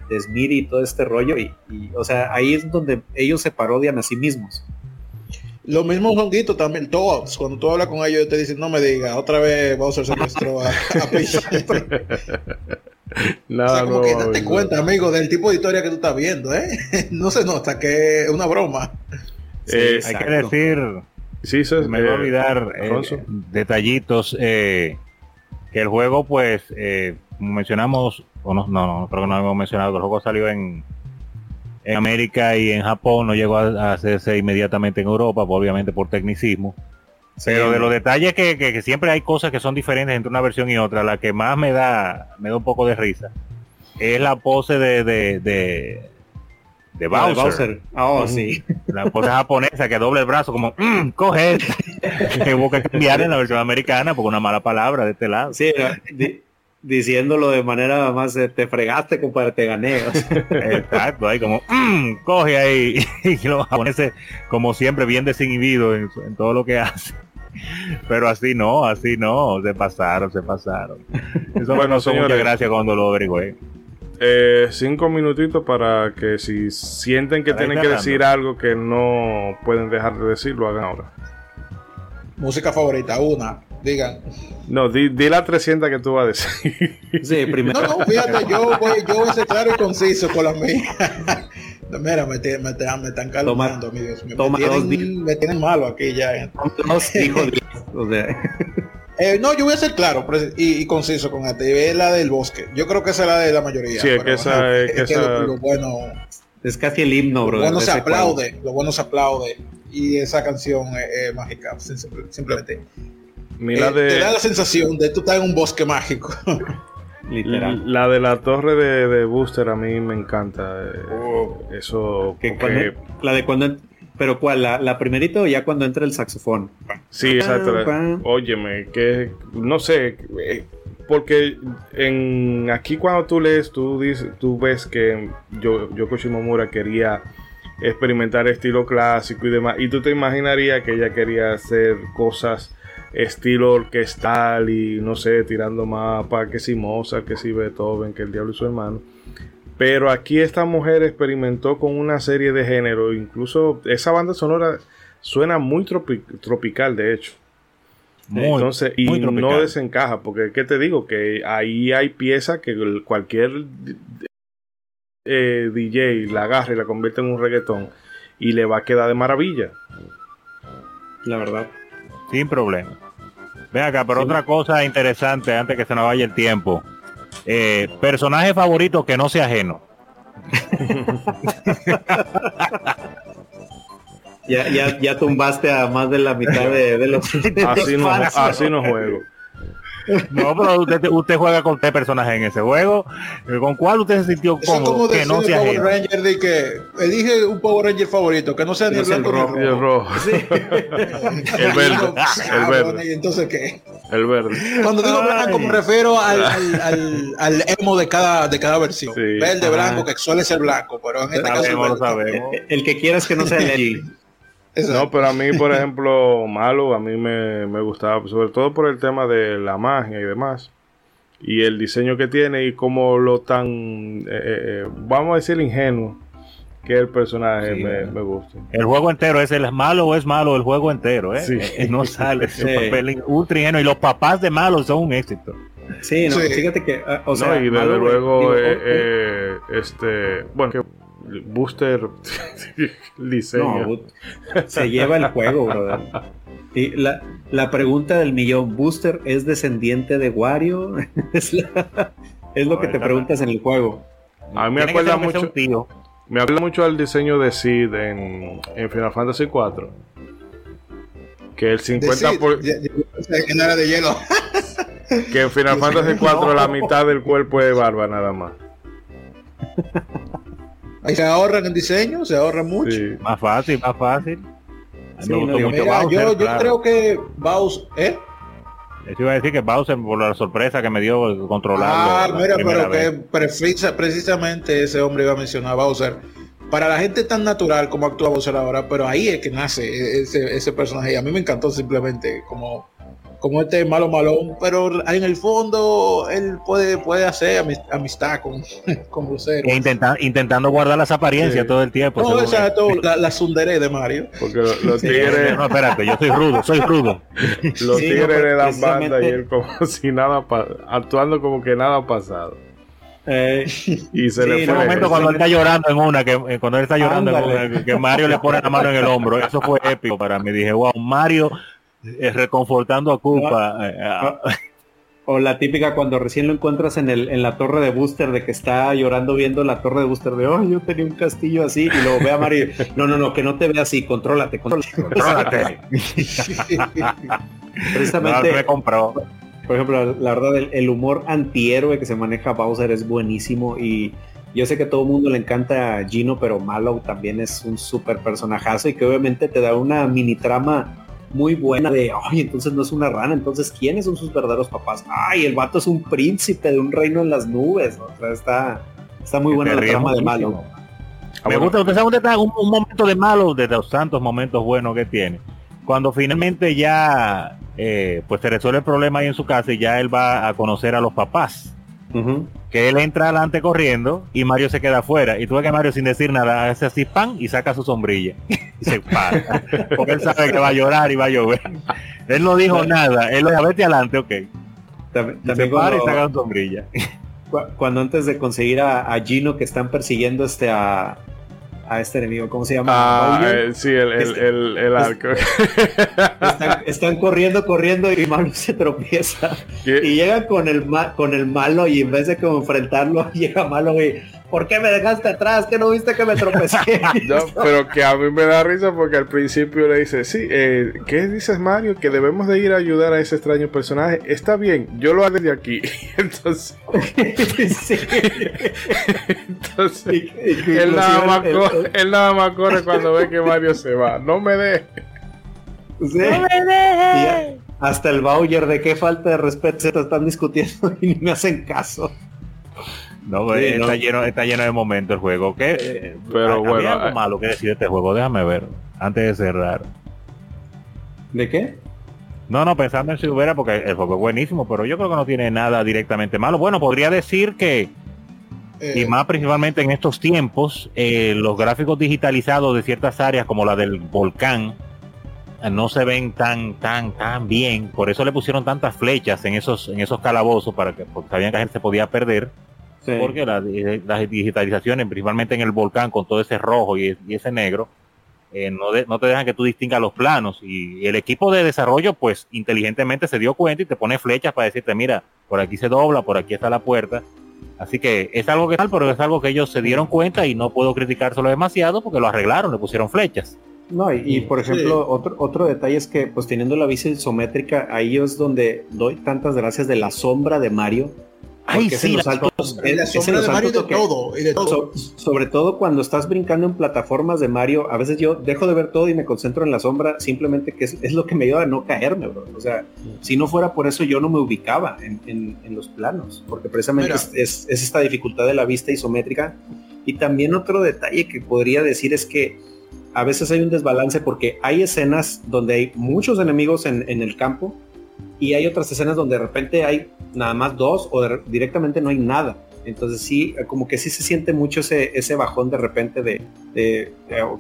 de y todo este rollo, y, o sea, ahí es donde ellos se parodian a sí mismos. Lo mismo Honguito también, todos, cuando tú hablas con ellos te dicen, no me diga, otra vez Bowser secuestró a, a no, o sea, como que date cuenta, amigo, del tipo de historia que tú estás viendo, ¿eh? no se nota que es una broma. Eh, hay que decir, sí, se, me va a eh, olvidar eh, detallitos, que el juego, pues, como mencionamos, o no, no, no, creo que no hemos mencionado, el juego salió en en América y en Japón no llegó a, hacerse inmediatamente en Europa, pues, obviamente por tecnicismo. Pero de los detalles que, siempre hay cosas que son diferentes entre una versión y otra, la que más me da, me da un poco de risa, es la pose de, de, de, de Bowser. Oh, sí. La pose japonesa que doble el brazo como, mm, coge. que hubo que cambiar en la versión americana porque una mala palabra de este lado. Sí, diciéndolo de manera más, eh, te fregaste, compadre, te gané. Exacto, ahí como, mm, coge ahí. y los japoneses, como siempre, bien desinhibidos en, todo lo que hacen. Pero así no, así no, se pasaron, se pasaron. Eso bueno, señores, muchas gracias cuando lo averigüé. Eh, cinco minutitos para que si sienten que tienen que decir algo que no pueden dejar de decir, lo hagan ahora. Música favorita, una, digan. No, di, la 300 que tú vas a decir. Sí, primero. No, no, fíjate, yo voy, yo voy a ser claro y conciso con la mía. Mira, me, me, me, están calmando, mi Dios. Me, toma tienen, me tienen malo aquí ya. o sea. Eh, no, yo voy a ser claro y, y, conciso con este. Es la del bosque. Yo creo que esa es la de la mayoría. Sí, es que esa es, que, esa... Lo, bueno. Es casi el himno, bro. Lo bueno se aplaude. Lo bueno se aplaude. Y esa canción es, mágica. Simplemente. Eh, te da la sensación de tú estás en un bosque mágico. Literal. La de la torre de, de Booster a mí me encanta. Eh, oh. Eso. la de cuando. Pero cuál, la, la primerita o ya cuando entra el saxofón. Sí, exacto. Óyeme, que no sé, eh, porque en aquí cuando tú lees, tú dices, tú ves que yo, Yoko Shimomura quería experimentar estilo clásico y demás, y tú te imaginarías que ella quería hacer cosas estilo orquestal y no sé, tirando más para que si Mozart, que si Beethoven, que el diablo y su hermano. Pero aquí esta mujer experimentó con una serie de géneros, incluso esa banda sonora suena muy tropical, de hecho. Entonces, y no desencaja, porque ¿qué te digo? Que ahí hay piezas que cualquier eh, DJ la agarre y la convierte en un reggaetón y le va a quedar de maravilla. La verdad. Sin problema. Ven acá, pero otra cosa interesante antes que se nos vaya el tiempo. Eh, personaje favorito que no sea ajeno. ya, ya, ya tumbaste a más de la mitad de, los, así, no, así no juego. No, pero usted, usted juega con tres personajes en ese juego. ¿Con cuál usted se sintió cómodo? que no sea Power Ranger de que elige un Power Ranger favorito, que no sea ni el blanco ni el rojo. el verde. el verde. ¿Y entonces qué? El verde. Cuando digo blanco me refiero al, al, al, emo de cada, de cada versión. Verde, blanco, que suele ser blanco, pero en este caso lo sabemos. El, que quieras que no sea el no, pero a mí, por ejemplo, Malo, a mí me, gustaba, sobre todo por el tema de la magia y demás. Y el diseño que tiene y cómo lo tan, eh, eh, eh, vamos a decir, ingenuo que el personaje me, gusta. El juego entero es el malo o es malo el juego entero, ¿eh? no sale ese papel ultra ingenuo y los papás de malo son un éxito. Sí, no, fíjate que, ah, o sea, y desde luego, este, bueno, Booster diseño. No, se lleva el juego, brother. Y la, la, pregunta del millón, ¿Booster es descendiente de Wario? es, es, lo que te preguntas en el juego. A mí me acuerda mucho. Tío. Me habla mucho al diseño de Sid en, en Final Fantasy 4. Que el 50 por... En era de hielo. que en Final Fantasy 4 la mitad del cuerpo es barba nada más. Ahí se ahorran en diseño, se ahorra mucho. Más fácil, más fácil. yo, creo que Bowser, ¿eh? Eso iba a decir que Bowser, por la sorpresa que me dio controlarlo. Ah, mira, pero que precisamente ese hombre iba a mencionar a Bowser. Para la gente tan natural como actúa Bowser ahora, pero ahí es que nace ese, ese personaje. Y a mí me encantó simplemente como como este malo malón, pero en el fondo él puede, puede hacer amistad con, con Lucero. E intentando guardar las apariencias todo el tiempo. No, exacto, la, la sundere de Mario. Porque los tigres... No, espérate, yo soy rudo, soy rudo. Los tigres le dan banda y él como si nada, actuando como que nada ha pasado. Eh, y se le fue. momento cuando él está llorando en una, que eh, cuando él está llorando en una, que Mario le pone la mano en el hombro, eso fue épico para mí. Dije, wow, Mario reconfortando a Koopa. Eh, o la típica cuando recién lo encuentras en, el, en la torre de Booster, de que está llorando viendo la torre de Booster, de, oh, yo tenía un castillo así, y luego ve a Mario, no, no, no, que no te vea así, contrólate, contrólate. Precisamente, me compró. Por ejemplo, la, verdad, el, humor antihéroe que se maneja Bowser es buenísimo y yo sé que a todo el mundo le encanta Gino, pero Malo también es un súper personajazo y que obviamente te da una mini trama muy buena de, ay, entonces no es una rana, entonces ¿quiénes son sus verdaderos papás? Ay, el vato es un príncipe de un reino en las nubes, o sea, está, está muy buena la trama de malo. Me gusta, usted sabe un, un, momento de malo de los tantos momentos buenos que tiene. Cuando finalmente ya eh, pues se resuelve el problema ahí en su casa y ya él va a conocer a los papás que él entra adelante corriendo y Mario se queda afuera. Y tú ves que Mario sin decir nada hace así pan y saca su sombrilla. Y se para. Porque él sabe que va a llorar y va a llover. Él no dijo nada. Él lo dijo, vete adelante, ok. También, se para y saca su sombrilla. Cuando antes de conseguir a, a Gino que están persiguiendo este a, a este enemigo, ¿cómo se llama? Ah, eh, sí, el, este, el, el, arco. Están, corriendo, corriendo y Malo se tropieza. Y llega con el, con el malo y en vez de como enfrentarlo, llega Malo y ¿por qué me dejaste atrás? ¿Que no viste que me tropecé? no, pero que a mí me da risa porque al principio le dice, sí, eh, ¿qué dices Mario? Que debemos de ir a ayudar a ese extraño personaje. Está bien, yo lo hago de aquí. Entonces, Entonces él, nada más corre, él nada más corre cuando ve que Mario se va. No me deje. No me deje. Hasta el Bowser de qué falta de respeto se están discutiendo y ni me hacen caso. No, está, Lleno, está lleno de momentos el juego. ¿Qué? Eh, Pero bueno. algo eh, malo que decir este juego? Déjame ver. Antes de cerrar. ¿De qué? No, no, pensando en si hubiera, porque el juego es buenísimo, pero yo creo que no tiene nada directamente malo. Bueno, podría decir que, y eh. más principalmente en estos tiempos, los gráficos digitalizados de ciertas áreas, como la del volcán, no se ven tan, tan, tan bien. Por eso le pusieron tantas flechas en esos, en esos calabozos, para que, porque sabían que la gente se podía perder porque las digitalizaciones, principalmente en el volcán, con todo ese rojo y, ese negro, eh, no, no, te dejan que tú distingas los planos. Y, el equipo de desarrollo, pues inteligentemente se dio cuenta y te pone flechas para decirte, mira, por aquí se dobla, por aquí está la puerta. Así que es algo que tal, pero es algo que ellos se dieron cuenta y no puedo criticárselo demasiado porque lo arreglaron, le pusieron flechas. No, y, por ejemplo, otro, otro detalle es que, pues teniendo la vista isométrica, ahí es donde doy tantas gracias de la sombra de Mario, Ay, sí, la, sombra de Mario de todo, y de todo. sobre todo cuando estás brincando en plataformas de Mario, a veces yo dejo de ver todo y me concentro en la sombra, simplemente que es, lo que me ayuda a no caerme, bro. O sea, si no fuera por eso yo no me ubicaba en, los planos, porque precisamente es, esta dificultad de la vista isométrica. Y también otro detalle que podría decir es que a veces hay un desbalance porque hay escenas donde hay muchos enemigos en, en el campo y hay otras escenas donde de repente hay nada más dos o directamente no hay nada. Entonces sí, como que sí se siente mucho ese, ese bajón de repente de,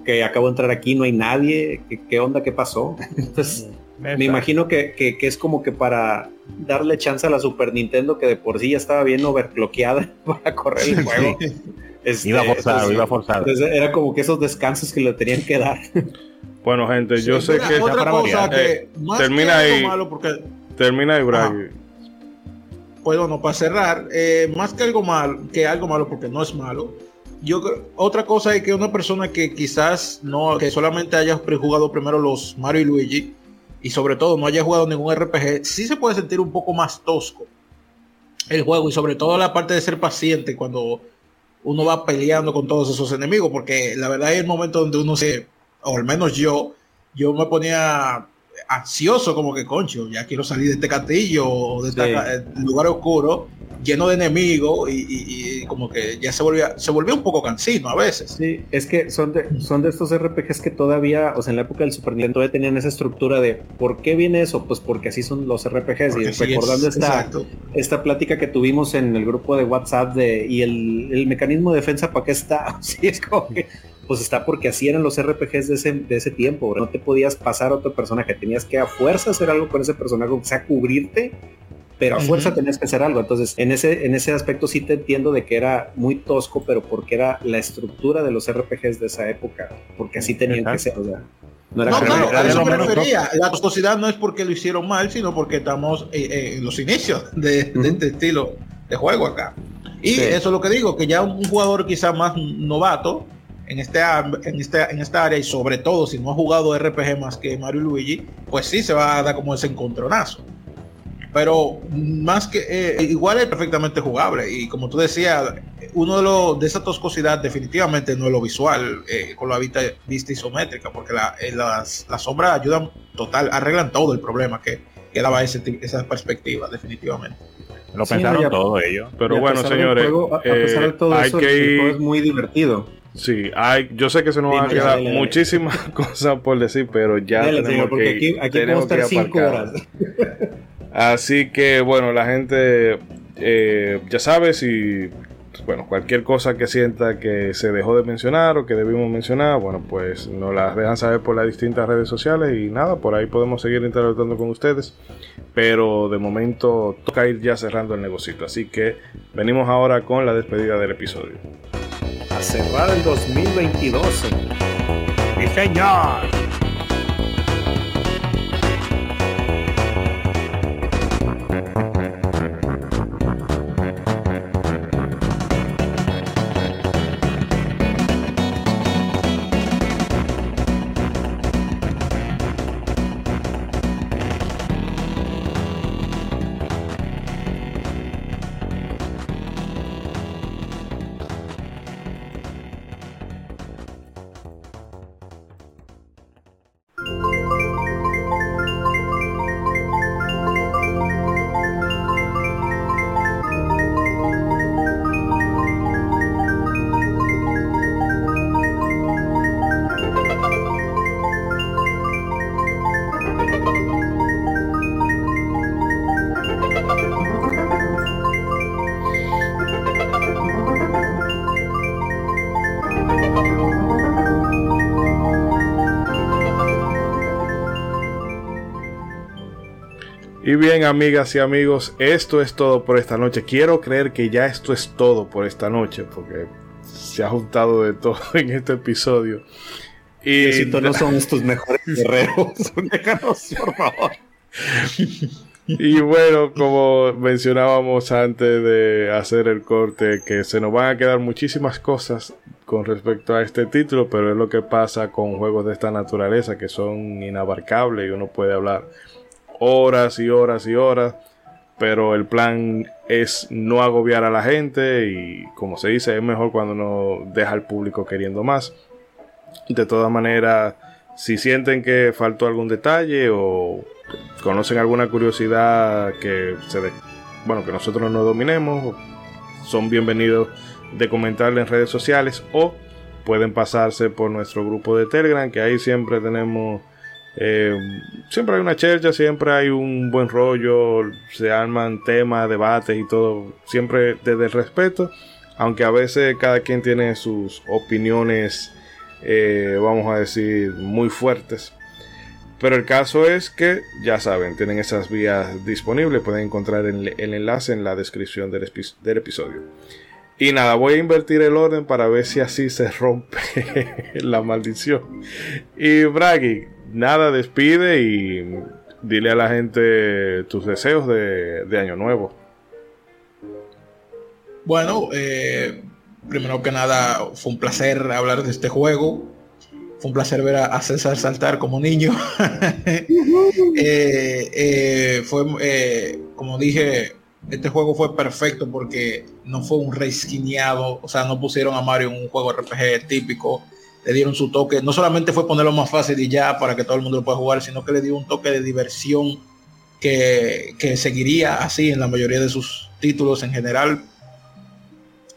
que acabo de entrar aquí, no hay nadie, ¿qué, onda, qué pasó? Entonces me imagino que, que, es como que para darle chance a la Super Nintendo que de por sí ya estaba bien overclockeada para correr el juego. Este, Iba forzado, entonces, iba forzado. entonces era como que esos descansos que le tenían que dar. Bueno, gente, yo Sí, sé mira, que. otra para cosa variar. que Eh, más termina que ahí. malo porque Termina ahí, Brian. pues bueno, para cerrar, eh, más que algo malo, que algo malo porque no es malo. Yo otra cosa es que una persona que quizás no, que solamente haya prejugado primero los Mario y Luigi y sobre todo no haya jugado ningún RPG, sí se puede sentir un poco más tosco el juego y sobre todo la parte de ser paciente cuando uno va peleando con todos esos enemigos, porque la verdad hay el momento donde uno se, o al menos yo, yo me ponía ansioso como que concho, ya quiero salir de este castillo o de este Sí. lugar oscuro lleno de enemigos y, y- y como que ya se volvía se volvía un poco cansino a veces. Sí, es que son de, son de estos RPGs que todavía, o sea, en la época del Super Nintendo todavía tenían esa estructura de ¿por qué viene eso? Pues porque así son los RPGs. Porque y sí es- recordando esta, exacto. esta plática que tuvimos en el grupo de WhatsApp de y el, el mecanismo de defensa para qué está, sí es como que pues está porque así eran los RPGs de ese, de ese tiempo, bro. no te podías pasar a otro personaje, tenías que a fuerza hacer algo con ese personaje, o sea, cubrirte, pero a fuerza tenías que hacer algo. Entonces, en ese, en ese aspecto sí te entiendo de que era muy tosco, pero porque era la estructura de los RPGs de esa época, porque así tenían que ser, o sea, no era No, claro, era a eso me menos refería. La toscosidad no es porque lo hicieron mal, sino porque estamos eh, eh, en los inicios de, este estilo de juego acá. Y Sí. eso es lo que digo, que ya un jugador quizá más novato en, este, en, este, en esta área y sobre todo si no ha jugado RPG más que Mario y Luigi, pues sí se va a dar como ese encontronazo. Pero más que eh, igual es perfectamente jugable y como tú decías, uno de los de esa toscosidad definitivamente no es lo visual eh, con la vista, vista isométrica porque la, eh, las, las sombras ayudan total, arreglan todo el problema que, que daba ese, esa perspectiva definitivamente. Lo Sí, pensaron no, ya- todo ello. Pero bueno, señores, juego, a, a pesar eh, de todo hay eso, que el- juego es muy divertido. Sí, hay, yo sé que se nos van a quedar muchísimas cosas por decir, pero ya Dale, tenemos señor, porque que, aquí, aquí tenemos que estar cinco aparcar. horas. Así que bueno, la gente eh, ya sabe si bueno, cualquier cosa que sienta que se dejó de mencionar o que debimos mencionar, bueno, pues nos las dejan saber por las distintas redes sociales y nada, por ahí podemos seguir interactuando con ustedes. Pero de momento toca ir ya cerrando el negocito. Así que venimos ahora con la despedida del episodio. A cerrar el 2022. ¡Sí, señor! Y bien, amigas y amigos, esto es todo por esta noche. Quiero creer que ya esto es todo por esta noche, porque se ha juntado de todo en este episodio. Y Diosito, no somos tus mejores guerreros. Déjanos, por favor. Y bueno, como mencionábamos antes de hacer el corte, que se nos van a quedar muchísimas cosas con respecto a este título, pero es lo que pasa con juegos de esta naturaleza que son inabarcables y uno puede hablar horas y horas y horas, pero el plan es no agobiar a la gente y como se dice, es mejor cuando uno deja al público queriendo más. De todas maneras, si sienten que faltó algún detalle o conocen alguna curiosidad que se de- bueno que nosotros no dominemos son bienvenidos de comentarle en redes sociales o pueden pasarse por nuestro grupo de Telegram que ahí siempre tenemos eh, siempre hay una chercha siempre hay un buen rollo se arman temas debates y todo siempre desde el respeto aunque a veces cada quien tiene sus opiniones eh, vamos a decir muy fuertes pero el caso es que, ya saben, tienen esas vías disponibles. Pueden encontrar el, enlace en la descripción del, del episodio. Y nada, voy a invertir el orden para ver si así se rompe la maldición. Y Bragi, nada, despide y dile a la gente tus deseos de, año nuevo. Bueno, eh, primero que nada, fue un placer hablar de este juego. Fue un placer ver a, César saltar como niño. Eh, eh, fue, como dije, este juego fue perfecto porque no fue un resquineado, o sea, no pusieron a Mario en un juego RPG típico, le dieron su toque, no solamente fue ponerlo más fácil y ya para que todo el mundo lo pueda jugar, sino que le dio un toque de diversión que, que seguiría así en la mayoría de sus títulos en general.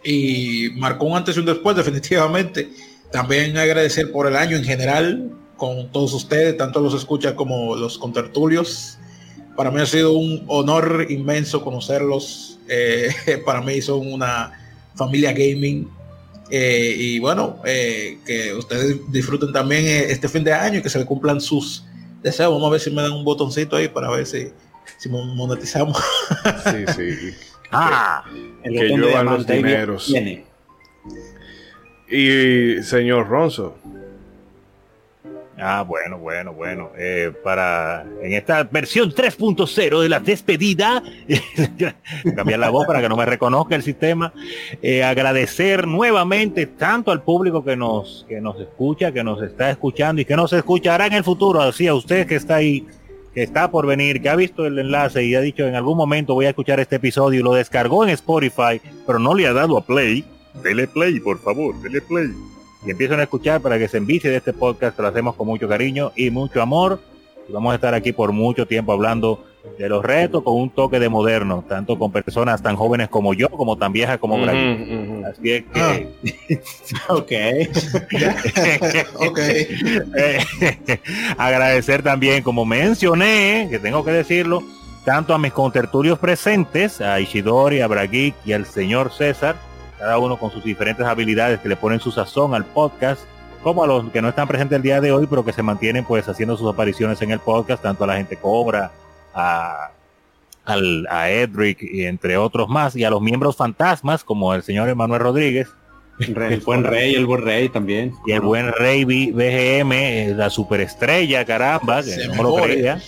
Y marcó un antes y un después, definitivamente. También agradecer por el año en general con todos ustedes, tanto los escucha como los contertulios. Para mí ha sido un honor inmenso conocerlos. Eh, para mí son una familia gaming eh, y bueno, eh, que ustedes disfruten también eh, este fin de año y que se le cumplan sus deseos. Vamos a ver si me dan un botoncito ahí para ver si, si monetizamos. Sí, sí. ah, el que lluevan los dineros. Y señor Ronzo, Ah, bueno, bueno, bueno. Eh, para en esta versión 3.0 de la despedida, cambiar la voz para que no me reconozca el sistema. Eh, agradecer nuevamente tanto al público que nos que nos escucha, que nos está escuchando y que nos escuchará en el futuro. Así a usted que está ahí, que está por venir, que ha visto el enlace y ha dicho en algún momento voy a escuchar este episodio y lo descargó en Spotify, pero no le ha dado a play. Dele play, por favor, dele play y empiezan a escuchar para que se envicie de este podcast que lo hacemos con mucho cariño y mucho amor. Y vamos a estar aquí por mucho tiempo hablando de los retos con un toque de moderno, tanto con personas tan jóvenes como yo, como tan viejas como uh Así es que... Ah. ok. ok. agradecer también, como mencioné, que tengo que decirlo, tanto a mis contertulios presentes, a Ishidori, a Braguic y al señor César, cada uno con sus diferentes habilidades que le ponen su sazón al podcast, como a los que no están presentes el día de hoy, pero que se mantienen pues haciendo sus apariciones en el podcast, tanto a la gente Cobra, a, al, a Edric y entre otros más, y a los miembros fantasmas, como el señor Emanuel Rodríguez. el buen rey, el buen rey también. Y el buen rey BGM, eh, la superestrella, caramba, que no lo creía.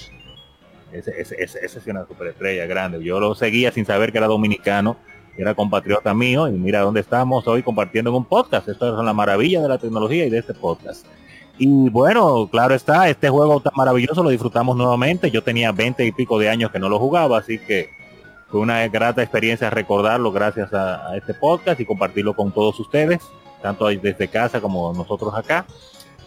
Ese, ese, ese, ese es una superestrella grande. Yo lo seguía sin saber que era dominicano era compatriota mío y mira dónde estamos hoy compartiendo en un podcast. Esto es la maravilla de la tecnología y de este podcast. Y bueno, claro está, este juego tan maravilloso lo disfrutamos nuevamente. Yo tenía 20 y pico de años que no lo jugaba, así que fue una grata experiencia recordarlo gracias a este podcast y compartirlo con todos ustedes, tanto desde casa como nosotros acá.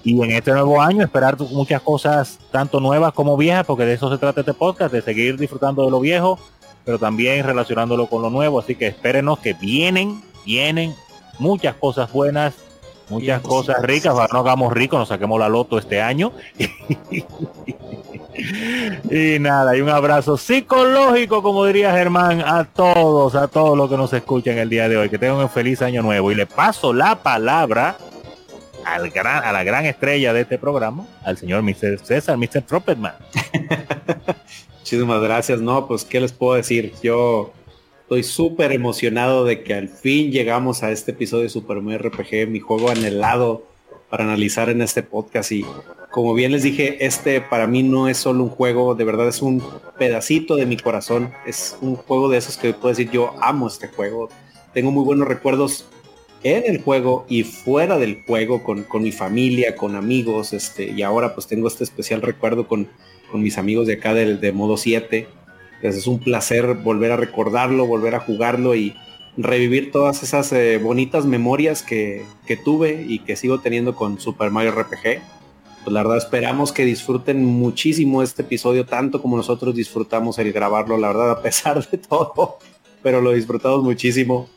Y en este nuevo año esperar muchas cosas, tanto nuevas como viejas, porque de eso se trata este podcast, de seguir disfrutando de lo viejo, pero también relacionándolo con lo nuevo. Así que espérenos que vienen, vienen muchas cosas buenas, muchas cosas ricas. Para no hagamos ricos, nos saquemos la loto este año. y nada, y un abrazo psicológico, como diría Germán, a todos, a todos los que nos escuchan el día de hoy. Que tengan un feliz año nuevo. Y le paso la palabra al gran, a la gran estrella de este programa, al señor Mr. César, Mr. Trumpetman. Muchísimas gracias. No, pues, ¿qué les puedo decir? Yo estoy súper emocionado de que al fin llegamos a este episodio de Super RPG, mi juego anhelado para analizar en este podcast. Y como bien les dije, este para mí no es solo un juego, de verdad es un pedacito de mi corazón. Es un juego de esos que puedo decir, yo amo este juego. Tengo muy buenos recuerdos en el juego y fuera del juego con, con mi familia, con amigos, este, y ahora pues tengo este especial recuerdo con con mis amigos de acá del de modo 7. Pues es un placer volver a recordarlo, volver a jugarlo y revivir todas esas eh, bonitas memorias que, que, tuve y que sigo teniendo con Super Mario RPG. Pues la verdad esperamos que disfruten muchísimo este episodio, tanto como nosotros disfrutamos el grabarlo, la verdad, a pesar de todo, pero lo disfrutamos muchísimo.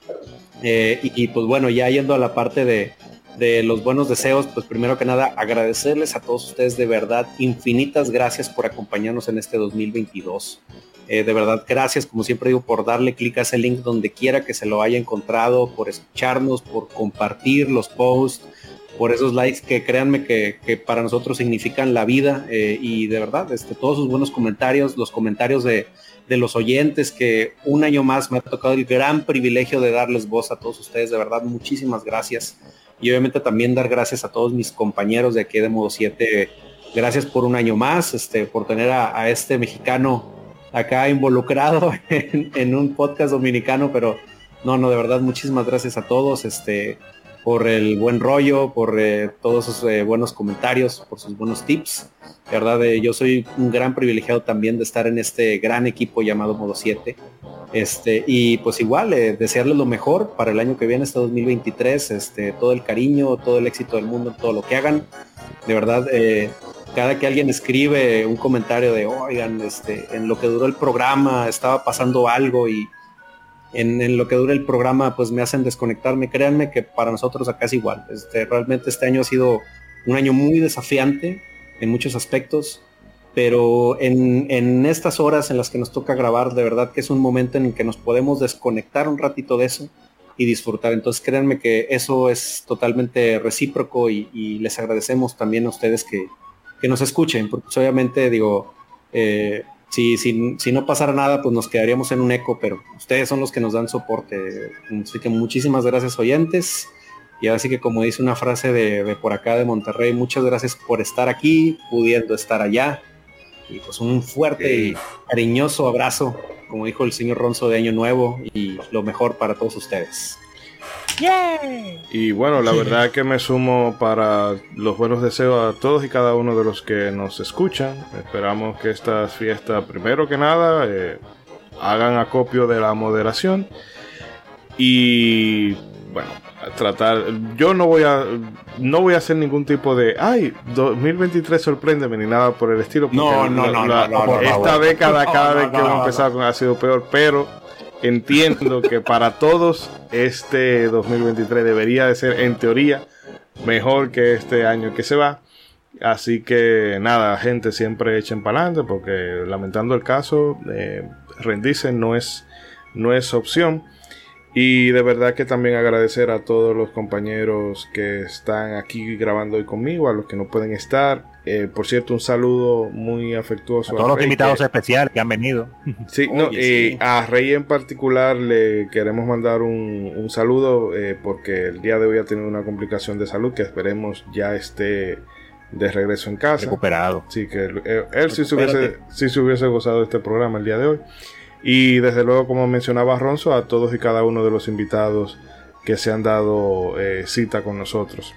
Eh, y, pues bueno, ya yendo a la parte de, de los buenos deseos, pues primero que nada agradecerles a todos ustedes de verdad, infinitas gracias por acompañarnos en este 2022. Eh, de verdad, gracias, como siempre digo, por darle clic a ese link donde quiera que se lo haya encontrado, por escucharnos, por compartir los posts, por esos likes que créanme que, que para nosotros significan la vida eh, y de verdad, este, todos sus buenos comentarios, los comentarios de, de los oyentes que un año más me ha tocado el gran privilegio de darles voz a todos ustedes, de verdad, muchísimas gracias. Y obviamente también dar gracias a todos mis compañeros de aquí de Modo 7. Gracias por un año más, este, por tener a, este mexicano acá involucrado en, en, un podcast dominicano, pero no, no, de verdad, muchísimas gracias a todos, este, por el buen rollo, por eh, todos sus eh, buenos comentarios, por sus buenos tips. De verdad, eh, yo soy un gran privilegiado también de estar en este gran equipo llamado Modo 7. Este, y pues igual, desearles lo mejor para el año que viene, este 2023, este, todo el cariño, todo el éxito del mundo, todo lo que hagan. De verdad, cada que alguien escribe un comentario de, oigan, este, en lo que duró el programa estaba pasando algo y en, lo que dura el programa pues me hacen desconectarme. Créanme que para nosotros acá es igual. Este, realmente este año ha sido un año muy desafiante en muchos aspectos, pero en, en, estas horas en las que nos toca grabar, de verdad que es un momento en el que nos podemos desconectar un ratito de eso y disfrutar. Entonces créanme que eso es totalmente recíproco y, les agradecemos también a ustedes que, que nos escuchen, porque obviamente digo, eh, si, si, si, no pasara nada, pues nos quedaríamos en un eco, pero ustedes son los que nos dan soporte. Así que muchísimas gracias oyentes. Y así que como dice una frase de, de, por acá de Monterrey, muchas gracias por estar aquí, pudiendo estar allá. Y pues un fuerte y cariñoso abrazo, como dijo el señor Ronzo de Año Nuevo, y lo mejor para todos ustedes. Y bueno, la verdad que me sumo para los buenos deseos a todos y cada uno de los que nos escuchan. Esperamos que esta fiesta, primero que nada, eh, hagan acopio de la moderación. Y bueno, tratar. Yo no voy a no voy a hacer ningún tipo de ay 2023 sorpréndeme ni nada por el estilo. No, no, no, no, no, Esta década cada vez que hemos empezado ha sido peor, pero entiendo que para todos este 2023 debería de ser en teoría mejor que este año que se va. Así que nada, gente, siempre echen para adelante porque lamentando el caso, eh, rendirse no es, no es opción. Y de verdad que también agradecer a todos los compañeros que están aquí grabando hoy conmigo, a los que no pueden estar. Eh, por cierto, un saludo muy afectuoso a todos los invitados especiales que han venido. Sí, no, sí. a Rey en particular le queremos mandar un, un saludo eh, porque el día de hoy ha tenido una complicación de salud que esperemos ya esté de regreso en casa. Recuperado. Sí, que él, él sí, se hubiese, sí se hubiese gozado de este programa el día de hoy. Y desde luego, como mencionaba Ronzo, a todos y cada uno de los invitados que se han dado eh, cita con nosotros.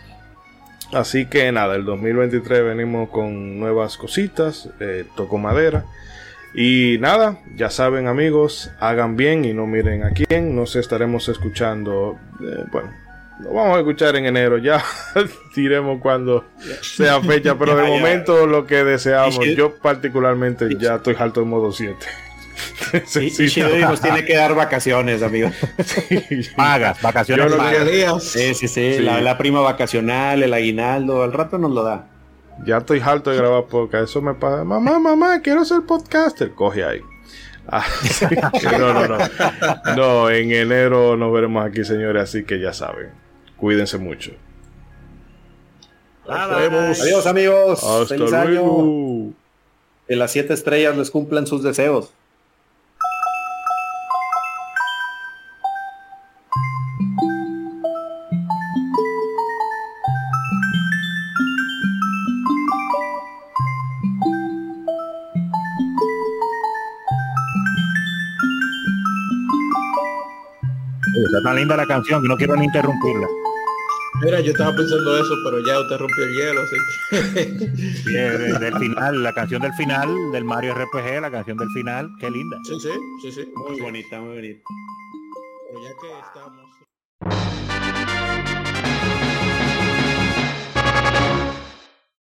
Así que nada, el 2023 venimos con nuevas cositas, eh, toco madera. Y nada, ya saben amigos, hagan bien y no miren a quién. Nos estaremos escuchando, eh, bueno, lo vamos a escuchar en enero, ya diremos cuando sea fecha, pero de momento lo que deseamos, yo particularmente ya estoy alto en modo 7. Sí, sí, sí, nos tiene que dar vacaciones, amigo. Sí, pagas, vacaciones. Yo pagas. Sí, sí, sí, sí. La, la, prima vacacional, el aguinaldo, al rato nos lo da. Ya estoy harto de grabar podcast. Eso me pasa. Mamá, mamá, quiero ser podcaster. Coge ahí. Ah, no, no, no. No, en enero nos veremos aquí, señores. Así que ya saben. Cuídense mucho. Nos vemos. Adiós, amigos. Hasta Feliz luego. año. Que las siete estrellas les cumplan sus deseos. Está tan linda la canción que no quiero ni interrumpirla. Mira, yo estaba pensando eso, pero ya usted rompió el hielo, así que... Sí, del, del final, la canción del final del Mario RPG, la canción del final, qué linda. Sí, sí, sí, sí. Muy bonita, muy bonita. Pero ya que estamos...